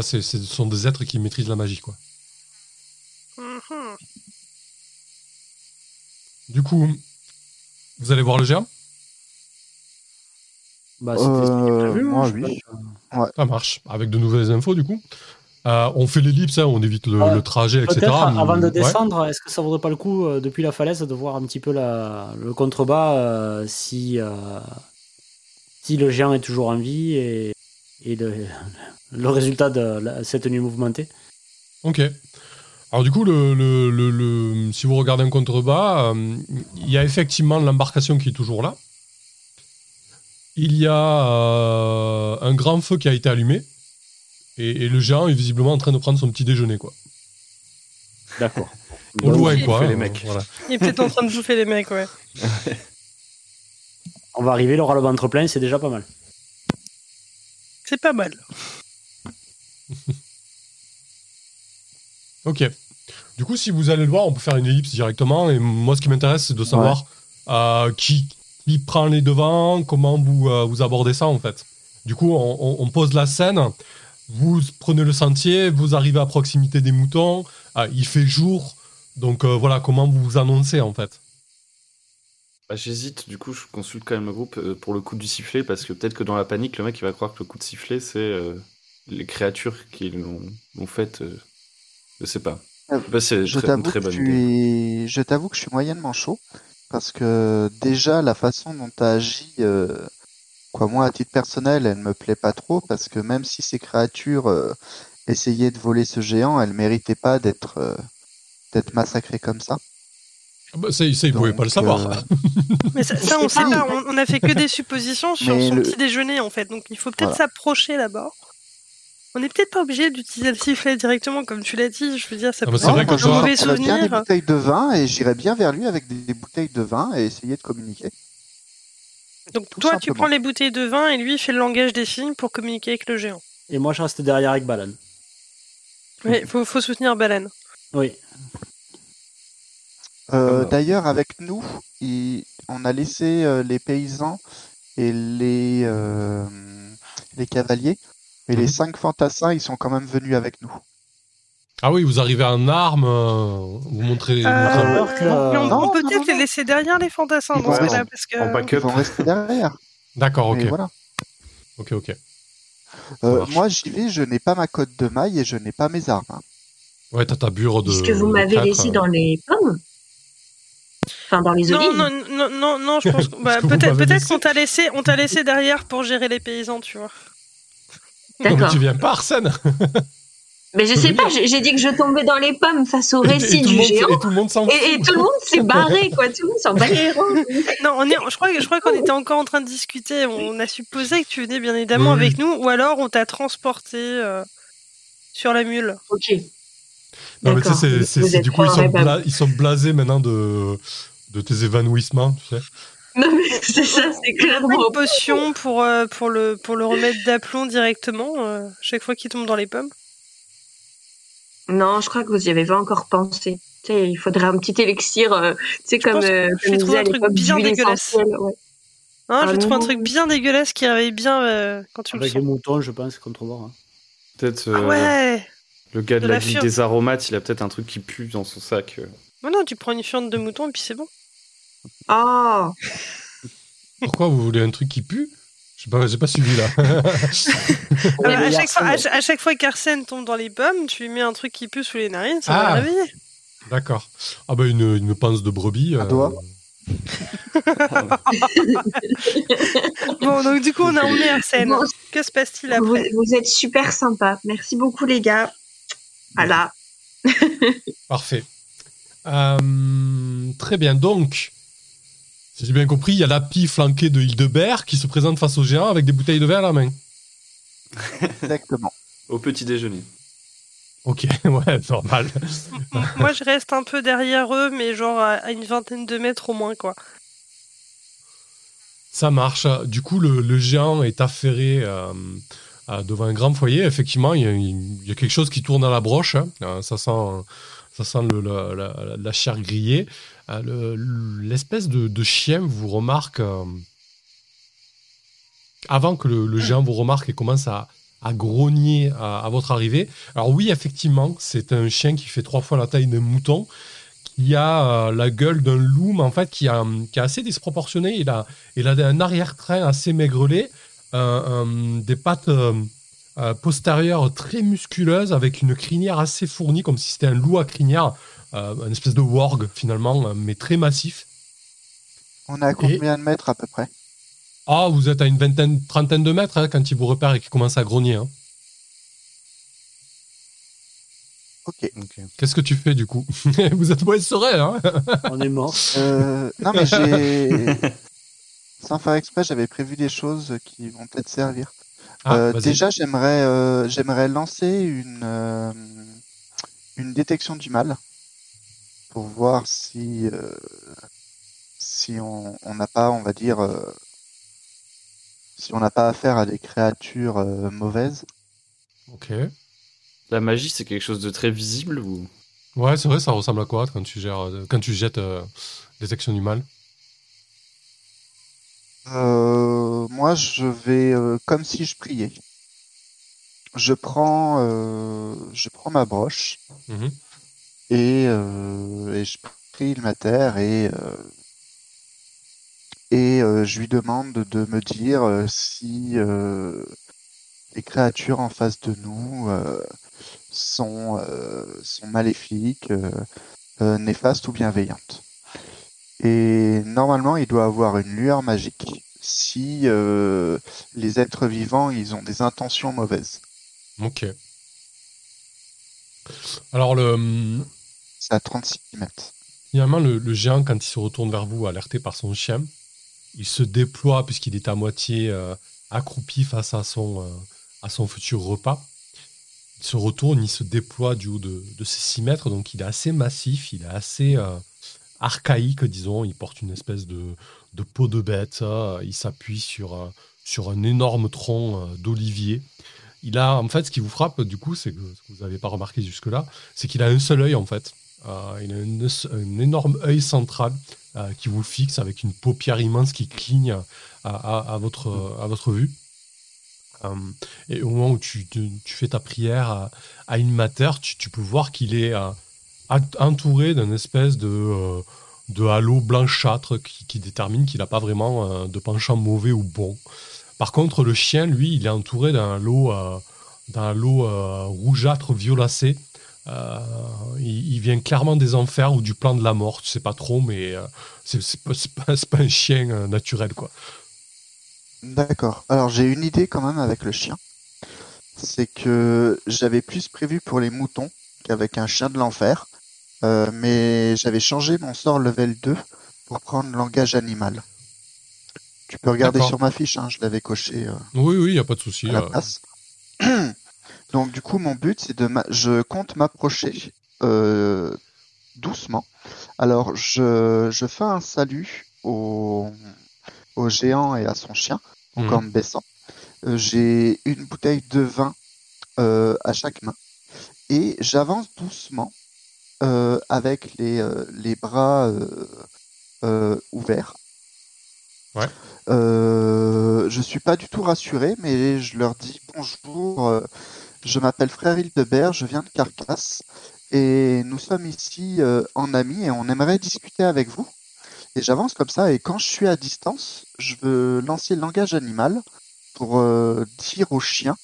[SPEAKER 1] C'est- ce sont des êtres qui maîtrisent la magie. Quoi.
[SPEAKER 3] Mhm.
[SPEAKER 1] Du coup, vous allez voir le géant?
[SPEAKER 2] Bah, c'était ce qui était
[SPEAKER 5] Euh,
[SPEAKER 2] prévu,
[SPEAKER 5] moi,
[SPEAKER 2] je
[SPEAKER 5] oui.
[SPEAKER 2] pense.
[SPEAKER 1] Ça marche. Avec de nouvelles infos, du coup. Euh, on fait l'ellipse, hein, on évite le,
[SPEAKER 2] Euh,
[SPEAKER 1] le trajet, etc.
[SPEAKER 2] Avant de
[SPEAKER 1] Ouais.
[SPEAKER 2] descendre, est-ce que ça vaudrait pas le coup euh, depuis la falaise de voir un petit peu la, le contrebas euh, si euh, si le géant est toujours en vie et, et le, le résultat de la- cette nuit mouvementée.
[SPEAKER 1] Ok. Alors du coup, le, le- le- le- si vous regardez un contrebas, euh, il y a effectivement l'embarcation qui est toujours là. Il y a euh, un grand feu qui a été allumé. Et, et le géant est visiblement en train de prendre son petit déjeuner, quoi.
[SPEAKER 2] D'accord.
[SPEAKER 1] Au loin,
[SPEAKER 6] il
[SPEAKER 1] quoi.
[SPEAKER 6] fait
[SPEAKER 1] hein,
[SPEAKER 6] les mecs.
[SPEAKER 1] voilà.
[SPEAKER 3] Il est peut-être en train de bouffer les mecs, ouais.
[SPEAKER 2] On va arriver, il aura le ventre plein, c'est déjà pas mal.
[SPEAKER 3] C'est pas mal.
[SPEAKER 1] Ok. Du coup, si vous allez le voir, on peut faire une ellipse directement. Et moi, ce qui m'intéresse, c'est de savoir euh, qui, qui prend les devants, comment vous, euh, vous abordez ça, en fait. Du coup, on, on- on pose la scène. Vous prenez le sentier, vous arrivez à proximité des moutons. ah, il fait jour. Donc euh, voilà, comment vous vous annoncez, en fait.
[SPEAKER 6] Bah, J'hésite, du coup, je consulte quand même le groupe euh, pour le coup du sifflet, parce que peut-être que dans la panique, le mec il va croire que le coup de sifflet, c'est euh, les créatures qui l'ont fait. euh, je sais pas. Bah, c'est
[SPEAKER 5] Je t'avoue que je suis, je t'avoue que je suis moyennement chaud parce que déjà la façon dont tu as agi, quoi, moi à titre personnel, elle me plaît pas trop parce que même si ces créatures essayaient de voler ce géant, elles méritaient pas d'être d'être massacrées comme ça.
[SPEAKER 1] Ah bah, ça, ça, il pouvait
[SPEAKER 5] Donc,
[SPEAKER 1] pas le savoir.
[SPEAKER 5] euh,
[SPEAKER 3] Mais ça, ça, on sait pas, on, on a fait que des suppositions sur
[SPEAKER 5] Mais
[SPEAKER 3] son
[SPEAKER 5] le-
[SPEAKER 3] petit déjeuner en fait, donc il faut peut-être
[SPEAKER 5] Voilà.
[SPEAKER 3] s'approcher d'abord. On n'est peut-être pas obligé d'utiliser le sifflet directement, comme tu l'as dit. Je veux dire, ça
[SPEAKER 1] Ah
[SPEAKER 3] peut
[SPEAKER 1] bah, c'est
[SPEAKER 3] être un
[SPEAKER 1] que
[SPEAKER 3] mauvais
[SPEAKER 5] on a bien des
[SPEAKER 3] souvenir.
[SPEAKER 5] bouteilles de vin et j'irais bien vers lui avec des, bouteilles de vin et essayer de communiquer.
[SPEAKER 3] Donc
[SPEAKER 5] tout
[SPEAKER 3] toi, tu prends les bouteilles de vin et lui il fait le langage des signes pour communiquer avec le géant.
[SPEAKER 2] Et moi, je reste derrière avec Balan.
[SPEAKER 3] Oui, faut, faut soutenir Baleine.
[SPEAKER 2] Oui.
[SPEAKER 5] Euh,
[SPEAKER 6] Ah.
[SPEAKER 5] D'ailleurs, avec nous, il- on a laissé euh, les paysans et les, euh, les cavaliers. Et les
[SPEAKER 1] Mhm.
[SPEAKER 5] cinq fantassins, ils sont quand même venus avec nous.
[SPEAKER 1] Ah oui, vous arrivez en armes, euh, vous montrez les.
[SPEAKER 3] Euh,
[SPEAKER 2] alors que-
[SPEAKER 3] mais on,
[SPEAKER 5] Non,
[SPEAKER 3] on peut peut-être les laisser derrière les fantassins
[SPEAKER 5] Ils
[SPEAKER 3] dans ce cas-là, parce que
[SPEAKER 6] en
[SPEAKER 5] Ils
[SPEAKER 6] backup.
[SPEAKER 5] vont rester derrière.
[SPEAKER 1] D'accord, ok.
[SPEAKER 5] Mais voilà.
[SPEAKER 1] Ok, ok.
[SPEAKER 5] Euh, moi, j'y vais, je n'ai pas ma cote de maille et je n'ai pas mes armes.
[SPEAKER 1] Ouais, t'as ta bure de.
[SPEAKER 4] Puisque vous
[SPEAKER 1] de
[SPEAKER 4] m'avez laissé
[SPEAKER 1] euh.
[SPEAKER 4] dans les pommes. Enfin, dans les
[SPEAKER 3] non,
[SPEAKER 4] olives.
[SPEAKER 3] non, non, non, non, je pense que- bah, peut-être qu'on t'a laissé, on t'a laissé derrière pour gérer les paysans, tu vois.
[SPEAKER 4] D'accord.
[SPEAKER 1] tu viens pas, Arsène
[SPEAKER 4] Mais je sais pas, j'ai dit que je tombais dans les pommes face au
[SPEAKER 1] Et- et
[SPEAKER 4] récit du
[SPEAKER 1] monde-
[SPEAKER 4] géant.
[SPEAKER 1] Et tout le monde s'en
[SPEAKER 4] Et, et
[SPEAKER 1] fout.
[SPEAKER 4] tout le monde s'est barré, quoi. Tout le monde s'en bat les reins.
[SPEAKER 3] Non, on est, je crois, que- je crois qu'on était encore en train de discuter. On a supposé que tu venais bien évidemment avec nous, ou alors on t'a transporté euh, sur la mule.
[SPEAKER 4] Ok.
[SPEAKER 1] Non, mais tu sais, du coup,
[SPEAKER 4] bah,
[SPEAKER 1] bla- ils sont blasés maintenant de, de tes évanouissements, tu sais.
[SPEAKER 4] Non, mais c'est ça, c'est clairement.
[SPEAKER 3] une potion pour, euh, pour, le, pour le remettre d'aplomb directement, euh, chaque fois qu'il tombe dans les pommes?
[SPEAKER 4] Non, je crois que vous y avez pas encore pensé. Tu sais, il faudrait un petit élixir, euh, tu sais, comme
[SPEAKER 3] que
[SPEAKER 4] euh,
[SPEAKER 3] je vais
[SPEAKER 4] comme
[SPEAKER 3] trouver un truc bien dégueulasse.
[SPEAKER 4] essentielle, ouais.
[SPEAKER 3] Hein,
[SPEAKER 4] Ah
[SPEAKER 3] je trouve un truc bien dégueulasse qui réveille bien euh, quand tu le
[SPEAKER 2] Avec
[SPEAKER 3] sens.
[SPEAKER 2] les moutons, je pense, contre voir. hein.
[SPEAKER 6] Peut-être
[SPEAKER 3] Ah ouais
[SPEAKER 6] le gars de,
[SPEAKER 3] de
[SPEAKER 6] la
[SPEAKER 3] la
[SPEAKER 6] des aromates, il a peut-être un truc qui pue dans son sac. euh.
[SPEAKER 3] Mais non, tu prends une fiente de mouton et puis c'est bon.
[SPEAKER 4] Oh,
[SPEAKER 1] Pourquoi vous voulez un truc qui pue? Je sais pas, pas suivi là.
[SPEAKER 3] Ah,
[SPEAKER 2] Ouais,
[SPEAKER 3] à,
[SPEAKER 2] mais
[SPEAKER 3] chaque fois, à, à chaque fois qu'Arsène tombe dans les pommes, tu lui mets un truc qui pue sous les narines, ça va
[SPEAKER 1] Ah.
[SPEAKER 3] le réveiller.
[SPEAKER 1] D'accord. Ah bah une, une pince de brebis.
[SPEAKER 5] Un doigt.
[SPEAKER 3] Bon, donc du coup, on a emmené Arsène.
[SPEAKER 4] Bon,
[SPEAKER 3] Que se passe-t-il
[SPEAKER 4] vous,
[SPEAKER 3] après?
[SPEAKER 4] vous êtes super sympa. Merci beaucoup, les gars. Voilà.
[SPEAKER 1] Parfait. Euh, très bien. Donc, si j'ai bien compris, il y a Lapi flanqué de Hildebert qui se présente face au géant avec des bouteilles de verre à la main.
[SPEAKER 5] Exactement.
[SPEAKER 6] Au petit déjeuner.
[SPEAKER 1] Ok, ouais, normal.
[SPEAKER 3] Moi, je reste un peu derrière eux, mais genre à, une vingtaine de mètres au moins, quoi.
[SPEAKER 1] Ça marche. Du coup, le, le géant est affairé euh, euh, devant un grand foyer. Effectivement, il y, a, il y a quelque chose qui tourne à la broche. hein. Euh, ça sent, ça sent le- la, la- la chair grillée. Euh, le- L'espèce de, chien vous remarque, euh, avant que le, géant vous remarque et commence à, grogner à, votre arrivée. Alors oui, effectivement, c'est un chien qui fait trois fois la taille d'un mouton, qui a euh, la gueule d'un loup, mais en fait qui, a, qui est assez disproportionné. Il a, il a un arrière-train assez euh, des pattes postérieures très musculeuses, avec une crinière assez fournie, comme si c'était un loup à crinière, une espèce de warg finalement, euh, mais très massif.
[SPEAKER 5] On est à combien de mètres à peu près?
[SPEAKER 1] Ah, vous êtes à une vingtaine, trentaine de mètres hein, quand il vous repère et qu'il commence à grogner. hein.
[SPEAKER 5] Ok.
[SPEAKER 1] Qu'est-ce que tu fais du coup? Vous êtes moins serein, hein
[SPEAKER 2] On est mort.
[SPEAKER 5] Euh, non, mais j'ai. Sans faire exprès, j'avais prévu des choses qui vont peut-être servir.
[SPEAKER 1] Ah,
[SPEAKER 5] Euh, déjà, j'aimerais euh, j'aimerais lancer une, euh, une détection du mal pour voir si, euh, si on on n'a pas, on va dire, euh, si on n'a pas affaire à des créatures euh, mauvaises.
[SPEAKER 1] Ok.
[SPEAKER 6] La magie, c'est quelque chose de très visible ou?
[SPEAKER 1] Ouais, c'est vrai, ça ressemble à quoi quand tu, gères, euh, quand tu jettes euh, des actions du mal?
[SPEAKER 5] Euh, moi, je vais euh, comme si je priais. Je prends, euh, je prends ma broche
[SPEAKER 1] Mhm.
[SPEAKER 5] Et, euh, et je prie le mater et euh, euh, je lui demande de me dire si les créatures en face de nous sont maléfiques, néfastes ou bienveillantes. Et normalement, il doit avoir une lueur magique si les êtres vivants ils ont des intentions mauvaises.
[SPEAKER 1] Ok. Alors, le,
[SPEAKER 5] C'est à 36 mètres.
[SPEAKER 1] finalement, le, le géant, quand il se retourne vers vous, alerté par son chien, il se déploie, puisqu'il est à moitié euh, accroupi face à son, euh, à son futur repas. Il se retourne, il se déploie du haut de, de ses 6 mètres, donc il est assez massif, il est assez euh, archaïque, disons. Il porte une espèce de, de peau de bête, il s'appuie sur, sur un énorme tronc d'olivier. Il a, en fait, ce qui vous frappe, du coup, c'est que vous n'avez pas remarqué jusque-là, c'est qu'il a un seul œil, en fait. Euh, il a une- un énorme œil central euh, qui vous fixe avec une paupière immense qui cligne à, votre, vue. Euh, et au moment où tu, fais ta prière à, à Inmater, tu, peux voir qu'il est entouré d'une espèce de, de halo blanchâtre qui, détermine qu'il n'a pas vraiment de penchant mauvais ou bon. Par contre, le chien, lui, il est entouré d'un halo, euh, d'un halo euh, rougeâtre violacé. Euh, il, vient clairement des enfers ou du plan de la mort, tu sais pas trop, mais c'est pas, un chien naturel, quoi.
[SPEAKER 5] D'accord. Alors j'ai une idée quand même avec le chien. C'est que j'avais plus prévu pour les moutons qu'avec un chien de l'enfer. Mais j'avais changé mon sort level 2 pour prendre langage animal. Tu peux regarder sur ma fiche, hein, je l'avais coché euh,
[SPEAKER 1] Oui, oui, il n'y a pas de souci.
[SPEAKER 5] à la
[SPEAKER 1] euh.
[SPEAKER 5] place. Donc du coup mon but c'est de ma... je compte m'approcher euh, doucement. Alors je, je fais un salut au, au géant et à son chien en
[SPEAKER 1] Mhm.
[SPEAKER 5] corne baissant. Euh, J'ai une bouteille de vin à chaque main et j'avance doucement avec les, les bras ouverts.
[SPEAKER 1] Ouais.
[SPEAKER 5] Euh, je suis pas du tout rassuré, mais je leur dis bonjour. euh, je m'appelle Frère Hildebert, je viens de Carcasse et nous sommes ici euh, en amis et on aimerait discuter avec vous. Et j'avance comme ça et quand je suis à distance, je veux lancer le langage animal pour euh, dire au chien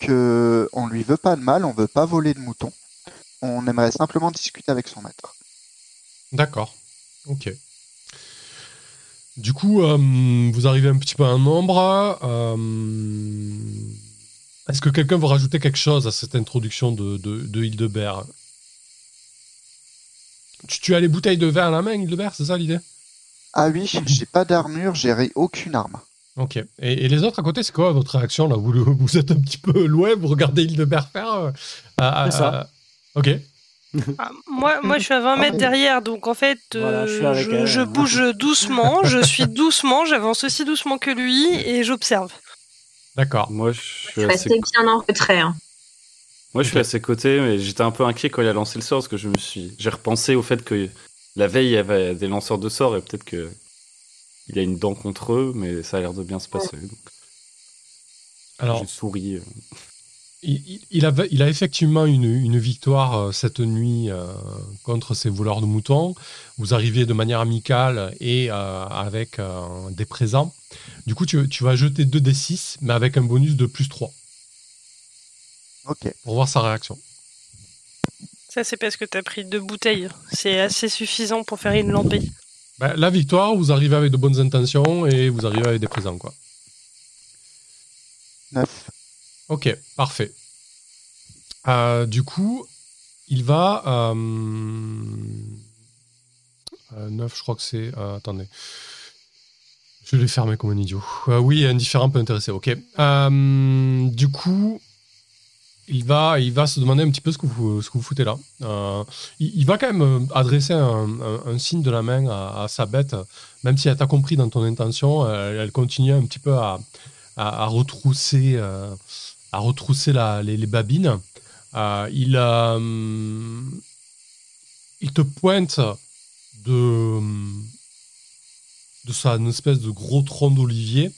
[SPEAKER 5] que on lui veut pas de mal, on veut pas voler de moutons. On aimerait simplement discuter avec son maître.
[SPEAKER 1] D'accord. Ok. Du coup, euh, vous arrivez un petit peu à un nombre. euh, Est-ce que quelqu'un veut rajouter quelque chose à cette introduction de, de, de Hildebert? Tu, tu as les bouteilles de vin à la main, Hildebert, c'est ça l'idée?
[SPEAKER 5] Ah oui, j'ai pas d'armure, j'ai aucune arme.
[SPEAKER 1] Ok. Et, et les autres à côté, c'est quoi votre réaction là? Vous, vous êtes un petit peu loin, vous regardez Hildebert faire euh, à- à-
[SPEAKER 2] C'est ça.
[SPEAKER 1] à- Ok.
[SPEAKER 3] Ah, moi, moi, je suis à 20 mètres derrière, donc en fait, euh,
[SPEAKER 2] Voilà, je
[SPEAKER 3] je, je bouge doucement, je suis doucement, j'avance aussi doucement que lui et j'observe.
[SPEAKER 1] D'accord.
[SPEAKER 6] Moi, je suis
[SPEAKER 4] Je
[SPEAKER 6] assez,
[SPEAKER 4] bien en retrait. hein.
[SPEAKER 6] moi, je suis à ses côtés, mais j'étais un peu inquiet quand il a lancé le sort parce que je me suis, j'ai repensé au fait que la veille il y avait des lanceurs de sorts et peut-être que il a une dent contre eux, mais ça a l'air de bien se passer. Donc,
[SPEAKER 1] Alors,
[SPEAKER 6] j'ai souri.
[SPEAKER 1] Il, a, il a effectivement une, une victoire euh, cette nuit euh, contre ces voleurs de moutons. Vous arrivez de manière amicale et euh, avec euh, des présents. Du coup, tu, tu vas jeter 2d6, mais avec un bonus de plus 3
[SPEAKER 5] Ok.
[SPEAKER 1] pour voir sa réaction.
[SPEAKER 3] Ça, c'est parce que t'as pris deux bouteilles. C'est assez suffisant pour faire une lampée.
[SPEAKER 1] Ben, la victoire, vous arrivez avec de bonnes intentions et vous arrivez avec des présents. quoi.
[SPEAKER 5] 9.
[SPEAKER 1] Ok, parfait. Euh, du coup, il va. Euh, 9, je crois que c'est. euh, attendez. Je l'ai fermé comme un idiot. Euh, oui, indifférent peut intéresser, ok. Euh, du coup, il va, il va se demander un petit peu ce que vous, ce que vous foutez là. Euh, il, va quand même euh, adresser un, signe de la main à, sa bête, même si elle t'a compris dans ton intention, elle, continue un petit peu à, à, retrousser, euh, à retrousser la- les, babines. Euh, il, euh, il te pointe de, de sa espèce de gros tronc d'olivier.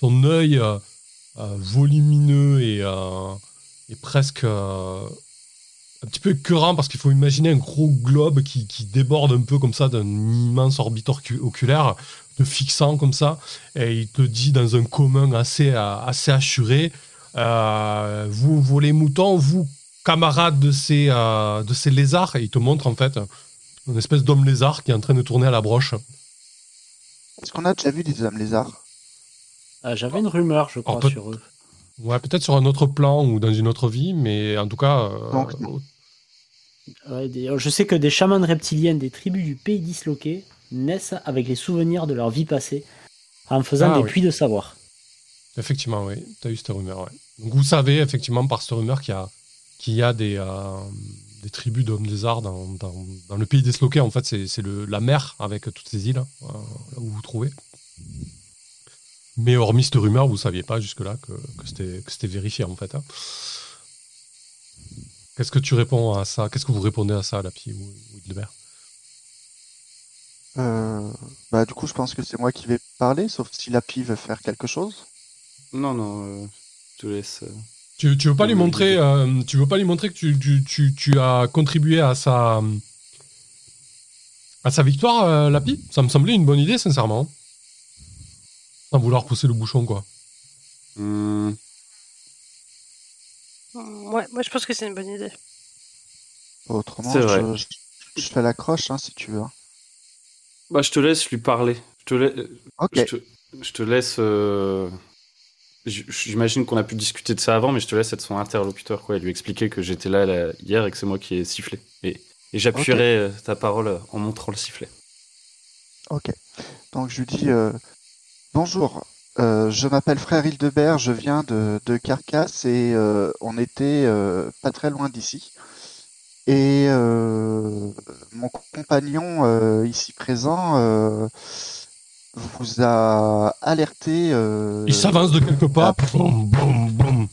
[SPEAKER 1] Son œil euh, volumineux et, et presque un petit peu écœurant parce qu'il faut imaginer un gros globe qui, déborde un peu comme ça d'un immense orbite oculaire, te fixant comme ça, et il te dit dans un commun assez, assez assuré vous, vous les moutons, vous, camarades de ces, euh, de ces lézards, et il te montre en fait une espèce d'homme lézard qui est en train de tourner à la broche.
[SPEAKER 5] Est-ce qu'on a déjà vu des hommes lézards?
[SPEAKER 2] Ah, J'avais une rumeur, je crois,
[SPEAKER 1] peut-
[SPEAKER 2] sur eux.
[SPEAKER 1] Ouais, peut-être sur un autre plan ou dans une autre vie, mais en tout cas. euh,
[SPEAKER 5] Donc, non.
[SPEAKER 2] Ouais, des- Je sais que des chamans reptiliens des tribus du pays disloqué naissent avec les souvenirs de leur vie passée en faisant
[SPEAKER 1] Ah
[SPEAKER 2] des
[SPEAKER 1] oui.
[SPEAKER 2] puits de savoir.
[SPEAKER 1] Effectivement, oui. Tu as eu cette rumeur, ouais. Donc vous savez effectivement par cette rumeur qu'il y a, qu'il y a des, euh, des tribus d'hommes lézards dans, dans, dans le pays disloqué. En fait, c'est c'est le- la mer avec toutes ces îles, euh, là où vous vous trouvez. Mais hormis cette rumeur, vous saviez pas jusque-là que, que c'était que c'était vérifié, en fait. hein. Qu'est-ce que tu réponds à ça? Qu'est-ce que vous répondez à ça, Lapi ou, ou Hildebert
[SPEAKER 5] Euh, bah, du coup, je pense que c'est moi qui vais parler, sauf si Lapi veut faire quelque chose.
[SPEAKER 6] Non, non, euh, je te laisse. euh.
[SPEAKER 1] tu, tu veux pas lui montrer,
[SPEAKER 6] oui.
[SPEAKER 1] euh, tu veux pas lui montrer que tu, tu, tu, tu as contribué à sa à sa victoire, euh, Lapi? Ça me semblait une bonne idée, sincèrement. Sans vouloir pousser le bouchon, quoi.
[SPEAKER 6] Hmm,
[SPEAKER 3] Ouais, moi je pense que c'est une bonne idée.
[SPEAKER 5] Autrement, je, je- je fais l'accroche, hein, si tu veux.
[SPEAKER 6] Bah, je te laisse lui parler. Je te, lai-
[SPEAKER 5] Ok.
[SPEAKER 6] je te, je te laisse. euh, J'imagine qu'on a pu discuter de ça avant, mais je te laisse être son interlocuteur, quoi, et lui expliquer que j'étais là, là, hier et que c'est moi qui ai sifflé. Et, et j'appuierai euh, ta parole euh, en montrant le sifflet.
[SPEAKER 5] Ok. Donc je lui dis euh, bonjour. euh, je m'appelle Frère Hildebert, je viens de, de Carcasse et euh, on était pas très loin d'ici. Et mon compagnon ici présent vous a alerté. euh,
[SPEAKER 1] Il s'avance de quelques pas.
[SPEAKER 5] ah.
[SPEAKER 1] Boum, boum, boum.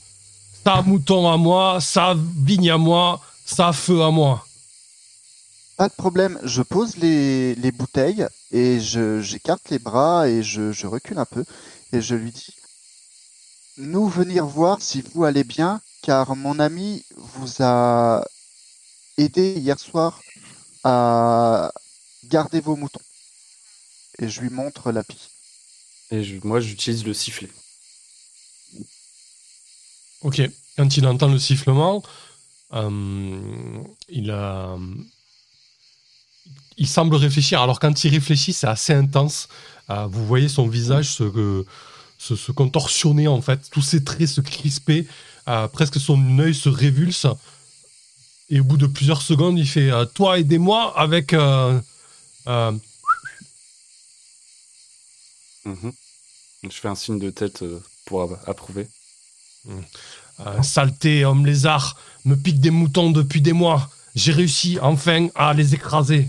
[SPEAKER 1] Ça mouton à moi, ça vigne à moi, ça feu à moi.
[SPEAKER 5] Pas de problème, je pose les, les bouteilles et je j'écarte les bras et je, je recule un peu et je lui dis Nous venir voir si vous allez bien car mon ami vous a aidé hier soir à garder vos moutons. Et je lui montre l'api.
[SPEAKER 6] Et je- moi, j'utilise le sifflet.
[SPEAKER 1] Ok. Quand il entend le sifflement, euh, il a. Il semble réfléchir. Alors quand il réfléchit, c'est assez intense. Euh, vous voyez son visage se, se, se contorsionner en fait, tous ses traits se crisper, euh, presque son œil se révulse. Et au bout de plusieurs secondes, il fait euh, Toi, aidez-moi avec.
[SPEAKER 6] Mhm. Je fais un signe de tête euh, pour approuver.
[SPEAKER 1] Euh, saleté, homme lézard, me pique des moutons depuis des mois. J'ai réussi enfin à les écraser.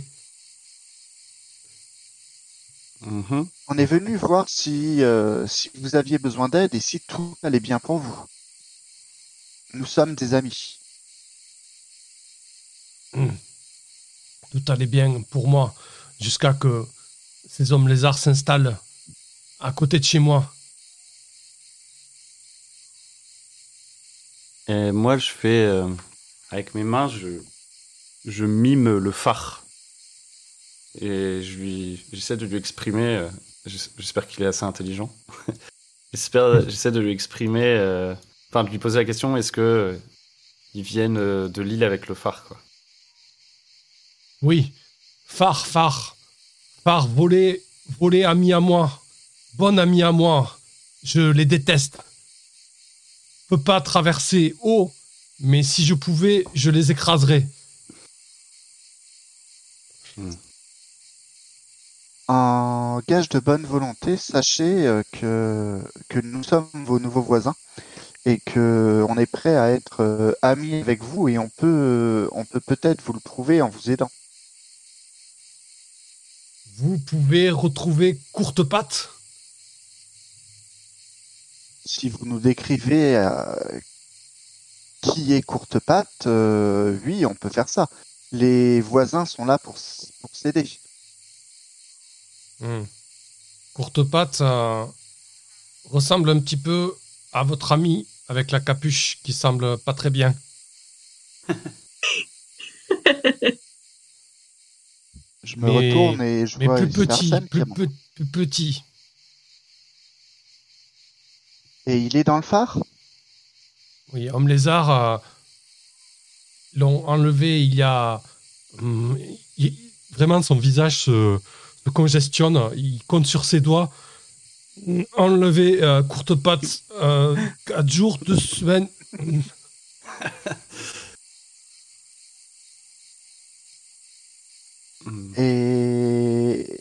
[SPEAKER 6] Mhm.
[SPEAKER 5] On est venu voir si, euh, si vous aviez besoin d'aide et si tout allait bien pour vous. Nous sommes des amis.
[SPEAKER 1] Tout allait bien pour moi jusqu'à que ces hommes lézards s'installent à côté de chez moi.
[SPEAKER 6] Et moi, je fais. euh, avec mes mains, je, je mime le phare. Et je lui, j'essaie de lui exprimer. euh, j'es- J'espère qu'il est assez intelligent. J'espère, j'essaie de lui exprimer. euh, Enfin, de lui poser la question est-ce que ils viennent de l'île avec le phare, quoi?
[SPEAKER 1] Oui, phare, phare, phare, volé, volé, ami à moi, bon ami à moi. Je les déteste. Peux pas traverser haut, mais si je pouvais, je les écraserais.
[SPEAKER 5] En gage de bonne volonté, sachez euh, que, que nous sommes vos nouveaux voisins et que on est prêt à être euh, amis avec vous et on peut on peut peut-être vous le prouver en vous aidant.
[SPEAKER 1] Vous pouvez retrouver courte patte.
[SPEAKER 5] Si vous nous décrivez euh, qui est courte patte, euh, oui, on peut faire ça. Les voisins sont là pour, s'aider.
[SPEAKER 1] Hmm. Courte patte ressemble un petit peu à votre ami avec la capuche qui semble pas très bien.
[SPEAKER 5] Je me
[SPEAKER 1] Mais-
[SPEAKER 5] retourne et je
[SPEAKER 1] Mais
[SPEAKER 5] vois
[SPEAKER 1] plus petit, plus petit.
[SPEAKER 5] Et il est dans le phare?
[SPEAKER 1] Oui, Homme Lézard euh, l'ont enlevé il y a. hum, il- vraiment, son visage se, se congestionne. Il compte sur ses doigts. Enlevé euh, courte patte, euh, 4 jours, 2 semaines. Hum.
[SPEAKER 5] Et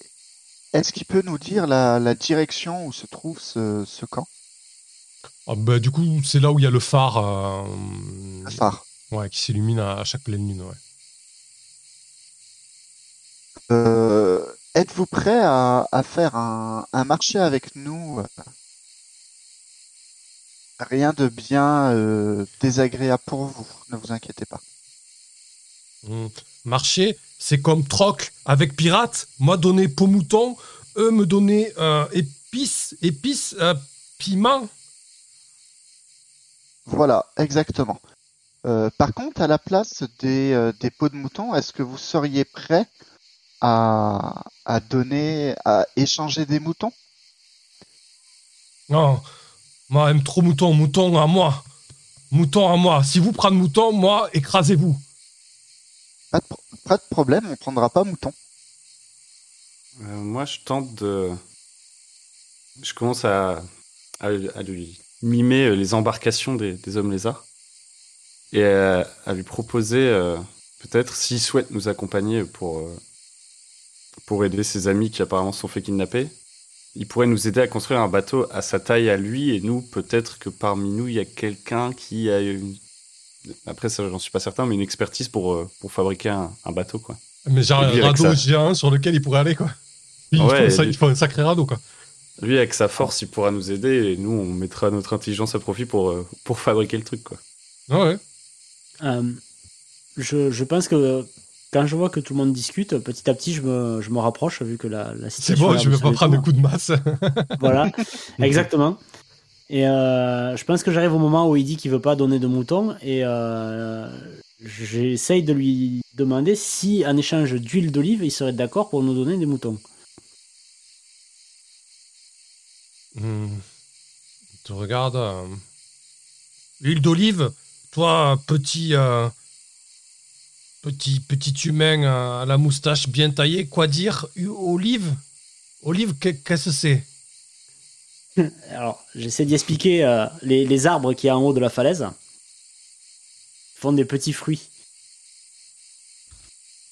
[SPEAKER 5] est-ce qu'il peut nous dire la, la direction où se trouve ce, ce camp?
[SPEAKER 1] Ah, bah, du coup, c'est là où il y a le phare euh,
[SPEAKER 5] Le phare.
[SPEAKER 1] ouais, qui s'illumine à, à chaque pleine lune. Ouais.
[SPEAKER 5] Euh, Êtes-vous prêt à, à faire un, un marché avec nous Rien de bien euh, désagréable pour vous, ne vous inquiétez pas.
[SPEAKER 1] Hum, Marché, c'est comme troc avec pirate. Moi donner peau mouton, eux me donner euh, épices, épices, euh, piment.
[SPEAKER 5] Voilà, exactement. Euh, par contre, à la place des, euh, des peaux de mouton, est-ce que vous seriez prêt à, à donner, à échanger des moutons?
[SPEAKER 1] Non, moi aime trop mouton, mouton à moi. Mouton à moi. Si vous prenez mouton, moi, écrasez-vous.
[SPEAKER 5] pas de, pro- pas de problème, on prendra pas mouton.
[SPEAKER 6] Euh, moi, je tente de. Je commence à, à, à lui mimer euh, les embarcations des, des hommes lézards et à, à lui proposer, euh, peut-être, s'il souhaite nous accompagner pour, euh, pour aider ses amis qui apparemment sont fait kidnapper, il pourrait nous aider à construire un bateau à sa taille à lui et nous, peut-être que parmi nous, il y a quelqu'un qui a une. Après, ça, j'en suis pas certain, mais une expertise pour, euh, pour fabriquer un, un bateau, quoi.
[SPEAKER 1] Mais j'ai un radeau géant sur lequel il pourrait aller, quoi. Il,
[SPEAKER 6] Ouais,
[SPEAKER 1] il faut un sacré radeau, quoi.
[SPEAKER 6] Lui, avec sa force, il pourra nous aider et nous, on mettra notre intelligence à profit pour, euh, pour fabriquer le truc, quoi.
[SPEAKER 1] Ah ouais.
[SPEAKER 2] Euh, je, je pense que quand je vois que tout le monde discute, petit à petit, je me, je me rapproche vu que la, la
[SPEAKER 1] C'est
[SPEAKER 2] situation.
[SPEAKER 1] bon, je vais
[SPEAKER 2] l'air
[SPEAKER 1] pas
[SPEAKER 2] de
[SPEAKER 1] prendre des
[SPEAKER 2] détendre.
[SPEAKER 1] coups de masse.
[SPEAKER 2] Voilà, exactement. Et euh, je pense que j'arrive au moment où il dit qu'il veut pas donner de moutons et euh, j'essaye de lui demander si, en échange d'huile d'olive, il serait d'accord pour nous donner des moutons.
[SPEAKER 1] Hmm. Tu regardes. euh, Huile d'olive, toi, petit, euh, petit, humain euh, à la moustache bien taillée, quoi dire Olive? Olive, que- qu'est-ce que c'est?
[SPEAKER 2] Alors, j'essaie d'y expliquer euh, les, les arbres qui y a en haut de la falaise font des petits fruits.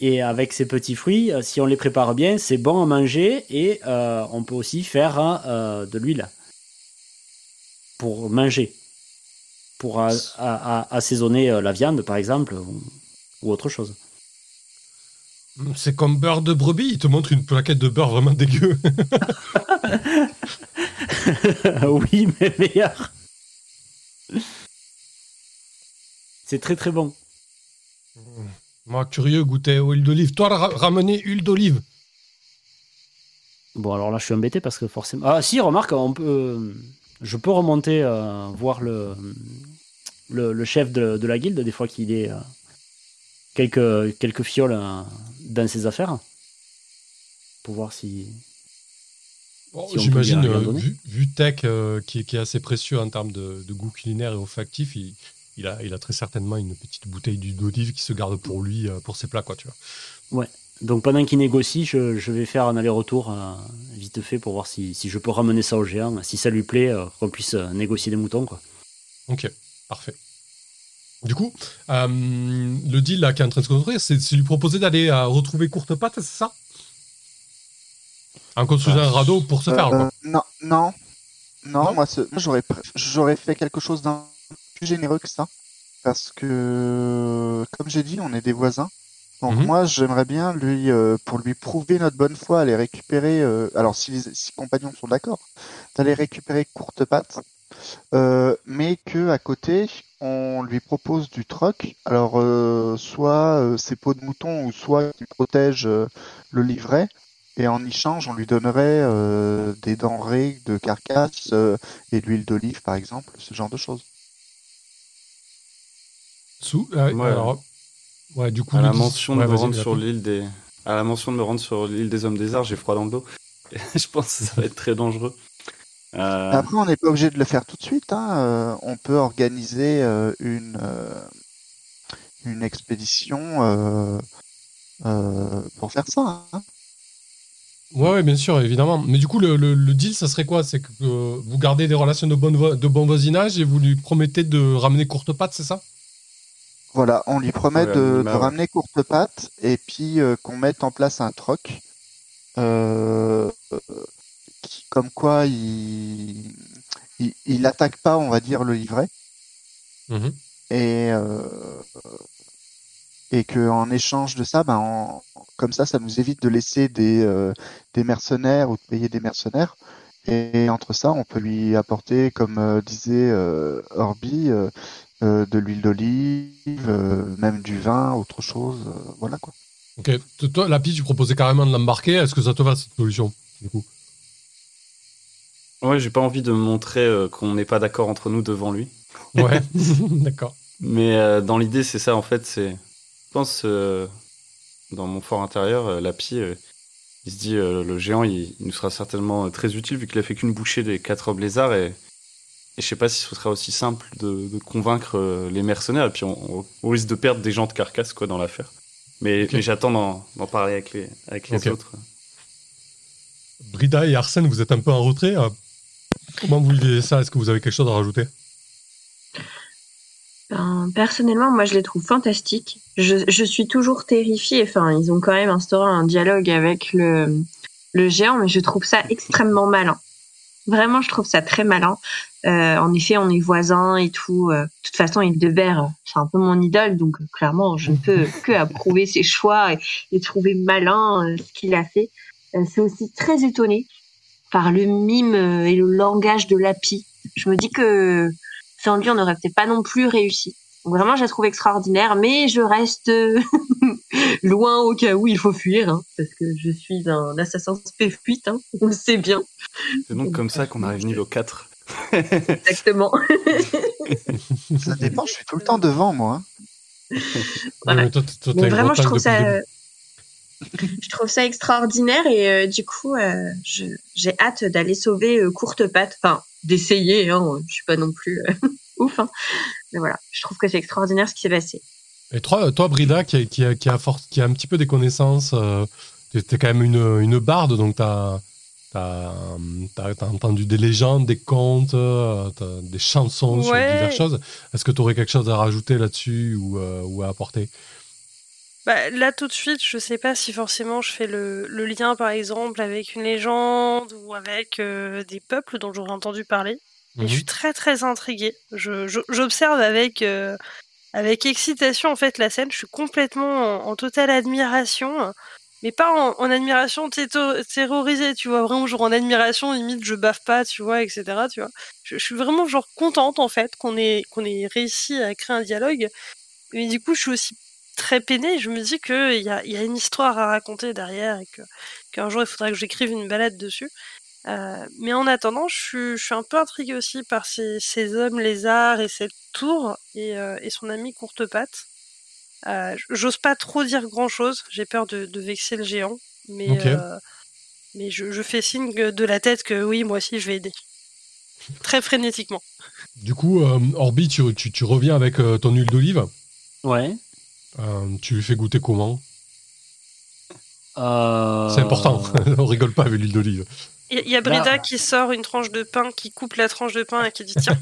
[SPEAKER 2] Et avec ces petits fruits, euh, si on les prépare bien, c'est bon à manger et euh, on peut aussi faire euh, de l'huile pour manger, pour a- a- a- assaisonner la viande par exemple ou, ou autre chose.
[SPEAKER 1] C'est comme beurre de brebis, il te montre une plaquette de beurre vraiment dégueu.
[SPEAKER 2] oui, mais meilleur. C'est très très bon.
[SPEAKER 1] Moi, curieux, goûter aux huile d'olive. Toi, ra- ramener huile d'olive.
[SPEAKER 2] Bon, alors là, je suis embêté parce que forcément. Ah, si, remarque, on peut. Je peux remonter euh, voir le, le, le chef de, de la guilde, des fois qu'il est euh, quelques, quelques fioles euh, dans ses affaires. Pour voir si.
[SPEAKER 1] Bon, J'imagine, euh, vu, vu Tech, euh, qui, est- qui est assez précieux en termes de, de goût culinaire et olfactif, il, il, a, il a très certainement une petite bouteille d'huile d'olive qui se garde pour lui, euh, pour ses plats, quoi, tu vois.
[SPEAKER 2] Donc pendant qu'il négocie, je, je vais faire un aller-retour euh, vite fait pour voir si, si je peux ramener ça au géant, si ça lui plaît, euh, qu'on puisse négocier des moutons. Quoi.
[SPEAKER 1] Ok, parfait. Du coup, euh, le deal là qui est en train de se construire, c'est lui proposer d'aller euh, retrouver Courte Patte, c'est ça? En construisant un radeau pour se faire,
[SPEAKER 5] Euh,
[SPEAKER 1] quoi.
[SPEAKER 5] non, non, non,
[SPEAKER 1] Non?
[SPEAKER 5] moi, ce- moi, j'aurais fait quelque chose d'un plus généreux que ça, parce que, comme j'ai dit, on est des voisins. Donc
[SPEAKER 1] Mhm.
[SPEAKER 5] moi, j'aimerais bien lui, euh, pour lui prouver notre bonne foi, aller récupérer. euh, alors, si les si compagnons sont d'accord, d'aller récupérer courte patte, euh, mais que à côté, on lui propose du troc. Alors, soit ses peaux de mouton, ou soit qu'il protège le livret. Et en échange, on lui donnerait des denrées de carcasse et de l'huile d'olive, par exemple, ce genre de choses.
[SPEAKER 1] Sous, euh,
[SPEAKER 6] Ouais.
[SPEAKER 1] alors, ouais, du coup,
[SPEAKER 6] À la mention de me rendre sur l'île des, à la mention de me rendre sur l'île des hommes des arts, j'ai froid dans le dos. je pense que ça va être très dangereux. Euh,
[SPEAKER 5] Après, on n'est pas obligé de le faire tout de suite. Hein. euh, on peut organiser euh, une, euh, une expédition euh, euh, pour faire ça. hein.
[SPEAKER 1] Ouais, ouais, bien sûr, évidemment. Mais du coup, le, le- le deal, ça serait quoi? C'est que euh, vous gardez des relations de, bonne vo- de bon voisinage et vous lui promettez de ramener Courte Patte, c'est ça?
[SPEAKER 5] Voilà, on lui promet
[SPEAKER 6] Ouais,
[SPEAKER 5] de, ramener courte patte et puis euh, qu'on mette en place un troc. euh, qui- comme quoi il, il, il attaque pas, on va dire, le livret.
[SPEAKER 1] Mhm.
[SPEAKER 5] et euh, et que en échange de ça, ben en- comme ça, ça nous évite de laisser des des mercenaires ou de payer des mercenaires. Et entre ça, on peut lui apporter, comme disait Orbi, euh, de l'huile d'olive, euh, même du vin, autre chose, euh, voilà quoi.
[SPEAKER 1] Ok. Toi, la piste, tu proposais carrément de l'embarquer. Est-ce que ça te va cette solution du coup?
[SPEAKER 6] Ouais, j'ai pas envie de montrer euh, qu'on n'est pas d'accord entre nous devant lui.
[SPEAKER 1] Ouais. D'accord.
[SPEAKER 6] Mais euh, dans l'idée, c'est ça en fait. C'est, je pense, euh, dans mon fort intérieur, euh, Lapi, euh, il se dit euh, le géant, il, il nous sera certainement euh, très utile vu qu'il a fait qu'une bouchée des quatre lézards et, et je sais pas si ce sera aussi simple de, de convaincre euh, les mercenaires. Et puis on, on- on risque de perdre des gens de carcasse quoi dans l'affaire. Mais, j'attends d'en, parler avec les avec les
[SPEAKER 1] Ok.
[SPEAKER 6] autres.
[SPEAKER 1] Brida et Arsène, vous êtes un peu en retrait. euh. Comment vous vivez ça? Est-ce que vous avez quelque chose à rajouter?
[SPEAKER 4] Ben, personnellement, moi, je les trouve fantastiques. Je, je suis toujours terrifiée. Enfin, ils ont quand même instauré un dialogue avec le, le géant, mais je trouve ça extrêmement malin. Vraiment, je trouve ça très malin. Euh, en effet, on est voisins et tout. Euh, de toute façon, Hildebert, euh, c'est un peu mon idole, donc euh, clairement, je ne peux que approuver ses choix et, et trouver malin euh, ce qu'il a fait. Euh, c'est aussi très étonné par le mime euh, et le langage de Lapi. Je me dis que sans lui, on n'aurait peut-être pas non plus réussi. Donc vraiment, je la trouve extraordinaire, mais je reste euh, loin au cas où il faut fuir, hein, parce que je suis un assassin P8, hein, on le sait bien.
[SPEAKER 6] C'est donc comme ça qu'on arrive niveau 4.
[SPEAKER 4] Exactement.
[SPEAKER 5] Ça dépend, je suis tout le temps devant moi. hein.
[SPEAKER 4] Voilà.
[SPEAKER 1] Mais toi, toi,
[SPEAKER 4] vraiment, je trouve ça,
[SPEAKER 1] début.
[SPEAKER 4] je trouve ça extraordinaire et euh, du coup, euh, je- j'ai hâte d'aller sauver euh, Courte Patte. Enfin, d'essayer. Hein, je suis pas non plus euh, ouf, hein. mais voilà, je trouve que c'est extraordinaire ce qui s'est passé.
[SPEAKER 1] Et toi, toi Brida, qui a, qui, a, qui, a fort- qui a un petit peu des connaissances, euh, t'es t'es quand même une, une barde, donc t'as as, entendu des légendes, des contes, euh, des chansons sur
[SPEAKER 3] Ouais.
[SPEAKER 1] diverses choses. Est-ce que tu aurais quelque chose à rajouter là-dessus ou, euh, ou à apporter?
[SPEAKER 3] Bah, là tout de suite, je sais pas si forcément je fais le, le lien par exemple avec une légende ou avec euh, des peuples dont j'aurais entendu parler. Et je suis très très intriguée. J'observe avec euh, avec excitation en fait la scène. Je suis complètement en, en totale admiration, mais pas en, en admiration terrorisée, tu vois. Vraiment genre en admiration limite je baffe pas, tu vois, etc. Tu vois. Je, suis vraiment genre contente en fait qu'on ait qu'on ait réussi à créer un dialogue. Mais du coup, je suis aussi très peinée. Je me dis que il y a, y a une histoire à raconter derrière et qu'un jour il faudra que j'écrive une balade dessus. Euh, mais en attendant, je suis, je suis un peu intriguée aussi par ces, ces hommes lézards et cette tour et, euh, et son ami courte patte. Euh, J'ose pas trop dire grand chose, j'ai peur de, de vexer le géant, mais, euh, mais je, je fais signe de la tête que oui, moi aussi je vais aider. Très frénétiquement.
[SPEAKER 1] Du coup, euh, Orbi, tu, tu, tu reviens avec euh, ton huile d'olive?
[SPEAKER 2] Ouais.
[SPEAKER 1] Euh, tu lui fais goûter comment?
[SPEAKER 2] Euh,
[SPEAKER 1] C'est important. On rigole pas avec l'huile d'olive.
[SPEAKER 3] Il y, y a Brida
[SPEAKER 2] Là-
[SPEAKER 3] qui sort une tranche de pain, qui coupe la tranche de pain et qui dit tiens,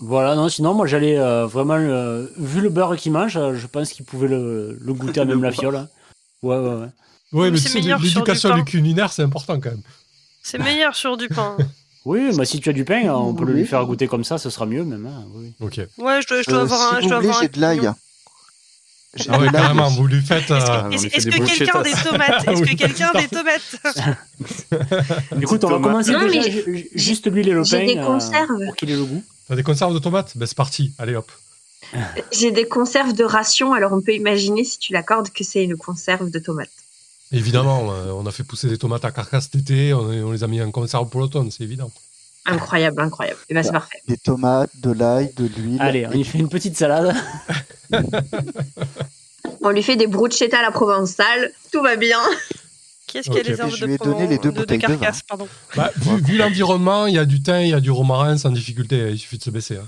[SPEAKER 2] Voilà, non, sinon, moi, j'allais euh, vraiment, euh, vu le beurre qu'il mange, euh, je pense qu'il pouvait le, le goûter à même la fiole. hein. Ouais, ouais, ouais.
[SPEAKER 1] Oui,
[SPEAKER 3] Mais
[SPEAKER 1] mais
[SPEAKER 3] c'est
[SPEAKER 1] tu sais,
[SPEAKER 3] meilleur sur du
[SPEAKER 1] l'éducation
[SPEAKER 3] pain.
[SPEAKER 1] du culinaire, c'est important quand même.
[SPEAKER 3] c'est meilleur sur du pain.
[SPEAKER 2] Oui, bah, si tu as du pain, on peut le lui faire goûter comme ça, ce sera mieux même. hein, oui.
[SPEAKER 1] Ok.
[SPEAKER 3] Ouais, je dois, je dois
[SPEAKER 5] Euh,
[SPEAKER 3] avoir
[SPEAKER 5] si
[SPEAKER 3] un. Je
[SPEAKER 5] vous
[SPEAKER 3] dois
[SPEAKER 5] voulez,
[SPEAKER 3] avoir un
[SPEAKER 5] j'ai de l'ail.
[SPEAKER 3] pignon.
[SPEAKER 5] J'ai
[SPEAKER 1] Ah
[SPEAKER 5] de
[SPEAKER 1] ouais,
[SPEAKER 5] l'ail
[SPEAKER 1] carrément, vous lui faites.
[SPEAKER 3] Est-ce
[SPEAKER 1] euh,
[SPEAKER 6] on lui
[SPEAKER 3] est-ce-
[SPEAKER 6] fait
[SPEAKER 3] est-ce
[SPEAKER 6] des
[SPEAKER 3] que quelqu'un a des tomates Est-ce
[SPEAKER 1] Oui,
[SPEAKER 3] que quelqu'un a des tomates
[SPEAKER 2] Écoute, on va commencer
[SPEAKER 4] Non,
[SPEAKER 2] déjà
[SPEAKER 4] mais
[SPEAKER 2] ju- juste lui et le
[SPEAKER 4] j'ai
[SPEAKER 2] pain
[SPEAKER 4] des
[SPEAKER 2] euh,
[SPEAKER 4] conserves.
[SPEAKER 2] pour qu'il ait le goût.
[SPEAKER 1] T'as des conserves de tomates Ben c'est parti. Allez hop.
[SPEAKER 4] J'ai des conserves de ration, alors on peut imaginer si tu l'accordes que c'est une conserve de tomates.
[SPEAKER 1] Évidemment, on a fait pousser des tomates à carcasse cet été, on, les a mis en conserve pour l'automne, c'est évident.
[SPEAKER 4] Incroyable, incroyable. Et ben c'est
[SPEAKER 5] Ouais.
[SPEAKER 4] parfait.
[SPEAKER 5] Des tomates, de l'ail, de l'huile.
[SPEAKER 2] Allez, on y fait une petite salade.
[SPEAKER 4] On lui fait des bruschetta à la provençale, tout va bien.
[SPEAKER 3] Qui est-ce qui a les herbes
[SPEAKER 5] Je
[SPEAKER 3] de,
[SPEAKER 5] lui ai
[SPEAKER 3] Provence-
[SPEAKER 5] donné les deux
[SPEAKER 3] de, de carcasse pardon.
[SPEAKER 1] Bah, vu vu l'environnement, il y a du thym, il y a du romarin sans difficulté, il suffit de se baisser. hein.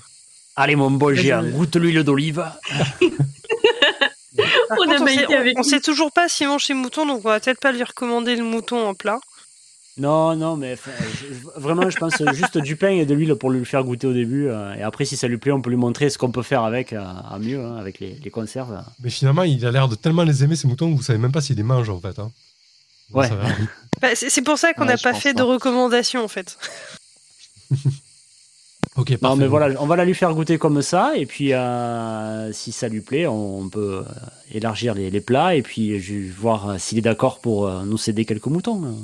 [SPEAKER 2] Allez, mon beau géant, goûte l'huile d'olive.
[SPEAKER 4] On maïté
[SPEAKER 3] sait, toujours pas s'il mange ses moutons, donc on va peut-être pas lui recommander le mouton en plat.
[SPEAKER 2] Non, non, mais je- vraiment, je pense juste du pain et de l'huile pour lui faire goûter au début. euh, et après, si ça lui plaît, on peut lui montrer ce qu'on peut faire avec, euh, à mieux, hein, avec les, les conserves.
[SPEAKER 1] Mais finalement, il a l'air de tellement les aimer, ces moutons, que vous savez même pas s'il les mange en fait. hein.
[SPEAKER 2] Ouais.
[SPEAKER 3] Bah, c'est pour ça qu'on n'a pas fait de
[SPEAKER 5] pas.
[SPEAKER 3] recommandation en fait.
[SPEAKER 1] Ok,
[SPEAKER 2] Non,
[SPEAKER 1] parfait.
[SPEAKER 2] mais voilà, on va la lui faire goûter comme ça. Et puis, euh, si ça lui plaît, on peut euh, élargir les, les plats. Et puis, je vais voir euh, s'il est d'accord pour euh, nous céder quelques moutons.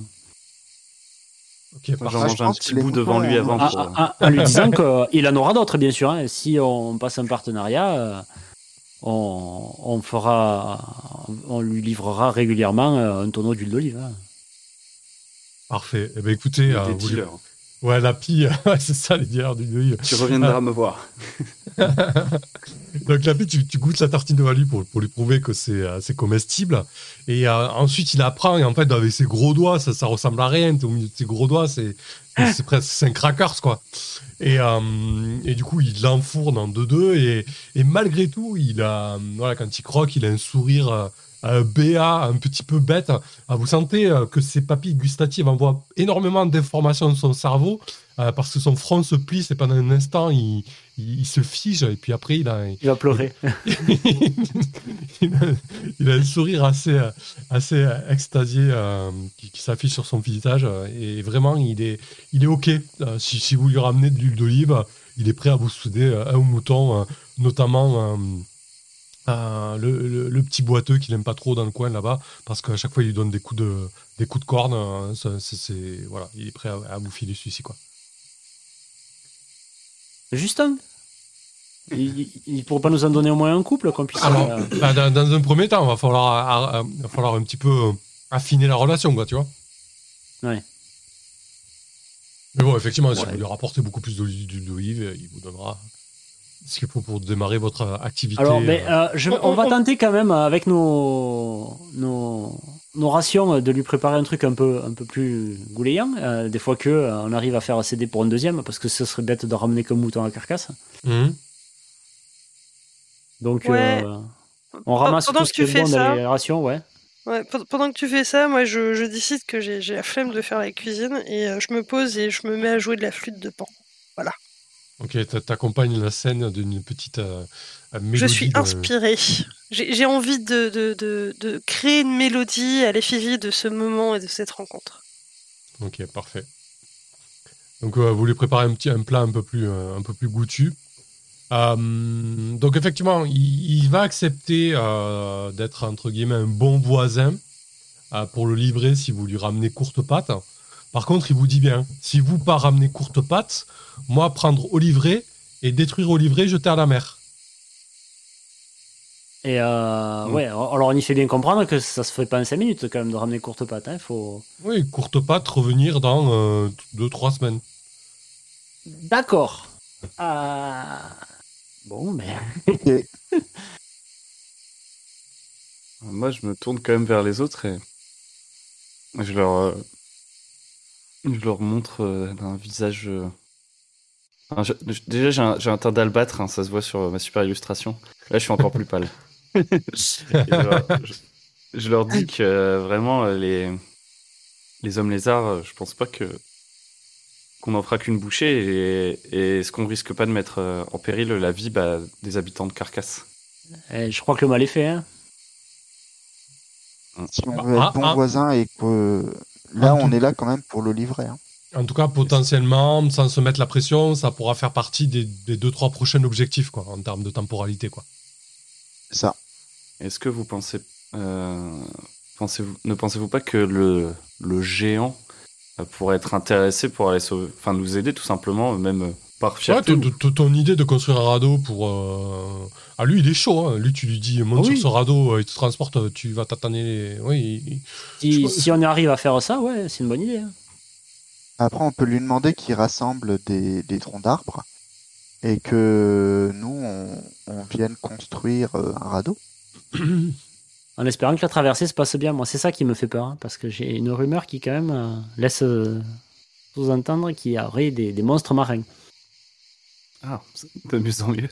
[SPEAKER 1] Ok,
[SPEAKER 6] J'en
[SPEAKER 1] parfait.
[SPEAKER 5] je
[SPEAKER 6] mange un petit bout devant lui
[SPEAKER 5] on-
[SPEAKER 6] avant.
[SPEAKER 2] Ah,
[SPEAKER 6] pour-
[SPEAKER 2] ah, ah, en lui disant qu'il en aura d'autres, bien sûr. hein. Si on passe un partenariat, euh, on, on fera, on lui livrera régulièrement euh, un tonneau d'huile d'olive. hein.
[SPEAKER 1] Parfait. Eh ben écoutez, euh, vous-. Ouais, la pie, c'est ça les dealers du deuil.
[SPEAKER 6] Tu reviendras me voir.
[SPEAKER 1] Donc la pie, tu, tu goûtes la tartine de Wally pour, pour lui prouver que c'est euh, c'est comestible. Et euh, ensuite, il apprend, et en fait, avec ses gros doigts, ça, ça ressemble à rien. T'es au milieu de ses gros doigts, c'est c'est presque c'est un crackers, quoi. Et, euh, et du coup, il l'enfourne en deux-deux. Et, et malgré tout, il a, voilà, quand il croque, il a un sourire euh, béat, un petit peu bête. Ah, vous sentez euh, que ses papilles gustatives envoient énormément d'informations dans son cerveau euh, parce que son front se plisse et pendant un instant, il, il, il se fige. Et puis après, il a,
[SPEAKER 2] Il va pleurer.
[SPEAKER 1] il, a, il a un sourire assez, assez extasié qui, qui s'affiche sur son visage. Et vraiment, il est, il est OK. Si, si vous lui ramenez de l'huile d'olive, il est prêt à vous souder un mouton, notamment euh, euh, le, le- le petit boiteux qu'il n'aime pas trop dans le coin là-bas, parce qu'à chaque fois, il lui donne des coups de, des coups de corne. euh, ça, c'est- voilà, il est prêt à, à vous filer celui-ci. Quoi.
[SPEAKER 2] Justin il, il pourrait pas nous en donner au moins un couple qu'on puisse.
[SPEAKER 1] Alors,
[SPEAKER 2] euh,
[SPEAKER 1] bah, dans, dans un premier temps, il va falloir, à- à- va falloir un petit peu euh, affiner la relation, quoi, tu vois.
[SPEAKER 2] Ouais.
[SPEAKER 1] Mais bon, effectivement, si vous lui rapportez beaucoup plus d'huile d'huile d'olive, il vous donnera ce qu'il faut pour démarrer votre euh, activité.
[SPEAKER 2] Alors, mais,
[SPEAKER 1] euh.
[SPEAKER 2] euh, je-
[SPEAKER 3] on-
[SPEAKER 2] on, va
[SPEAKER 3] on-
[SPEAKER 2] tenter quand même avec nos, nos, nos rations de lui préparer un truc un peu, un peu plus gouléant. euh, des fois que euh, on arrive à faire céder pour un deuxième, parce que ce serait bête de ramener comme mouton à carcasse.
[SPEAKER 1] Mhm.
[SPEAKER 2] Donc,
[SPEAKER 3] Ouais.
[SPEAKER 2] euh, on ramasse
[SPEAKER 3] Pendant
[SPEAKER 2] tout
[SPEAKER 3] que
[SPEAKER 2] ce qui
[SPEAKER 3] tu fais
[SPEAKER 2] bon
[SPEAKER 3] ça-
[SPEAKER 2] dans les rations, ouais.
[SPEAKER 3] Ouais, pe- pendant que tu fais ça, moi je, je décide que j'ai j'ai la flemme de faire la cuisine et euh, je me pose et je me mets à jouer de la flûte de pan.
[SPEAKER 1] Ok, t'a- t'accompagnes la scène d'une petite euh, euh, mélodie.
[SPEAKER 3] Je suis inspirée. J'ai envie de, de, de, de créer une mélodie à l'effigie de ce moment et de cette rencontre.
[SPEAKER 1] Ok, parfait. Donc, euh, vous lui préparez un petit un plat un peu plus, euh, un peu plus goûtu. Donc, effectivement, il, il va accepter d'être, entre guillemets, un bon voisin pour le livrer si vous lui ramenez courte patte. Par contre, il vous dit bien, si vous pas ramenez courte patte, moi, prendre au livret et détruire au livret, jeter à la mer.
[SPEAKER 2] Et euh,
[SPEAKER 6] Mm.
[SPEAKER 2] ouais, alors on y fait bien comprendre que ça se fait pas en 5 minutes quand même de ramener courte patte. Hein, faut...
[SPEAKER 1] Oui, courte patte, revenir dans 2-3 semaines.
[SPEAKER 2] D'accord. Euh, Bon, mais.
[SPEAKER 5] Ok.
[SPEAKER 6] Moi, je me tourne quand même vers les autres et je leur, euh, je leur montre euh, un visage. euh, enfin, je- je- déjà, j'ai un, j'ai un teint d'albâtre, hein, ça se voit sur euh, ma super illustration. Là, je suis encore plus pâle. Et je, leur, je- je leur dis que euh, vraiment, euh, les, les hommes lézards, euh, je pense pas que qu'on en fera qu'une bouchée et, et est-ce qu'on risque pas de mettre euh, en péril la vie bah, des habitants de Carcasse?
[SPEAKER 2] Eh, je crois que le mal est fait. Hein.
[SPEAKER 5] Si on
[SPEAKER 1] Bah,
[SPEAKER 5] veut être
[SPEAKER 1] ah,
[SPEAKER 5] bon
[SPEAKER 1] ah.
[SPEAKER 5] voisin et que là, on
[SPEAKER 1] tout-
[SPEAKER 5] est là quand même pour le livrer. hein.
[SPEAKER 1] En tout cas, potentiellement, sans se mettre la pression, ça pourra faire partie des, des deux, trois prochains objectifs, quoi, en termes de temporalité, quoi.
[SPEAKER 5] C'est ça.
[SPEAKER 6] Est-ce que vous pensez, euh, pensez-vous, ne pensez-vous pas que le, le géant euh, pourrait être intéressé pour aller sauver, enfin nous aider tout simplement, même euh, par
[SPEAKER 1] Ouais,
[SPEAKER 6] fierté
[SPEAKER 1] ton, idée de construire un radeau pour. euh, Ah, lui, il est chaud, hein. Lui, tu lui dis, monte
[SPEAKER 2] Ah oui.
[SPEAKER 1] sur ce radeau, euh, il te transporte, tu vas tataner. les- Oui, il-
[SPEAKER 2] Si, on arrive à faire ça, ouais, c'est une bonne idée. hein.
[SPEAKER 5] Après, on peut lui demander qu'il rassemble des, des troncs d'arbres et que nous, on, on vienne construire euh, un radeau.
[SPEAKER 2] En espérant que la traversée se passe bien. Moi, c'est ça qui me fait peur. hein, parce que j'ai une rumeur qui, quand même, euh, laisse euh, sous-entendre qu'il y aurait des, des monstres marins.
[SPEAKER 6] Ah, c'est de mieux en mieux.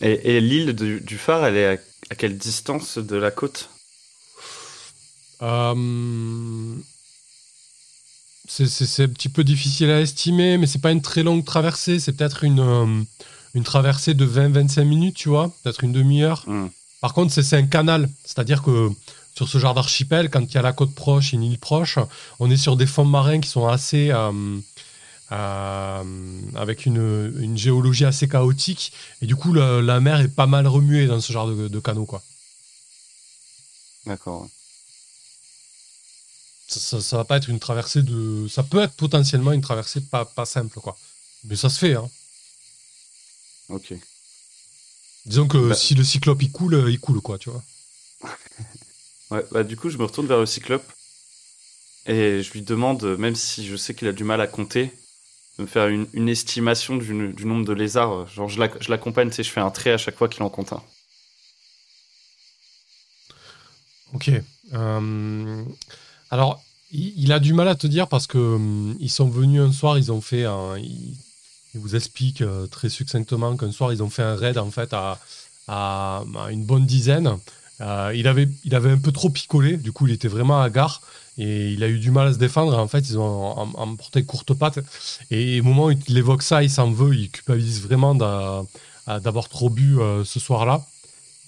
[SPEAKER 6] et et l'île du, du phare, elle est à, à quelle distance de la côte?
[SPEAKER 1] Euh, C'est un petit peu difficile à estimer, mais c'est pas une très longue traversée. C'est peut-être une, euh, une traversée de 20-25 minutes, tu vois, peut-être une demi-heure.
[SPEAKER 6] Hmm.
[SPEAKER 1] Par contre, c'est un canal. C'est-à-dire que sur ce genre d'archipel, quand il y a la côte proche et une île proche, on est sur des fonds marins qui sont assez. euh, euh, avec une, une géologie assez chaotique. Et du coup, la mer est pas mal remuée dans ce genre de, de canaux, quoi.
[SPEAKER 6] D'accord.
[SPEAKER 1] ça, ça, ça va pas être une traversée de. Ça peut être potentiellement une traversée pas, pas simple, quoi. Mais ça se fait, hein.
[SPEAKER 6] Ok.
[SPEAKER 1] Disons que
[SPEAKER 6] Bah.
[SPEAKER 1] si le cyclope il coule, il coule, quoi, tu vois.
[SPEAKER 6] Ouais, bah du coup, je me retourne vers le cyclope et je lui demande, même si je sais qu'il a du mal à compter, de me faire une, estimation du, nombre de lézards. Genre, je l'ac- je l'accompagne, tu sais, je fais un trait à chaque fois qu'il en compte un.
[SPEAKER 1] Ok. Euh, alors, il, a du mal à te dire parce que hum, ils sont venus un soir, ils ont fait un. Vous explique euh, très succinctement qu'un soir, ils ont fait un raid en fait à, à- une bonne dizaine. Euh, il, avait, il avait un peu trop picolé, du coup, il était vraiment à gare et il a eu du mal à se défendre. En fait, ils ont em- emporté courte patte. Et au moment où il évoque ça, il s'en veut, il culpabilise vraiment d'avoir trop bu euh, ce soir-là.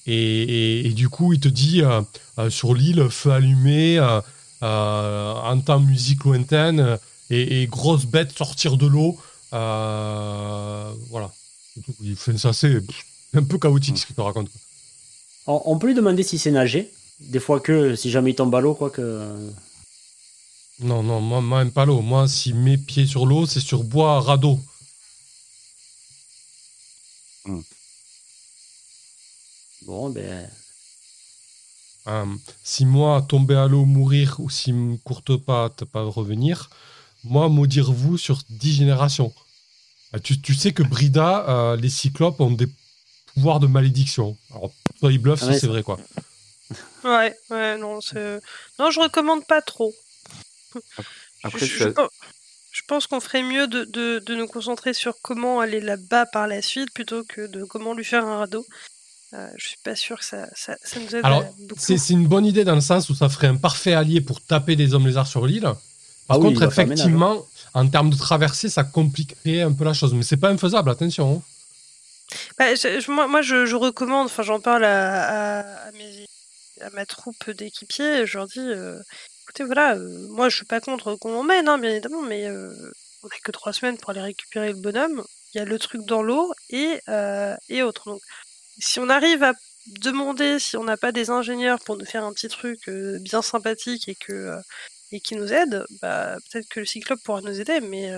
[SPEAKER 1] Et, du coup, il te dit euh, euh, sur l'île, feu allumé, entend musique lointaine et, grosse bête sortir de l'eau. Voilà. Il fait ça, c'est un peu chaotique ce qu'il te raconte.
[SPEAKER 2] on peut lui demander si c'est nager. Des fois que si jamais il tombe à l'eau, quoi que.
[SPEAKER 1] Non, non, moi, moi, même pas l'eau. Moi, si mes pieds sur l'eau, c'est sur bois radeau.
[SPEAKER 2] Bon, ben.
[SPEAKER 1] Euh, si moi, tomber à l'eau, mourir, ou si me courte pas, te pas revenir, moi, maudire vous sur 10 générations. Euh, Tu, tu sais que Brida, euh, les cyclopes ont des pouvoirs de malédiction. Alors, toi, ils bluffent,
[SPEAKER 2] Ah ouais,
[SPEAKER 1] c'est vrai, quoi.
[SPEAKER 3] Ouais, ouais, non, c'est... Non, je recommande pas trop.
[SPEAKER 6] Après,
[SPEAKER 3] je, pense qu'on ferait mieux de, de, de nous concentrer sur comment aller là-bas par la suite plutôt que de comment lui faire un radeau. Euh, je suis pas sûr que ça, ça, ça nous aide
[SPEAKER 1] Alors,
[SPEAKER 3] beaucoup.
[SPEAKER 1] C'est c'est une bonne idée dans le sens où ça ferait un parfait allié pour taper des hommes lézards sur l'île. Par
[SPEAKER 2] Ah
[SPEAKER 1] contre,
[SPEAKER 2] ménage,
[SPEAKER 1] effectivement, en termes de traversée, ça compliquerait un peu la chose. Mais c'est pas infaisable, attention. hein.
[SPEAKER 3] Bah, je- moi, moi, je, je recommande, enfin, j'en parle à, à, à mes, à ma troupe d'équipiers, et je leur dis, euh, voilà, euh, moi, je suis pas contre qu'on l'emmène, hein, bien évidemment, mais euh, on a que trois semaines pour aller récupérer le bonhomme. Il y a le truc dans l'eau et, euh, et autres. Donc, si on arrive à demander si on n'a pas des ingénieurs pour nous faire un petit truc euh, bien sympathique et que qui nous aide, bah peut-être que le cyclope pourra nous aider, mais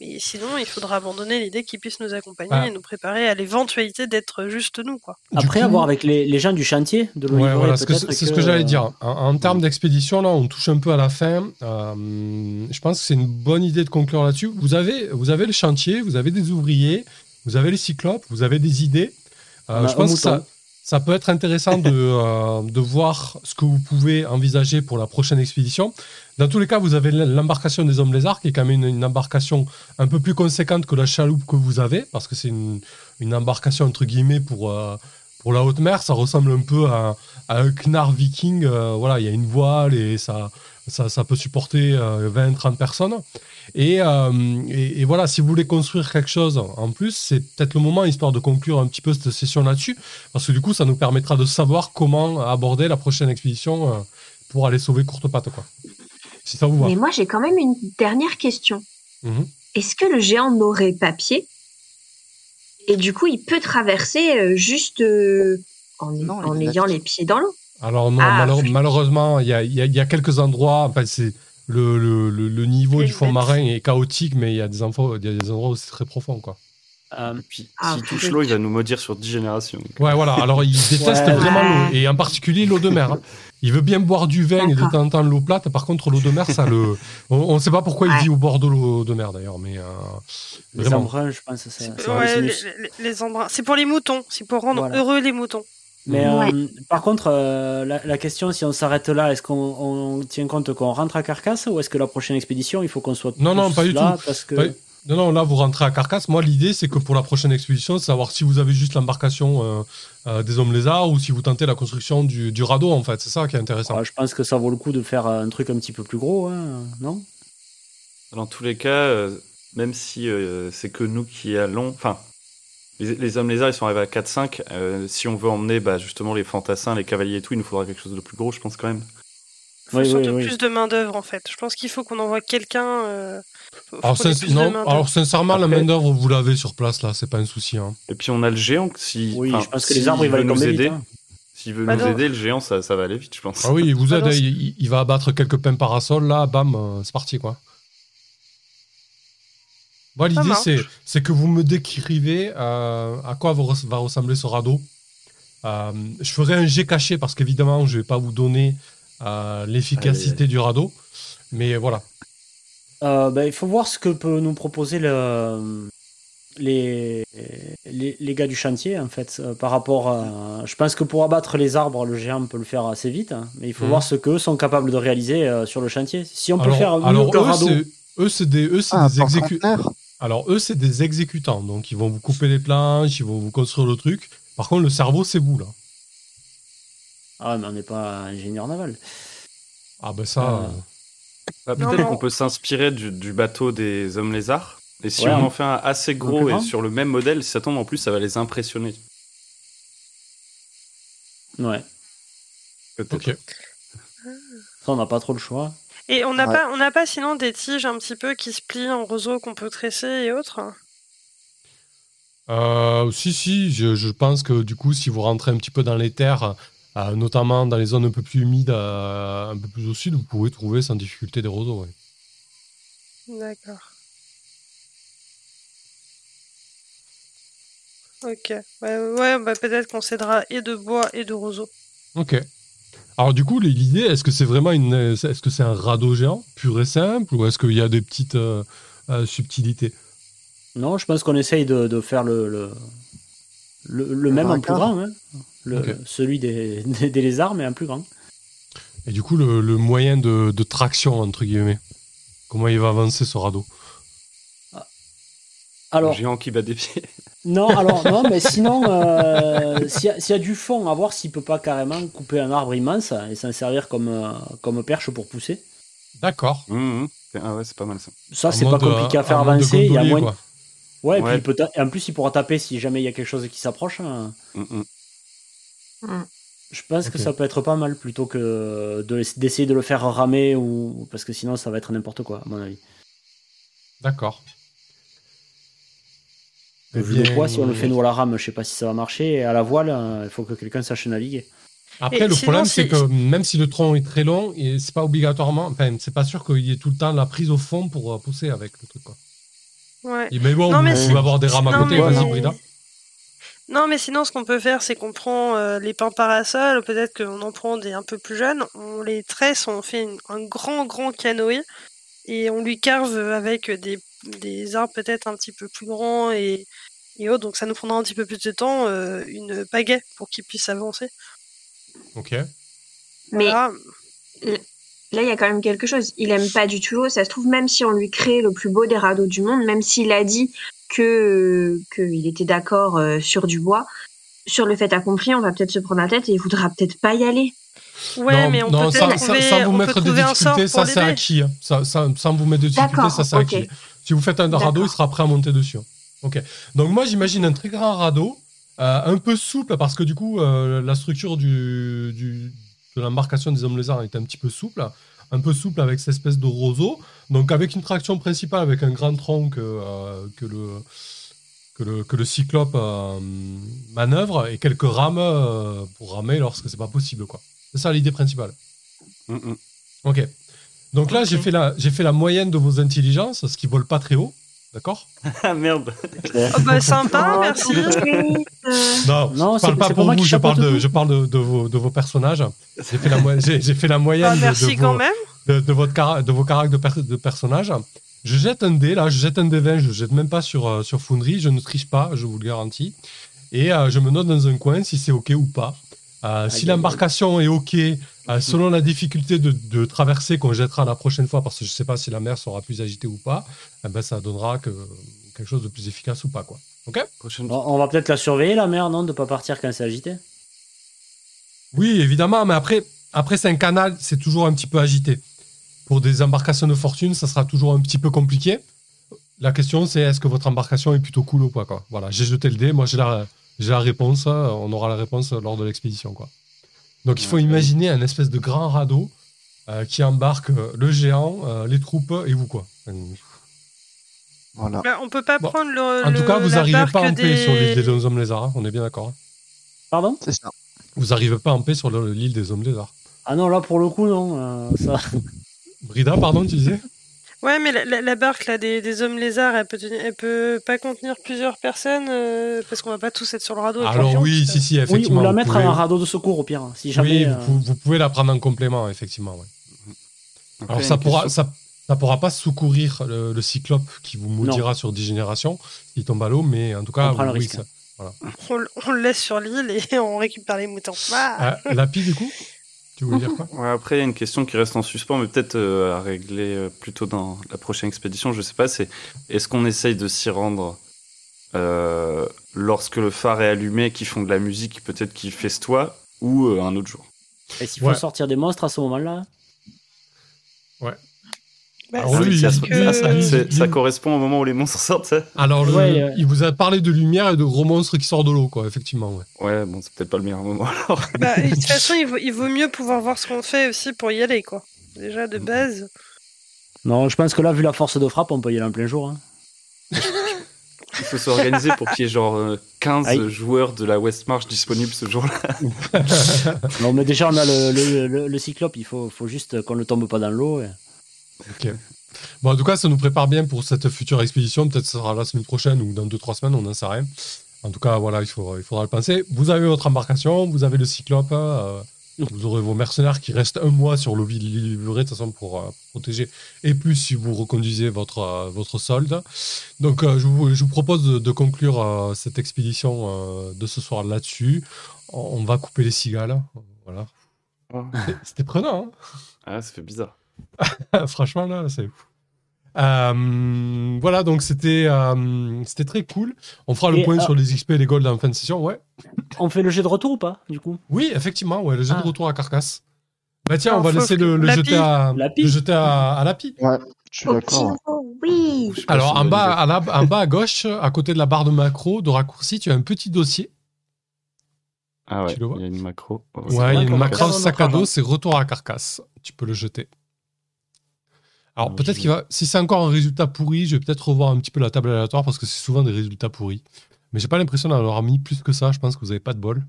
[SPEAKER 3] mais sinon il faudra abandonner l'idée qu'il puisse nous accompagner et nous préparer à l'éventualité d'être juste nous quoi.
[SPEAKER 2] Après,
[SPEAKER 1] coup-
[SPEAKER 2] avoir avec les, les gens du chantier de l'eau
[SPEAKER 1] Ouais,
[SPEAKER 2] livrée,
[SPEAKER 1] voilà, c'est ce que j'allais dire. En, en termes d'expédition, là, on touche un peu à la fin. Euh, je pense que c'est une bonne idée de conclure là-dessus. Vous avez, vous avez le chantier, vous avez des ouvriers, vous avez les cyclopes, vous avez des idées. Euh, je pense que ça. Ça peut être intéressant de, euh, de voir ce que vous pouvez envisager pour la prochaine expédition. Dans tous les cas, vous avez l'embarcation des hommes lézards, qui est quand même une, une embarcation un peu plus conséquente que la chaloupe que vous avez, parce que c'est une, une embarcation entre guillemets pour, euh, pour la haute mer. Ça ressemble un peu à, à un knarr viking. euh, voilà, il y a une voile et ça, ça, ça peut supporter 20-30 personnes. Et, euh, et, et voilà, si vous voulez construire quelque chose en plus, c'est peut-être le moment, histoire de conclure un petit peu cette session là-dessus, parce que du coup, ça nous permettra de savoir comment aborder la prochaine expédition euh, pour aller sauver Courte Patte, quoi. Si ça vous va.
[SPEAKER 4] Mais moi, j'ai quand même une dernière question.
[SPEAKER 1] Mhm.
[SPEAKER 4] Est-ce que le géant n'aurait pas pied? Et du coup, il peut traverser euh, juste euh, en,
[SPEAKER 5] Non,
[SPEAKER 4] ayant les pieds dans l'eau.
[SPEAKER 1] Alors non,
[SPEAKER 4] Ah,
[SPEAKER 1] malheure- malheureusement, il y a, y y quelques endroits, enfin, c'est le, le, le, le niveau du fond marin est chaotique, mais il y a des, infos, il y a des endroits où c'est très profond, quoi.
[SPEAKER 2] euh,
[SPEAKER 6] Puis,
[SPEAKER 4] Ah,
[SPEAKER 6] s'il touche l'eau, il va nous maudire sur 10 générations.
[SPEAKER 1] Ouais, voilà. Alors, il déteste
[SPEAKER 2] Ouais.
[SPEAKER 1] vraiment
[SPEAKER 4] Ouais.
[SPEAKER 1] l'eau, et en particulier l'eau de mer. hein. Il veut bien boire du vin et de temps en temps l'eau plate. Par contre, l'eau de mer, ça le. On ne sait pas pourquoi il vit au bord de l'eau de mer, d'ailleurs, mais euh,
[SPEAKER 2] les embruns, je pense. Ça, ça,
[SPEAKER 3] ouais, les,
[SPEAKER 2] mieux.
[SPEAKER 3] les- les embruns. C'est pour les moutons, c'est pour rendre
[SPEAKER 2] Voilà.
[SPEAKER 3] heureux les moutons.
[SPEAKER 2] Mais
[SPEAKER 4] Ouais.
[SPEAKER 2] euh, par contre, euh, la, la question, si on s'arrête là, est-ce qu'on on tient compte qu'on rentre à Carcasse ou est-ce que la prochaine expédition, il faut qu'on soit
[SPEAKER 1] Non, non, pas du
[SPEAKER 2] là
[SPEAKER 1] tout.
[SPEAKER 2] Parce que...
[SPEAKER 1] Pas- Non, non, là, vous rentrez à Carcasse. Moi, l'idée, c'est que pour la prochaine expédition, c'est savoir si vous avez juste l'embarcation euh, euh, des hommes lézards ou si vous tentez la construction du, du radeau, en fait. C'est ça qui est intéressant.
[SPEAKER 2] Ah, je pense que ça vaut le coup de faire un truc un petit peu plus gros, hein, non?
[SPEAKER 6] Dans tous les cas, euh, même si euh, c'est que nous qui allons. Enfin, les, les hommes lézards, ils sont arrivés à 4-5. euh, si on veut emmener bah, justement les fantassins, les cavaliers et tout, il nous faudra quelque chose de plus gros, je pense quand même.
[SPEAKER 3] Il faut
[SPEAKER 2] Oui, oui,
[SPEAKER 3] surtout
[SPEAKER 2] oui.
[SPEAKER 3] plus de main d'œuvre en fait. Je pense qu'il faut qu'on envoie quelqu'un. Euh,
[SPEAKER 1] Alors, sin- non,
[SPEAKER 3] main-d'œuvre.
[SPEAKER 1] sincèrement, la main-d'œuvre, vous l'avez sur place, là. C'est pas un souci. hein.
[SPEAKER 6] Et puis on a le géant. Si,
[SPEAKER 2] Oui,
[SPEAKER 6] enfin,
[SPEAKER 2] je pense que les arbres, ils vont
[SPEAKER 6] nous aider,
[SPEAKER 2] hein.
[SPEAKER 6] S'il veut
[SPEAKER 3] Bah
[SPEAKER 6] nous
[SPEAKER 3] non.
[SPEAKER 6] aider, le géant, ça, ça va aller vite, je pense.
[SPEAKER 1] Ah oui, il vous
[SPEAKER 3] Ah
[SPEAKER 1] aide,
[SPEAKER 3] non,
[SPEAKER 1] hein, il va abattre quelques pins parasols, là, bam, euh, c'est parti, quoi. Bon, l'idée, c'est, c'est que vous me décrivez euh, à quoi va, res- va ressembler ce radeau. Euh, je ferai un jet caché, parce qu'évidemment, je ne vais pas vous donner euh, l'efficacité du radeau. Mais voilà.
[SPEAKER 2] Euh, bah, il faut voir ce que peut nous proposer le, les, les, les gars du chantier, en fait, euh, par rapport à... Je pense que pour abattre les arbres, le géant peut le faire assez vite, hein, mais il faut
[SPEAKER 1] Mhm.
[SPEAKER 2] voir ce qu'eux sont capables de réaliser euh, sur le chantier. Si on peut faire mieux
[SPEAKER 1] alors
[SPEAKER 2] radeau...
[SPEAKER 1] c'est, eux, c'est des, eux, c'est
[SPEAKER 5] Ah,
[SPEAKER 1] des exécu-
[SPEAKER 5] porte-conteneur.
[SPEAKER 1] Alors, eux, c'est des exécutants. Donc, ils vont vous couper les planches, ils vont vous construire le truc. Par contre, le cerveau, c'est vous, là.
[SPEAKER 2] Ah, mais on n'est pas ingénieur naval.
[SPEAKER 1] Ah, ben ça. Euh,
[SPEAKER 6] Bah, Peut-être qu'on peut s'inspirer du, du bateau des hommes lézards. Et si
[SPEAKER 2] Ouais,
[SPEAKER 6] on
[SPEAKER 2] un-
[SPEAKER 6] en fait un assez gros et sur le même modèle, si ça tombe en plus, ça va les impressionner.
[SPEAKER 2] Ouais.
[SPEAKER 6] Peut-être.
[SPEAKER 1] ok.
[SPEAKER 2] Ça, on n'a pas trop le choix.
[SPEAKER 3] Et on n'a
[SPEAKER 5] Ouais.
[SPEAKER 3] pas, on n'a pas sinon des tiges un petit peu qui se plient en roseau qu'on peut tresser et autres?
[SPEAKER 1] Euh, si, si, je, je pense que du coup, si vous rentrez un petit peu dans les terres, euh, notamment dans les zones un peu plus humides, euh, un peu plus au sud, vous pouvez trouver sans difficulté des roseaux. ouais.
[SPEAKER 3] D'accord. Ok. Ouais, ouais bah, peut-être qu'on cédera et de bois et de roseau.
[SPEAKER 1] Ok. Alors du coup, l'idée, est-ce que c'est vraiment une, est-ce que c'est un radeau géant pur et simple, ou est-ce qu'il y a des petites euh, euh, subtilités?
[SPEAKER 2] Non, je pense qu'on essaye de, de faire le, le, le, le même en plus grand. hein. Le-. Celui des, des, des lézards, mais en plus grand.
[SPEAKER 1] Et du coup, le, le moyen de, de traction entre guillemets, comment il va avancer ce radeau?
[SPEAKER 2] Alors,
[SPEAKER 6] Le géant qui bat des pieds.
[SPEAKER 2] Non, alors, non, mais sinon, euh, s'il y, a- s'il y a du fond, à voir s'il peut pas carrément couper un arbre immense et s'en servir comme, euh, comme perche pour pousser.
[SPEAKER 1] D'accord.
[SPEAKER 6] Hum, hum. Ah ouais, c'est pas mal ça.
[SPEAKER 2] Ça, c'est pas compliqué à faire avancer. Il y a moins...
[SPEAKER 1] quoi.
[SPEAKER 2] Ouais, et puis
[SPEAKER 6] Ouais.
[SPEAKER 2] il peut ta- en plus, il pourra taper si jamais il y a quelque chose qui s'approche. hein.
[SPEAKER 6] Hum.
[SPEAKER 2] Je pense que ça peut être pas mal plutôt que de- d'essayer de le faire ramer ou parce que sinon ça va être n'importe quoi à mon avis.
[SPEAKER 1] D'accord. Eh
[SPEAKER 2] Vu le poids, si on le fait nous à la rame, je sais pas si ça va marcher. Et à la voile, euh, il faut que quelqu'un sache naviguer.
[SPEAKER 1] Après,
[SPEAKER 3] Et
[SPEAKER 1] le
[SPEAKER 3] sinon,
[SPEAKER 1] problème, c'est que même si le tronc est très long, c'est pas obligatoirement, enfin, c'est pas sûr qu'il y ait tout le temps la prise au fond pour euh, pousser avec le truc. Quoi.
[SPEAKER 3] Ouais.
[SPEAKER 1] Et- Mais bon,
[SPEAKER 3] Non, mais si-
[SPEAKER 1] pouvez avoir des rames à
[SPEAKER 3] Non,
[SPEAKER 1] côté,
[SPEAKER 3] mais-
[SPEAKER 1] vas-y, Brida.
[SPEAKER 3] Non, mais sinon, ce qu'on peut faire, c'est qu'on prend euh, les pins parasols, peut-être qu'on en prend des un peu plus jeunes, on les tresse, on fait une- un grand, grand canoë, et on lui carve avec des, des arbres peut-être un petit peu plus grands et, et autres, donc ça nous prendra un petit peu plus de temps, euh, une pagaie pour qu'il puisse avancer.
[SPEAKER 1] Ok.
[SPEAKER 4] Mais là, il y a quand même quelque chose. Il aime pas du tout l'eau. Ça se trouve, même si on lui crée le plus beau des radeaux du monde, même s'il a dit que qu'il était d'accord euh, sur du bois, sur le fait accompli, on va peut-être se prendre la tête et il voudra peut-être pas y aller.
[SPEAKER 3] Ouais,
[SPEAKER 1] non,
[SPEAKER 3] mais on
[SPEAKER 1] non,
[SPEAKER 3] peut
[SPEAKER 1] sans,
[SPEAKER 3] trouver,
[SPEAKER 1] sans vous
[SPEAKER 3] on peut
[SPEAKER 1] mettre des
[SPEAKER 3] trouver un sort
[SPEAKER 1] difficultés, ça c'est acquis. hein. Ça- ça- sans vous mettre de difficultés, ça c'est acquis. Si vous faites un radeau, il sera prêt à monter dessus. Ok. Donc moi j'imagine un très grand radeau, euh, un peu souple parce que du coup euh, la structure du, du- de l'embarcation des hommes lézards est un petit peu souple, un peu souple avec cette espèce de roseau. Donc avec une traction principale avec un grand tronc que, euh, que le que le, que le cyclope euh, manœuvre et quelques rames euh, pour ramer lorsque c'est pas possible quoi. C'est ça l'idée principale.
[SPEAKER 6] Hum, hum.
[SPEAKER 1] Ok. Donc là, j'ai fait, la, j'ai fait la moyenne de vos intelligences, ce qui vole pas très haut. D'accord?
[SPEAKER 6] Ah merde.
[SPEAKER 3] Oh, bah, sympa,
[SPEAKER 4] Oh,
[SPEAKER 3] merci.
[SPEAKER 1] Non,
[SPEAKER 2] Non,
[SPEAKER 1] je parle pas pour vous, je parle, de,
[SPEAKER 2] tout.
[SPEAKER 1] je parle de, de vos, de vos personnages. J'ai fait la, mo- j'ai, j'ai fait la moyenne
[SPEAKER 3] Bah,
[SPEAKER 1] de-
[SPEAKER 3] merci
[SPEAKER 1] de,
[SPEAKER 3] quand
[SPEAKER 1] vos,
[SPEAKER 3] même.
[SPEAKER 1] de, de votre de vos caractères de, per- de personnages. Je jette un dé, là, je jette un dé 20, je jette même pas sur, euh, sur Foundry, je ne triche pas, je vous le garantis. Et euh, je me note dans un coin si c'est OK ou pas. Euh, si l'embarcation est OK, euh, selon la difficulté de, de traverser qu'on jettera la prochaine fois, parce que je ne sais pas si la mer sera plus agitée ou pas, eh ben, ça donnera que, quelque chose de plus efficace ou pas. Quoi. OK?
[SPEAKER 6] Prochaine
[SPEAKER 2] On on va peut-être la surveiller la mer, non, de pas partir quand c'est agité?
[SPEAKER 1] Oui, évidemment, mais après, après c'est un canal, c'est toujours un petit peu agité. Pour des embarcations de fortune, ça sera toujours un petit peu compliqué. La question, c'est est-ce que votre embarcation est plutôt cool ou pas quoi? Voilà, j'ai jeté le dé, moi j'ai la, j'ai la réponse, on aura la réponse lors de l'expédition. quoi. Donc il faut
[SPEAKER 6] Ouais.
[SPEAKER 1] imaginer un espèce de grand radeau euh, qui embarque euh, le géant, euh, les troupes et vous. quoi.
[SPEAKER 5] Voilà.
[SPEAKER 3] Bah, on peut pas
[SPEAKER 1] Bon.
[SPEAKER 3] prendre le.
[SPEAKER 1] En tout
[SPEAKER 3] le-
[SPEAKER 1] cas, vous n'arrivez pas en paix sur l'île des hommes lézards, on est bien d'accord. hein.
[SPEAKER 2] Pardon?
[SPEAKER 5] C'est ça.
[SPEAKER 1] Vous arrivez pas en paix sur le- l'île des hommes lézards.
[SPEAKER 2] Ah non, là pour le coup, non. euh, ça...
[SPEAKER 1] Brida, pardon, tu disais?
[SPEAKER 3] Ouais, mais la, la- la barque là des, des hommes lézards, elle peut, tenir- elle peut pas contenir plusieurs personnes euh, parce qu'on va pas tous être sur le radeau. avec
[SPEAKER 1] Alors oui, si, si,
[SPEAKER 2] Oui,
[SPEAKER 1] effectivement.
[SPEAKER 2] ou la mettre
[SPEAKER 1] pouvez-
[SPEAKER 2] à un radeau de secours au pire, hein, si jamais.
[SPEAKER 1] Oui,
[SPEAKER 2] euh,
[SPEAKER 1] vous, pou- vous pouvez la prendre en complément, effectivement. ouais. Alors ça pourra, ça, ça pourra pas secourir le, le cyclope qui vous maudira sur 10 générations s'il tombe à l'eau, mais en tout cas,
[SPEAKER 2] On prend le
[SPEAKER 1] oui,
[SPEAKER 2] risque.
[SPEAKER 1] ça-
[SPEAKER 3] on, le laisse sur l'île et on récupère les moutons. Ah
[SPEAKER 1] Ah, Lapi, du coup? Tu voulais dire quoi
[SPEAKER 6] Ouais, après, il y a une question qui reste en suspens, mais peut-être euh, à régler euh, plutôt dans la prochaine expédition. Je sais pas, c'est est-ce qu'on essaye de s'y rendre euh, lorsque le phare est allumé, qui font de la musique, peut-être qui festoient, ou euh, un autre jour?
[SPEAKER 2] Et s'il faut
[SPEAKER 1] Ouais.
[SPEAKER 2] sortir des monstres à ce moment-là?
[SPEAKER 3] Bah,
[SPEAKER 1] Alors
[SPEAKER 3] que-
[SPEAKER 6] Ah, ça, correspond au moment où les monstres sortent. ça
[SPEAKER 1] Alors, le-
[SPEAKER 2] Ouais, euh.
[SPEAKER 1] il vous a parlé de lumière et de gros monstres qui sortent de l'eau, quoi, effectivement. Ouais.
[SPEAKER 6] Ouais, bon, c'est peut-être pas le meilleur moment alors.
[SPEAKER 3] Bah, de toute façon, il vaut, il vaut mieux pouvoir voir ce qu'on fait aussi pour y aller, quoi. Déjà, de base.
[SPEAKER 2] Non, je pense que là, vu la force de frappe, on peut y aller en plein jour. hein.
[SPEAKER 6] Il faut s'organiser pour qu'il y ait genre euh, 15
[SPEAKER 2] Aïe.
[SPEAKER 6] joueurs de la West March disponibles ce jour-là.
[SPEAKER 2] Non, mais déjà, on a le, le, le- le cyclope, il faut, faut juste qu'on ne tombe pas dans l'eau. et-
[SPEAKER 1] Bon, en tout cas, ça nous prépare bien pour cette future expédition. Peut-être ce sera la semaine prochaine ou dans 2-3 semaines, on n'en sait rien. En tout cas, voilà, il, faut, il faudra le penser. Vous avez votre embarcation, vous avez le cyclope, euh, vous aurez vos mercenaires qui restent un mois sur le l'île livrée, de toute façon, pour euh, protéger, et plus si vous reconduisez votre, euh, votre solde. Donc, euh, je, vous, je vous propose de, de conclure euh, cette expédition euh, de ce soir là-dessus. On, on va couper les cigales. Voilà. C'était- C'était prenant, hein
[SPEAKER 6] Ah, ça fait bizarre.
[SPEAKER 1] Franchement, là, c'est ouf. Euh, voilà, donc c'était euh, c'était très cool. On fera le
[SPEAKER 2] Et,
[SPEAKER 1] point
[SPEAKER 2] euh,
[SPEAKER 1] sur les XP et les golds en fin de session, ouais.
[SPEAKER 2] On fait le jet de retour ou pas, du coup?
[SPEAKER 1] Oui, effectivement, ouais, le jeu
[SPEAKER 2] Ah.
[SPEAKER 1] de retour à carcasse. Bah tiens,
[SPEAKER 3] Ah,
[SPEAKER 1] on va
[SPEAKER 3] faut-
[SPEAKER 1] laisser le, le jeter à,
[SPEAKER 2] Lapi.
[SPEAKER 1] le jeter à, à Lapi.
[SPEAKER 5] Ouais, je suis d'accord.
[SPEAKER 4] oui.
[SPEAKER 1] Alors, en bas, à la- en bas à gauche, à côté de la barre de macro, de raccourci, tu as un petit dossier.
[SPEAKER 6] Ah ouais,
[SPEAKER 1] tu le vois
[SPEAKER 6] il y a une macro. Oh,
[SPEAKER 1] Ouais, il y a une macro sac à dos, c'est retour à carcasse. Tu peux le jeter. Alors peut-être
[SPEAKER 6] je-
[SPEAKER 1] qu'il va, si c'est encore un résultat pourri, je vais peut-être revoir un petit peu la table aléatoire parce que c'est souvent des résultats pourris. Mais j'ai pas l'impression d'en avoir mis plus que ça. Je pense que vous avez pas de bol.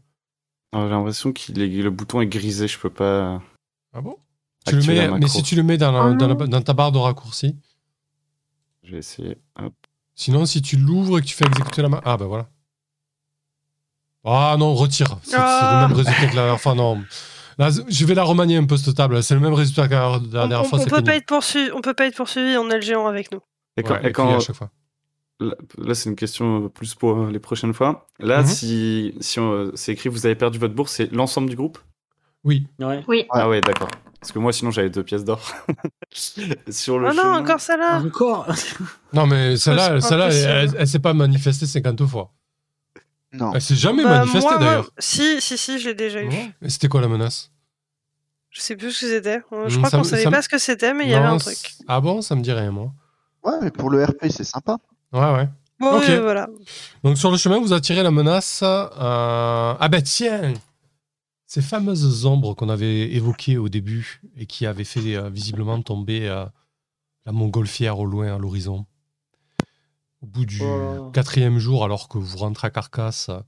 [SPEAKER 6] Alors, J'ai l'impression que le bouton est grisé, je peux pas.
[SPEAKER 1] Ah bon? Tu le mets, Mais si tu le mets dans, la-
[SPEAKER 4] Oh
[SPEAKER 1] dans, la-
[SPEAKER 4] non.
[SPEAKER 1] dans ta barre de raccourci.
[SPEAKER 6] Je vais essayer. Hop.
[SPEAKER 1] Sinon, si tu l'ouvres et que tu fais exécuter la main. Ah bah voilà. Ah non, retire. C'est c'est
[SPEAKER 3] Ah.
[SPEAKER 1] le même résultat que la dernière fois. Non. Là, je vais la remanier un peu cette table. C'est le même résultat que la dernière
[SPEAKER 3] on-
[SPEAKER 1] fois.
[SPEAKER 3] on peut pas être poursuivi, on peut pas être poursuivi, on a le géant avec nous.
[SPEAKER 6] Et quand,
[SPEAKER 1] Ouais,
[SPEAKER 6] et quand-
[SPEAKER 1] à chaque fois.
[SPEAKER 6] là, là, c'est une question plus pour euh, les prochaines fois. Là,
[SPEAKER 1] Mhm.
[SPEAKER 6] si, si on- c'est écrit vous avez perdu votre bourse, c'est l'ensemble du groupe?
[SPEAKER 1] Oui.
[SPEAKER 2] Ouais.
[SPEAKER 4] Oui.
[SPEAKER 6] Ah ouais, d'accord. Parce que moi, sinon, j'avais deux pièces d'or. Sur le
[SPEAKER 3] Oh non, encore ça là
[SPEAKER 2] Encore?
[SPEAKER 1] Non, mais celle-là, celle-là, elle, elle, elle s'est pas manifestée 50 fois.
[SPEAKER 5] Non.
[SPEAKER 1] Elle s'est jamais
[SPEAKER 3] Bah,
[SPEAKER 1] manifestée d'ailleurs.
[SPEAKER 3] Si, si, si, je l'ai déjà eu.
[SPEAKER 1] Ouais. Et c'était quoi la menace?
[SPEAKER 3] Je sais plus ce que c'était. Euh, Je crois qu'on savait pas ce que c'était, mais il y avait un truc.
[SPEAKER 1] Ah bon, ça me dit rien, moi.
[SPEAKER 5] Ouais, mais pour le RP, c'est sympa.
[SPEAKER 1] Ouais, ouais.
[SPEAKER 3] Bon, oui, voilà.
[SPEAKER 1] Donc sur le chemin, vous attirez la menace. euh, Ah ben tiens Ces fameuses ombres qu'on avait évoquées au début et qui avaient fait euh, visiblement tomber euh, la montgolfière au loin, à l'horizon. Au bout du
[SPEAKER 2] Oh.
[SPEAKER 1] quatrième jour, alors que vous rentrez à Carcasse euh,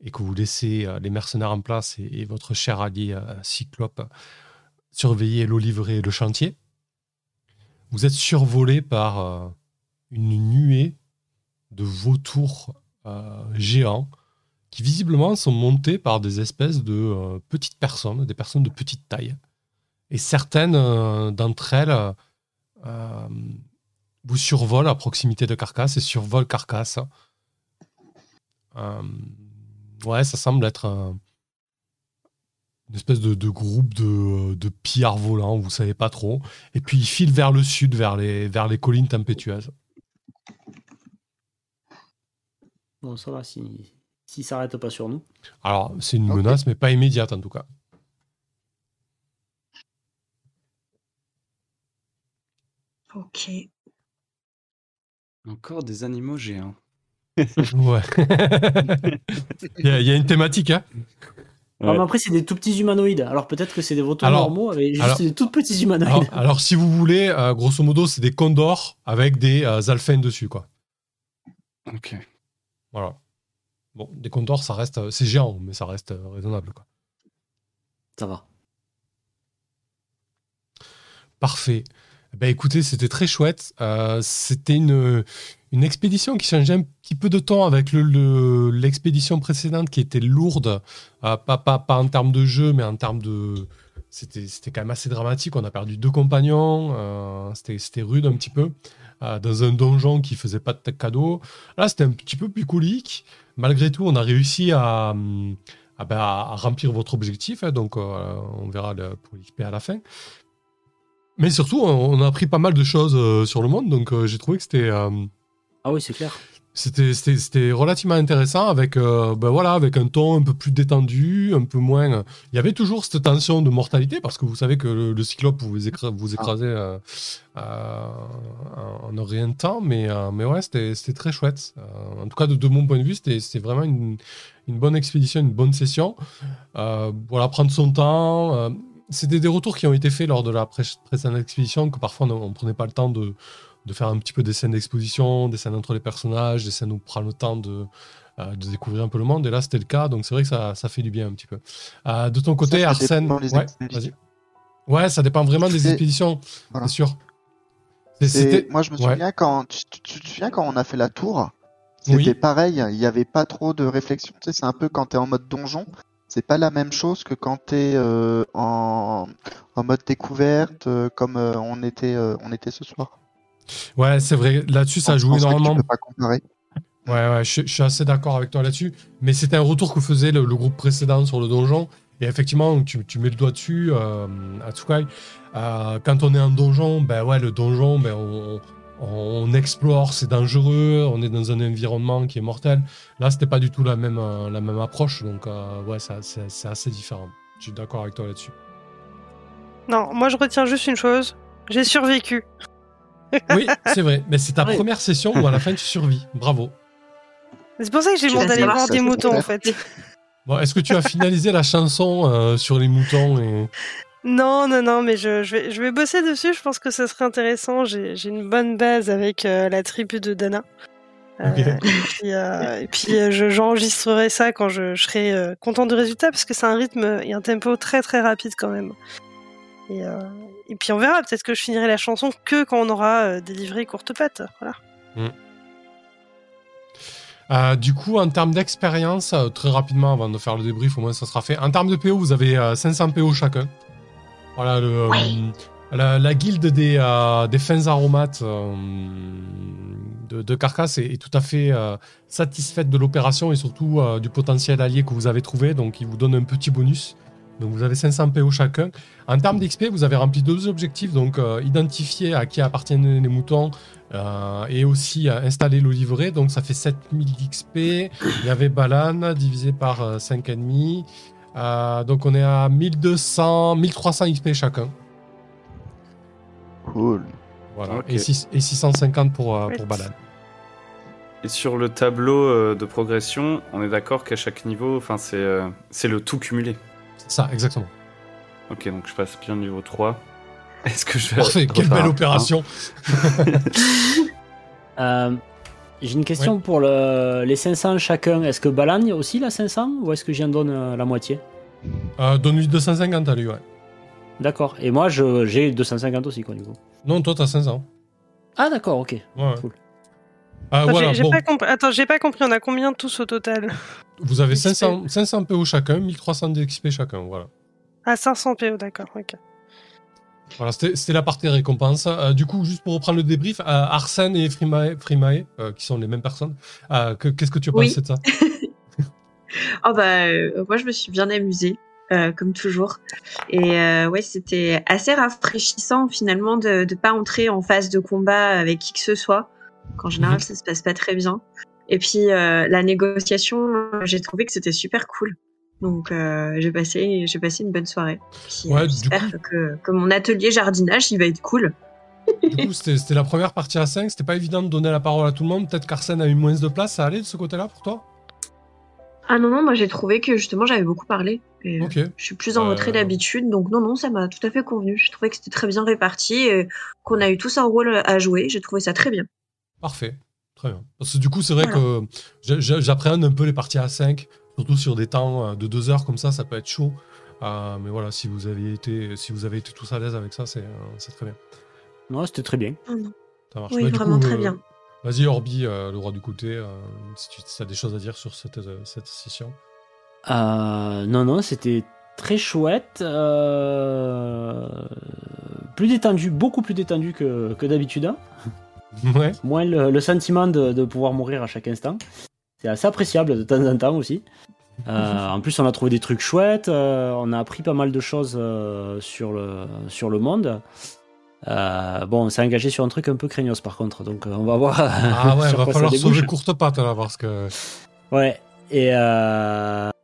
[SPEAKER 1] et que vous laissez euh, les mercenaires en place et, et votre cher allié euh, Cyclope surveiller l'oliverie et le chantier, vous êtes survolé par une nuée de vautours euh, géants qui visiblement sont montés par des espèces de euh, petites personnes, des personnes de petite taille. Et certaines euh, d'entre elles vous survolent à proximité de Carcasse et survolent Carcasse. Euh, ouais, ça semble être un- une espèce de, de groupe de, de pillards volants, vous savez pas trop. Et puis ils filent vers le sud, vers les, vers les collines tempétueuses.
[SPEAKER 2] Bon, ça va, si, si ça s'arrête pas sur nous.
[SPEAKER 1] Alors, c'est une menace, mais pas immédiate en tout cas.
[SPEAKER 4] Ok.
[SPEAKER 6] Encore des animaux géants.
[SPEAKER 1] Ouais. il, y a, il y a une thématique, hein
[SPEAKER 2] Ah,
[SPEAKER 6] Ouais.
[SPEAKER 2] mais après, c'est des tout petits humanoïdes. Alors peut-être que c'est des vautours
[SPEAKER 1] Alors-
[SPEAKER 2] normaux avec juste
[SPEAKER 1] alors-
[SPEAKER 2] des tout petits humanoïdes.
[SPEAKER 1] alors, alors, si vous voulez, euh, grosso modo, c'est des condors avec des euh, alphins dessus, quoi.
[SPEAKER 6] Ok.
[SPEAKER 1] Voilà. Bon, des condors, ça reste, euh, c'est géant, mais ça reste euh, raisonnable, quoi.
[SPEAKER 2] Ça va.
[SPEAKER 1] Parfait. Ben écoutez, c'était très chouette. Euh, c'était une, une expédition qui changeait un petit peu de temps avec le- l'expédition précédente qui était lourde, euh, pas, pas, pas en termes de jeu, mais en termes de... C'était quand même assez dramatique. On a perdu deux compagnons. euh, c'était rude un petit peu. dans un donjon qui faisait pas de cadeau. Là, c'était un petit peu plus colique. Malgré tout, on a réussi à, ben, à- remplir votre objectif. hein, donc, on verra pour l'XP à la fin. Mais surtout, on a appris pas mal de choses euh, sur le monde, donc euh, j'ai trouvé que c'était euh,
[SPEAKER 2] Ah oui, c'est clair.
[SPEAKER 1] c'était relativement intéressant avec euh, ben voilà avec un ton un peu plus détendu, un peu moins. Il y avait toujours cette tension de mortalité parce que vous savez que le, le cyclope vous écra- vous écrasez euh, euh, en en rien de temps, mais mais ouais c'était très chouette. En tout cas de, de mon point de vue c'était vraiment une une bonne expédition, une bonne session. Voilà prendre son temps. C'était des retours qui ont été faits lors de la pré- précédente expédition que parfois on ne prenait pas le temps de de faire un petit peu des scènes d'exposition, des scènes entre les personnages, des scènes où on prend le temps de, euh, de découvrir un peu le monde. Et là, c'était le cas, donc c'est vrai que ça, ça fait du bien un petit peu. Euh, de ton côté,
[SPEAKER 5] Ça,
[SPEAKER 1] Arsène. Ouais, ça dépend vraiment des expéditions,
[SPEAKER 5] Voilà.
[SPEAKER 1] c'est sûr.
[SPEAKER 5] Moi, je me
[SPEAKER 1] ouais.
[SPEAKER 5] souviens quand tu, tu- tu te souviens quand on a fait la tour, c'était
[SPEAKER 1] Oui.
[SPEAKER 5] pareil. Il n'y avait pas trop de réflexion. Tu sais, c'est un peu quand t'es en mode donjon. C'est pas la même chose que quand t'es euh, en, en mode découverte, euh, comme euh, on était, on était ce soir.
[SPEAKER 1] Ouais, c'est vrai. Là-dessus, ça joue énormément.
[SPEAKER 5] Tu peux pas comparer.
[SPEAKER 1] Ouais, ouais, je, je suis assez d'accord avec toi là-dessus. Mais c'était un retour que faisait le, le groupe précédent sur le donjon. Et effectivement, tu, tu mets le doigt dessus, euh, Atsukai. Quand on est en donjon, ben ouais, le donjon, ben on, on explore, c'est dangereux, on est dans un environnement qui est mortel. Là, c'était pas du tout la même, euh, la même approche. Donc, euh, ouais, ça- c'est assez différent. Je suis d'accord avec toi là-dessus.
[SPEAKER 3] Non, moi je retiens juste une chose. J'ai survécu.
[SPEAKER 1] Oui, c'est vrai. Mais c'est ta première session où à la fin, tu survis. Bravo.
[SPEAKER 3] C'est pour ça que j'ai demandé d'aller voir des moutons en fait.
[SPEAKER 1] Bon, est-ce que tu as finalisé la chanson euh, sur les moutons et...
[SPEAKER 3] Non, non, non, mais je, je, vais, je vais bosser dessus. Je pense que ce serait intéressant. J'ai une bonne base avec euh, la tribu de Dana. Euh, et puis, euh, puis, euh, je- j'enregistrerai ça quand je, serai content du résultat parce que c'est un rythme et un tempo très très rapide quand même. Et, et puis on verra. Peut-être que je finirai la chanson que quand on aura délivré courte patte. Voilà.
[SPEAKER 1] Euh, du coup, en termes d'expérience, très rapidement, avant de faire le débrief, au moins ça sera fait. En termes de PO, vous avez euh, 500 PO chacun. Voilà, le, euh, la, la guilde des, euh, des fins aromates euh, de, de Carcasse est, est tout à fait euh, satisfaite de l'opération et surtout du potentiel allié que vous avez trouvé. Donc, il vous donne un petit bonus. Donc, vous avez 500 PO chacun. En termes d'XP, vous avez rempli deux objectifs. Donc, identifier à qui appartiennent les moutons euh, et aussi euh, installer l'olivret. Donc, ça fait 7000 d'XP. Il y avait Balan divisé par euh, 5,5. Euh, donc, on est à 1200, 1300 XP chacun.
[SPEAKER 5] Cool.
[SPEAKER 1] Voilà. Et, six- et 650 pour, euh, pour Balan.
[SPEAKER 6] Et sur le tableau euh, de progression, on est d'accord qu'à chaque niveau, enfin c'est euh, c'est le tout cumulé.
[SPEAKER 1] Ça, exactement.
[SPEAKER 6] Ok, donc je passe bien niveau 3. Est-ce que je vais
[SPEAKER 1] Parfait, quelle belle opération.
[SPEAKER 2] Euh, J'ai une question pour le- les 500 chacun. Est-ce que Balan y a aussi la 500 ou est-ce que j'en donne euh, la moitié?
[SPEAKER 1] Euh, Donne-lui 250 à lui, ouais.
[SPEAKER 2] D'accord. Et moi, je- j'ai 250 aussi, quoi, du coup.
[SPEAKER 1] Non, toi, t'as 500.
[SPEAKER 2] Ah, d'accord, ok.
[SPEAKER 1] Ouais.
[SPEAKER 2] Cool.
[SPEAKER 1] Ah,
[SPEAKER 3] Attends,
[SPEAKER 1] voilà,
[SPEAKER 3] j'ai-
[SPEAKER 1] bon,
[SPEAKER 3] pas compris. Attends, j'ai pas compris. On a combien tous au total?
[SPEAKER 1] Vous avez
[SPEAKER 3] XP.
[SPEAKER 1] 500, 500 PO chacun, 1300 d'XP chacun, voilà.
[SPEAKER 3] Ah, 500 PO, d'accord. Ok.
[SPEAKER 1] Voilà, c'était la partie récompense. Euh, du coup, juste pour reprendre le débrief, euh, Arsène et Frimae, Frimae, euh, qui sont les mêmes personnes, que- qu'est-ce que tu as
[SPEAKER 4] Oui.
[SPEAKER 1] pensé de ça
[SPEAKER 4] Oh bah, moi je me suis bien amusée, comme toujours. Et ouais, c'était assez rafraîchissant finalement de ne pas entrer en phase de combat avec qui que ce soit. Qu'en général,
[SPEAKER 1] Mhm.
[SPEAKER 4] ça se passe pas très bien. Et puis la négociation, j'ai trouvé que c'était super cool. Donc euh, j'ai passé, j'ai passé une bonne soirée. Puis, euh,
[SPEAKER 1] Ouais,
[SPEAKER 4] j'espère que, que mon atelier jardinage, il va être cool.
[SPEAKER 1] Du coup, c'était la première partie à 5, c'était pas évident de donner la parole à tout le monde. Peut-être qu'Arsène a eu moins de place, ça allait de ce côté-là pour toi?
[SPEAKER 4] Ah non non, moi j'ai trouvé que justement j'avais beaucoup parlé. Et, euh,
[SPEAKER 1] Ok.
[SPEAKER 4] Je suis plus en
[SPEAKER 1] Euh,
[SPEAKER 4] retrait d'habitude, donc non, non, ça m'a tout à fait convenu. Je trouvais que c'était très bien réparti, et qu'on a eu tous un rôle à jouer. J'ai trouvé ça très bien.
[SPEAKER 1] Parfait. Très bien. Parce que du coup, c'est vrai
[SPEAKER 4] Voilà.
[SPEAKER 1] que j'a- j'a- j'appréhende un peu les parties à 5, surtout sur des temps euh, de 2 heures comme ça, ça peut être chaud. Euh, mais voilà, si vous avez été, si vous avez été tous à l'aise avec ça, c'est euh, très bien.
[SPEAKER 2] Non, c'était très bien.
[SPEAKER 4] Non.
[SPEAKER 1] Ça marche.
[SPEAKER 4] Oui,
[SPEAKER 1] Bah,
[SPEAKER 4] vraiment
[SPEAKER 1] coup,
[SPEAKER 4] très
[SPEAKER 1] euh,
[SPEAKER 4] bien.
[SPEAKER 1] Vas-y, Orbi, euh, le roi du côté, euh, si tu as des choses à dire sur cette, cette session.
[SPEAKER 2] Euh, non, non, c'était très chouette. euh, Plus détendu, beaucoup plus détendu que, que d'habitude. hein.
[SPEAKER 1] Ouais.
[SPEAKER 2] Moins le, le sentiment de, de pouvoir mourir à chaque instant. C'est assez appréciable de temps en temps aussi. Euh, en plus, on a trouvé des trucs chouettes. euh, on a appris pas mal de choses euh, sur, le, sur le monde. Bon, on s'est engagé sur un truc un peu craignos par contre, donc on va voir.
[SPEAKER 1] Ah ouais,
[SPEAKER 2] sur
[SPEAKER 1] va falloir sauver courte patte là, parce que.
[SPEAKER 2] Ouais, et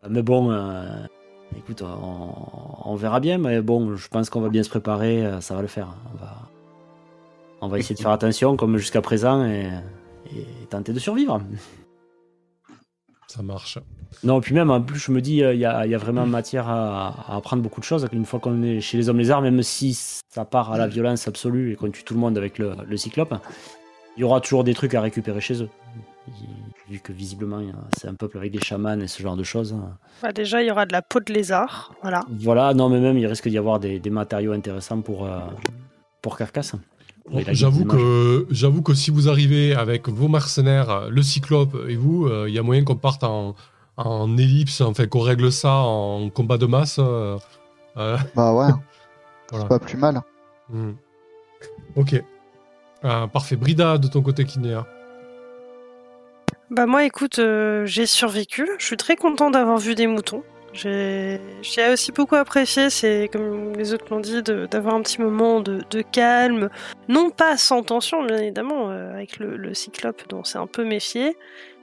[SPEAKER 2] mais bon, écoute, on, on verra bien, mais bon, je pense qu'on va bien se préparer, ça va le faire. On va, on va essayer de faire attention comme jusqu'à présent et, et tenter de survivre.
[SPEAKER 1] Ça marche.
[SPEAKER 2] Non, puis même en plus, je me dis, euh, il y, a, il y a vraiment matière à, à apprendre beaucoup de choses. Une fois qu'on est chez les hommes lézards, même si ça part à la violence absolue et qu'on tue tout le monde avec le, le cyclope, il y aura toujours des trucs à récupérer chez eux. Vu que visiblement, c'est un peuple avec des chamans et ce genre de choses.
[SPEAKER 3] Bah, déjà, il y aura de la peau de lézard. Voilà.
[SPEAKER 2] Voilà, non, mais même il risque d'y avoir des, des matériaux intéressants pour, euh, pour Carcasse.
[SPEAKER 1] J'avoue que, j'avoue que si vous arrivez avec vos mercenaires, le cyclope et vous, euh, il y a moyen qu'on parte en, en ellipse, enfin qu'on règle ça en combat de masse. euh, euh,
[SPEAKER 5] Bah ouais,
[SPEAKER 1] voilà.
[SPEAKER 5] c'est pas plus mal.
[SPEAKER 1] Hmm. Ok. Euh, parfait. Brida, de ton côté, Kinéa.
[SPEAKER 3] Bah moi, écoute, euh, j'ai survécu. Je suis très content d'avoir vu des moutons. J'ai aussi beaucoup apprécié, c'est comme les autres l'ont dit, d'avoir un petit moment de, calme, non pas sans tension, bien évidemment, euh, avec le, cyclope dont c'est un peu méfié.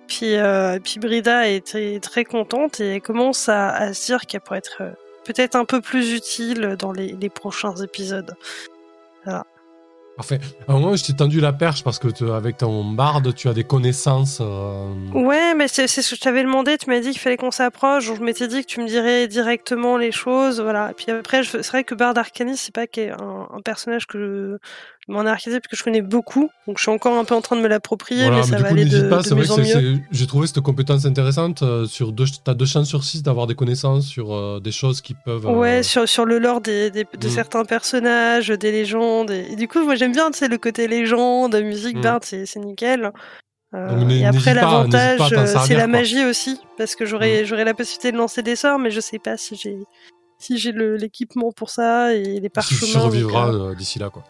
[SPEAKER 3] Puis, euh, puis Brida est très, contente et commence à, se dire qu'elle pourrait être euh, peut-être un peu plus utile dans les, les prochains épisodes.
[SPEAKER 1] Parfait. À un moment, je t'ai tendu la perche parce que avec ton barde, tu as des connaissances. euh,
[SPEAKER 3] Ouais, mais c'est ce que je t'avais demandé. Tu m'as dit qu'il fallait qu'on s'approche. Je m'étais dit que tu me dirais directement les choses. Voilà. Et puis après, c'est vrai que Bard Arcanis, c'est pas qu'un un personnage que m'en archétype que je connais beaucoup. Donc je suis encore un peu en train de me l'approprier,
[SPEAKER 1] Voilà,
[SPEAKER 3] mais ça va
[SPEAKER 1] coup,
[SPEAKER 3] aller
[SPEAKER 1] n'hésite
[SPEAKER 3] de,
[SPEAKER 1] pas.
[SPEAKER 3] de
[SPEAKER 1] C'est vrai
[SPEAKER 3] mieux
[SPEAKER 1] que
[SPEAKER 3] en mieux.
[SPEAKER 1] j'ai trouvé cette compétence intéressante. euh, sur deux, t'as deux chances sur six d'avoir des connaissances sur euh, des choses qui peuvent. euh,
[SPEAKER 3] Ouais, sur, sur le lore des, des- de
[SPEAKER 1] Mm.
[SPEAKER 3] certains personnages, des légendes. Et, et du coup, moi j'aime bien tu sais, le côté légende, musique,
[SPEAKER 1] Mm.
[SPEAKER 3] Bard, c'est nickel. Euh,
[SPEAKER 1] Donc, n'hé-
[SPEAKER 3] et après, l'avantage, euh, c'est la
[SPEAKER 1] quoi.
[SPEAKER 3] Magie aussi, parce que j'aurais j'aurais la possibilité de lancer des sorts, mais je sais pas si j'ai si j'ai l'équipement pour ça et les
[SPEAKER 1] Tu
[SPEAKER 3] parchemins.
[SPEAKER 1] survivras
[SPEAKER 3] euh,
[SPEAKER 1] euh, d'ici là, quoi.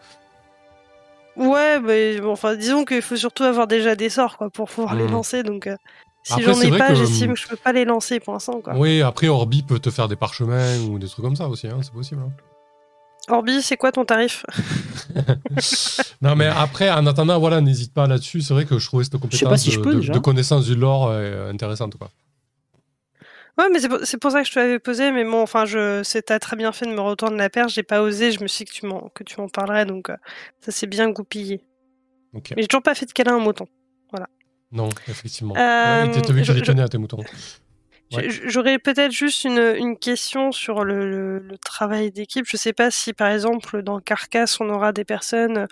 [SPEAKER 3] Ouais, mais bon, enfin, disons qu'il faut surtout avoir déjà des sorts quoi pour pouvoir les
[SPEAKER 1] Mm.
[SPEAKER 3] lancer. Donc, euh, si j'en ai pas,
[SPEAKER 1] que,
[SPEAKER 3] j'estime
[SPEAKER 1] hum,
[SPEAKER 3] que je peux pas les lancer pour l'instant. Quoi.
[SPEAKER 1] Oui, après, Orbi peut te faire des parchemins ou des trucs comme ça aussi, hein, c'est possible. hein.
[SPEAKER 3] Orbi, c'est quoi ton tarif?
[SPEAKER 1] Non, mais après, en attendant, voilà, n'hésite pas là-dessus. C'est vrai que je trouvais cette compétence
[SPEAKER 2] sais pas si
[SPEAKER 1] de,
[SPEAKER 2] je peux,
[SPEAKER 1] de-
[SPEAKER 2] déjà.
[SPEAKER 1] de connaissance du lore euh, intéressante, quoi.
[SPEAKER 3] Ouais, mais c'est pour, pour ça que je te l'avais posé. Mais bon, enfin, je, t'as très bien fait de me retourner la perche. J'ai pas osé. Je me suis dit que tu m'en, que tu m'en parlerais. Donc, euh, ça s'est bien goupillé.
[SPEAKER 1] Ok.
[SPEAKER 3] Mais j'ai toujours pas fait de câlin à un mouton.
[SPEAKER 1] Non, effectivement.
[SPEAKER 3] Euh,
[SPEAKER 1] ouais, t'as vu
[SPEAKER 3] je- je-
[SPEAKER 1] tenait à tes moutons.
[SPEAKER 3] J'aurais peut-être juste une, une question sur le, le- le travail d'équipe. Je sais pas si, par exemple, dans Carcasse, on aura des personnes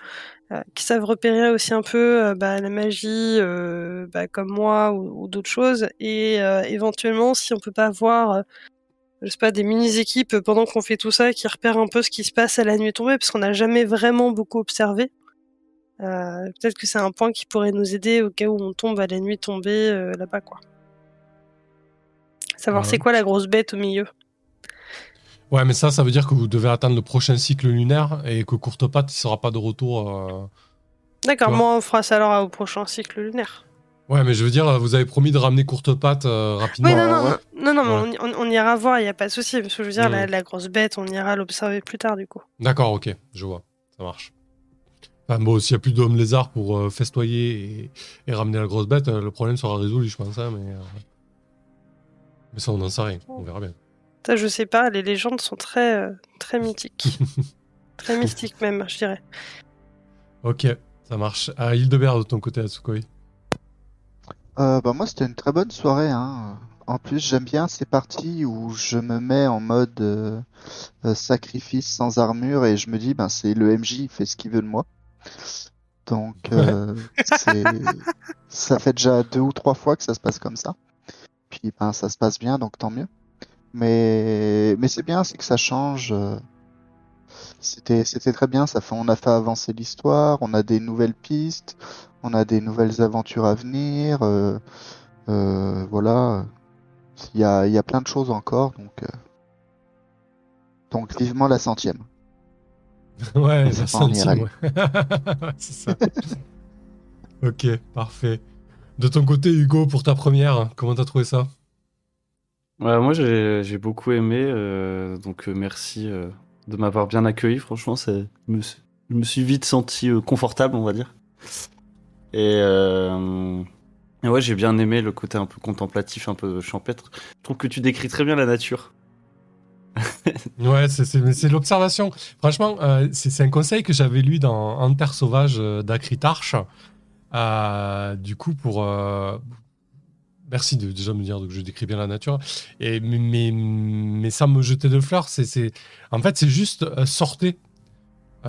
[SPEAKER 3] euh, qui savent repérer aussi un peu euh, bah, la magie, euh, bah, comme moi, ou, d'autres choses. Et euh, éventuellement, si on peut pas avoir, euh, je sais pas, des mini-équipes pendant qu'on fait tout ça, qui repèrent un peu ce qui se passe à la nuit tombée, parce qu'on n'a jamais vraiment beaucoup observé. Peut-être que c'est un point qui pourrait nous aider au cas où on tombe à la nuit tombée là-bas, quoi. Savoir
[SPEAKER 1] Ouais.
[SPEAKER 3] c'est quoi la grosse bête au milieu.
[SPEAKER 1] Ouais, mais ça, ça veut dire que vous devez attendre le prochain cycle lunaire et que Courte Patte ne sera pas de retour. euh,
[SPEAKER 3] D'accord, moi on fera ça alors au prochain cycle lunaire.
[SPEAKER 1] Ouais, mais je veux dire, vous avez promis de ramener Courte Patte euh, rapidement.
[SPEAKER 3] Oui, non, non,
[SPEAKER 5] ouais.
[SPEAKER 3] non, non,
[SPEAKER 1] Ouais.
[SPEAKER 3] mais on, ira voir, il n'y a pas de souci. Parce que je veux dire, la, la grosse bête, on ira l'observer plus tard du coup.
[SPEAKER 1] D'accord, ok, je vois. Ça marche. Enfin, bon, s'il n'y a plus d'hommes lézards pour euh, festoyer et, et ramener la grosse bête, euh, le problème sera résolu, je pense. hein, mais, euh, mais ça, on n'en sait rien. On verra bien.
[SPEAKER 3] Ça, je sais pas, les légendes sont très, euh, très mythiques. très mystiques même, je dirais.
[SPEAKER 1] Ok, ça marche. À Hildebert, de ton côté, Atsukoi.
[SPEAKER 5] Euh, bah moi c'était une très bonne soirée hein. En plus j'aime bien ces parties où je me mets en mode euh, euh, sacrifice sans armure et je me dis ben c'est le MJ il fait ce qu'il veut de moi. Donc euh, ça fait déjà deux ou trois fois que ça se passe comme ça. Puis ben ça se passe bien donc tant mieux. Mais, mais c'est bien, c'est que ça change. euh, C'était, c'était très bien. Ça fait, on a fait avancer l'histoire. On a des nouvelles pistes. On a des nouvelles aventures à venir. euh, euh, voilà. Il y a, il y a plein de choses encore. Donc, euh, donc vivement la centième.
[SPEAKER 1] Ouais, la centième,
[SPEAKER 5] IRL.
[SPEAKER 1] ouais. c'est ça. ok, parfait. De ton côté, Hugo, pour ta première, comment t'as trouvé ça?
[SPEAKER 6] Ouais, moi, j'ai beaucoup aimé, euh, donc euh, merci euh, de m'avoir bien accueilli. Franchement, je me, suis- je me suis vite senti euh, confortable, on va dire. Et, et ouais, j'ai bien aimé le côté un peu contemplatif, un peu champêtre. Je trouve que tu décris très bien la nature.
[SPEAKER 1] Ouais, c'est- l'observation. Franchement, c'est un conseil que j'avais lu dans Enter Sauvage d'Acritarche. Euh, du coup, pour. euh, Merci de déjà me dire que je décris bien la nature. Et, mais, mais, mais sans me jeter de fleurs, c'est, c'est- en fait, c'est juste euh, sortez.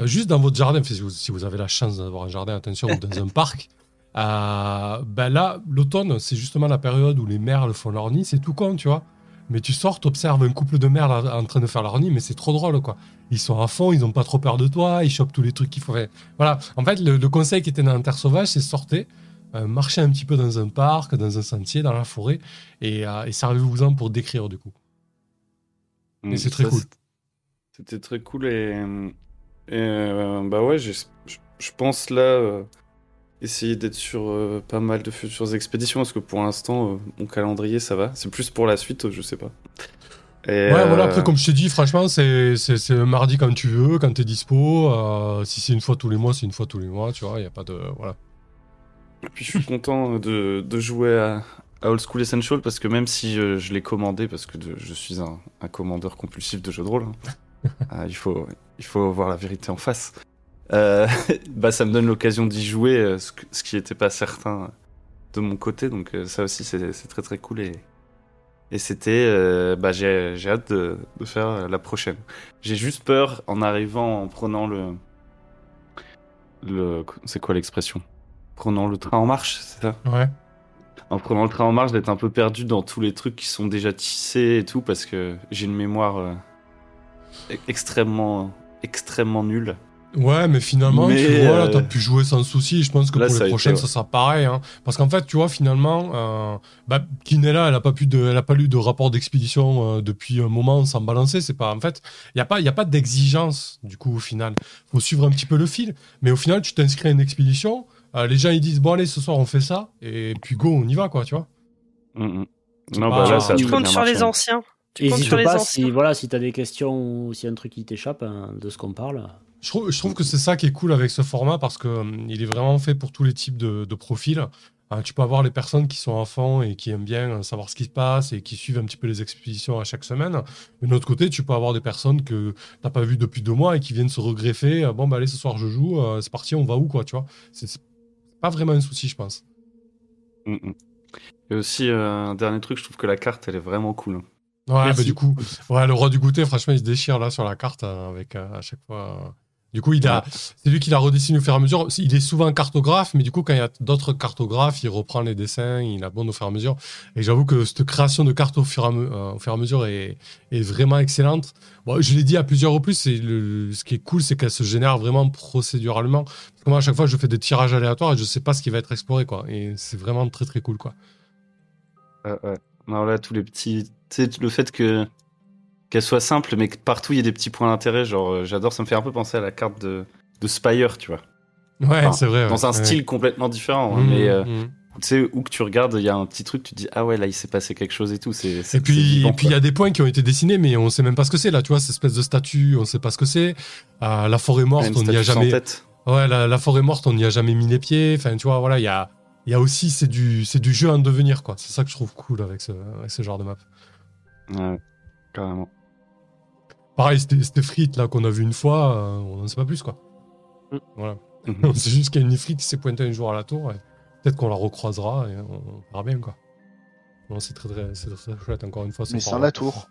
[SPEAKER 1] Juste dans votre jardin, si vous, si vous avez la chance d'avoir un jardin, attention, ou dans un parc. Ben là, l'automne, c'est justement la période où les merles font leur nid. C'est tout con, tu vois. Mais tu sors, t'observes un couple de merles en train de faire leur nid, mais c'est trop drôle, quoi. Ils sont à fond, ils ont pas trop peur de toi, ils chopent tous les trucs qu'il faut faire. Voilà. En fait, le, le conseil qui était dans Terre Sauvage, c'est sortez, euh, marchez un petit peu dans un parc, dans un sentier, dans la forêt, et, euh, et servez-vous-en pour décrire, du coup. Et c'est très cool.
[SPEAKER 6] C'était très cool et, et, euh, bah ouais, je je pense là essayer d'être sur euh, pas mal de futures expéditions parce que pour l'instant euh, mon calendrier ça va. C'est plus pour la suite, euh, je sais pas. Et,
[SPEAKER 1] Ouais, voilà,
[SPEAKER 6] euh,
[SPEAKER 1] après, comme je t'ai dit, franchement, c'est c'est- mardi quand tu veux, quand t'es dispo. euh, si c'est une fois tous les mois, c'est une fois tous les mois, tu vois, il n'y a pas de. Voilà.
[SPEAKER 6] et puis je suis content de, de jouer à, à Old School Essential parce que même si euh, je l'ai commandé parce que de- je suis un, un commandeur compulsif de jeux de rôle, hein, il faut il faut voir la vérité en face. Euh, bah ça me donne l'occasion d'y jouer, euh, ce, qui n'était pas certain de mon côté, donc euh, ça aussi c'est très très cool et et c'était euh, bah j'ai j'ai hâte de, de faire euh, la prochaine. J'ai juste peur en arrivant en prenant le le c'est quoi l'expression? Prenant le train en marche, c'est ça?
[SPEAKER 1] Ouais.
[SPEAKER 6] en prenant le train en marche, d'être un peu perdu dans tous les trucs qui sont déjà tissés et tout, parce que j'ai une mémoire euh, e- extrêmement, extrêmement nulle.
[SPEAKER 1] Ouais, mais finalement,
[SPEAKER 6] Mais,
[SPEAKER 1] tu vois, là,
[SPEAKER 6] euh,
[SPEAKER 1] t'as pu jouer sans souci. Je pense que
[SPEAKER 6] là,
[SPEAKER 1] pour les
[SPEAKER 6] été,
[SPEAKER 1] prochaines,
[SPEAKER 6] ouais.
[SPEAKER 1] ça sera pareil. hein. Parce qu'en fait, tu vois, finalement, euh, bah, Kinella, elle a pas pu de, elle a pas lu de rapport d'expédition euh, depuis un moment sans balancer. C'est pas, en fait, il y a pas, il y a pas d'exigence du coup au final. Faut suivre un petit peu le fil. Mais au final, tu t'inscris à une expédition. euh, les gens ils disent bon allez, ce soir on fait ça et puis go, on y va quoi, tu vois.
[SPEAKER 6] Mm, mm. Non, bah là, ça
[SPEAKER 1] Tu
[SPEAKER 3] comptes sur les
[SPEAKER 6] marché.
[SPEAKER 3] anciens. Tu comptes sur les
[SPEAKER 2] pas
[SPEAKER 3] anciens.
[SPEAKER 2] si, voilà, si tu as des questions ou s'il y a un truc qui t'échappe hein, de ce qu'on parle.
[SPEAKER 1] Je trouve, je trouve que c'est ça qui est cool avec ce format parce que hum, il est vraiment fait pour tous les types de, de profils. Euh, tu peux avoir les personnes qui sont à fond et qui aiment bien savoir ce qui se passe et qui suivent un petit peu les expéditions à chaque semaine. Mais de l'autre côté, tu peux avoir des personnes que t'as pas vues depuis deux mois et qui viennent se regreffer. Euh, Bon, bah allez, ce soir je joue, euh, c'est parti, on va où quoi, tu vois. C'est pas vraiment un souci, je pense.
[SPEAKER 6] Mm, mm. Et aussi, euh, un dernier truc, je trouve que la carte, elle est vraiment cool.
[SPEAKER 1] Ouais,
[SPEAKER 2] Merci.
[SPEAKER 1] bah du coup, ouais, le roi du goûter, franchement, il se déchire là sur la carte euh, avec euh, à chaque fois. Euh, Du coup, il a, c'est lui qui la redessine au fur et à mesure. Il est souvent cartographe, mais du coup, quand il y a d'autres cartographes, il reprend les dessins, il abonde au fur et à mesure. Et j'avoue que cette création de cartes au fur et à, euh, au fur et à mesure est, est vraiment excellente. Bon, je l'ai dit à plusieurs reprises, le, ce qui est cool, c'est qu'elle se génère vraiment procéduralement. Parce que moi, à chaque fois, je fais des tirages aléatoires et je sais pas ce qui va être exploré, quoi. Et c'est vraiment très, très cool, quoi.
[SPEAKER 6] Ouais. Non, là, tous les petits. Tu sais, le fait que qu'elle soit simple, mais que partout il y ait des petits points d'intérêt. Genre, euh, j'adore, ça me fait un peu penser à la carte de, de Spire, tu vois.
[SPEAKER 1] Ouais,
[SPEAKER 6] Enfin,
[SPEAKER 1] c'est vrai. ouais.
[SPEAKER 6] Dans un
[SPEAKER 1] Ouais.
[SPEAKER 6] style complètement différent, hein,
[SPEAKER 1] Mmh,
[SPEAKER 6] mais euh,
[SPEAKER 1] mmh.
[SPEAKER 6] tu sais, où que tu regardes, il y a un petit truc, tu te dis, ah ouais, là, il s'est passé quelque chose et tout. C'est,
[SPEAKER 1] Et puis,
[SPEAKER 6] vivant,
[SPEAKER 1] et puis il y a des points qui ont été dessinés, mais on sait même pas ce que c'est là. Tu vois, cette espèce de statue, on sait pas ce que c'est. Euh, la forêt morte, on n'y a jamais.
[SPEAKER 6] tête.
[SPEAKER 1] Ouais, la, la forêt morte, on n'y a jamais mis les pieds. Enfin, tu vois, voilà, il y a, il y a aussi, c'est du, c'est du jeu en devenir, quoi. C'est ça que je trouve cool avec ce, avec ce genre de map.
[SPEAKER 6] Ouais, carrément.
[SPEAKER 1] Pareil, c'était c'était frites là qu'on a vu une fois, euh, on n'en sait pas plus, quoi.
[SPEAKER 2] Mm.
[SPEAKER 1] Voilà.
[SPEAKER 6] Mhm.
[SPEAKER 1] c'est juste qu'il y a une ifrite qui s'est pointée un jour à la tour. Peut-être qu'on la recroisera et on, on verra bien, quoi. Non, c'est très, très, chouette, encore une fois.
[SPEAKER 5] Mais sans la tour.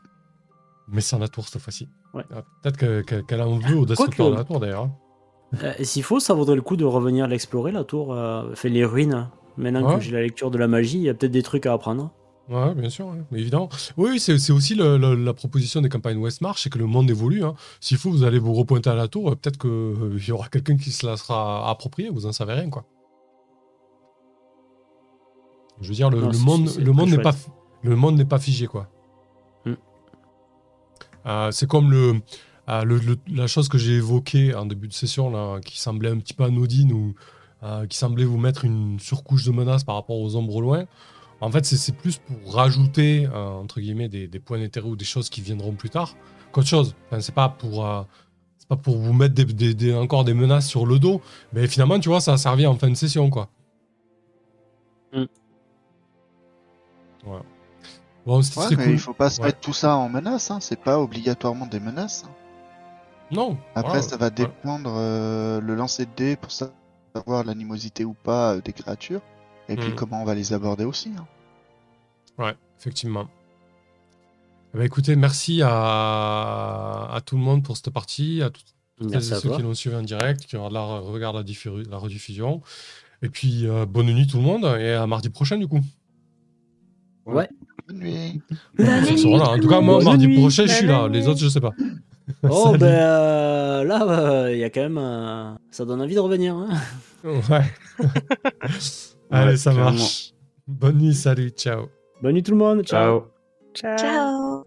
[SPEAKER 1] Mais sans la tour cette fois-ci.
[SPEAKER 2] Ouais.
[SPEAKER 1] Ah, Peut-être que- que- qu'elle en veut au destructeur de la tour d'ailleurs. hein.
[SPEAKER 2] Euh, S'il faut, ça vaudrait le coup de revenir l'explorer, la tour, euh, fait les ruines. Maintenant
[SPEAKER 1] Ouais.
[SPEAKER 2] que j'ai la lecture de la magie, il y a peut-être des trucs à apprendre.
[SPEAKER 1] Ouais, bien sûr. Mais évidemment. Oui, c'est aussi le- le- la proposition des campagnes Westmarch, c'est que le monde évolue. Hein. S'il faut, vous allez vous repointer à la tour, euh, peut-être qu'il y aura quelqu'un qui se la sera approprié, vous en savez rien, quoi. Je veux dire, le,
[SPEAKER 2] Non,
[SPEAKER 1] le
[SPEAKER 2] c'est-
[SPEAKER 1] monde, le monde n'est pas, le monde n'est pas figé, quoi.
[SPEAKER 2] Hmm.
[SPEAKER 1] Euh, c'est comme le, euh, le- la chose que j'ai évoquée en début de session, là, qui semblait un petit peu anodine ou euh, qui semblait vous mettre une surcouche de menace par rapport aux ombres loin. En fait, c'est- plus pour rajouter, euh, entre guillemets, des, des points d'intérêt ou des choses qui viendront plus tard qu'autre chose. Enfin, c'est pas pour... euh, c'est pas pour vous mettre des, des- des- encore des menaces sur le dos, mais finalement, tu vois, ça a servi en fin de session, quoi.
[SPEAKER 2] Mm.
[SPEAKER 1] Bon,
[SPEAKER 5] Ouais,
[SPEAKER 1] très
[SPEAKER 5] mais
[SPEAKER 1] cool.
[SPEAKER 5] il faut pas se
[SPEAKER 1] Ouais.
[SPEAKER 5] mettre tout ça en menace, hein. c'est pas obligatoirement des menaces. hein.
[SPEAKER 1] Non.
[SPEAKER 5] Après,
[SPEAKER 1] voilà.
[SPEAKER 5] ça va
[SPEAKER 1] Voilà.
[SPEAKER 5] dépendre euh, le lancer de dés pour savoir l'animosité ou pas des créatures, et puis
[SPEAKER 1] Mm.
[SPEAKER 5] comment on va les aborder aussi. hein.
[SPEAKER 1] Ouais, effectivement. Eh ben, écoutez, merci à, à tout le monde pour cette partie, à tous
[SPEAKER 2] Merci à
[SPEAKER 1] ceux
[SPEAKER 2] toi.
[SPEAKER 1] qui l'ont suivi en direct, qui regardent la, regardent la, diffu- la rediffusion. Et puis, euh, bonne nuit tout le monde, et à mardi prochain, du coup.
[SPEAKER 5] Bonne nuit.
[SPEAKER 4] Bonne
[SPEAKER 1] On
[SPEAKER 4] nuit,
[SPEAKER 1] là. En tout cas, moi,
[SPEAKER 2] Bonne
[SPEAKER 1] mardi
[SPEAKER 2] nuit.
[SPEAKER 1] prochain, je suis là. Les autres, je sais pas.
[SPEAKER 2] Oh, ben euh, là, euh, il y a quand même. euh, ça donne envie de revenir. hein.
[SPEAKER 1] Ouais. Allez,
[SPEAKER 6] Ouais,
[SPEAKER 1] ça
[SPEAKER 6] clairement.
[SPEAKER 1] marche. Bonne nuit, salut, ciao.
[SPEAKER 2] Bonne nuit tout le monde. Ciao.
[SPEAKER 6] Ciao.
[SPEAKER 3] Ciao.
[SPEAKER 4] Ciao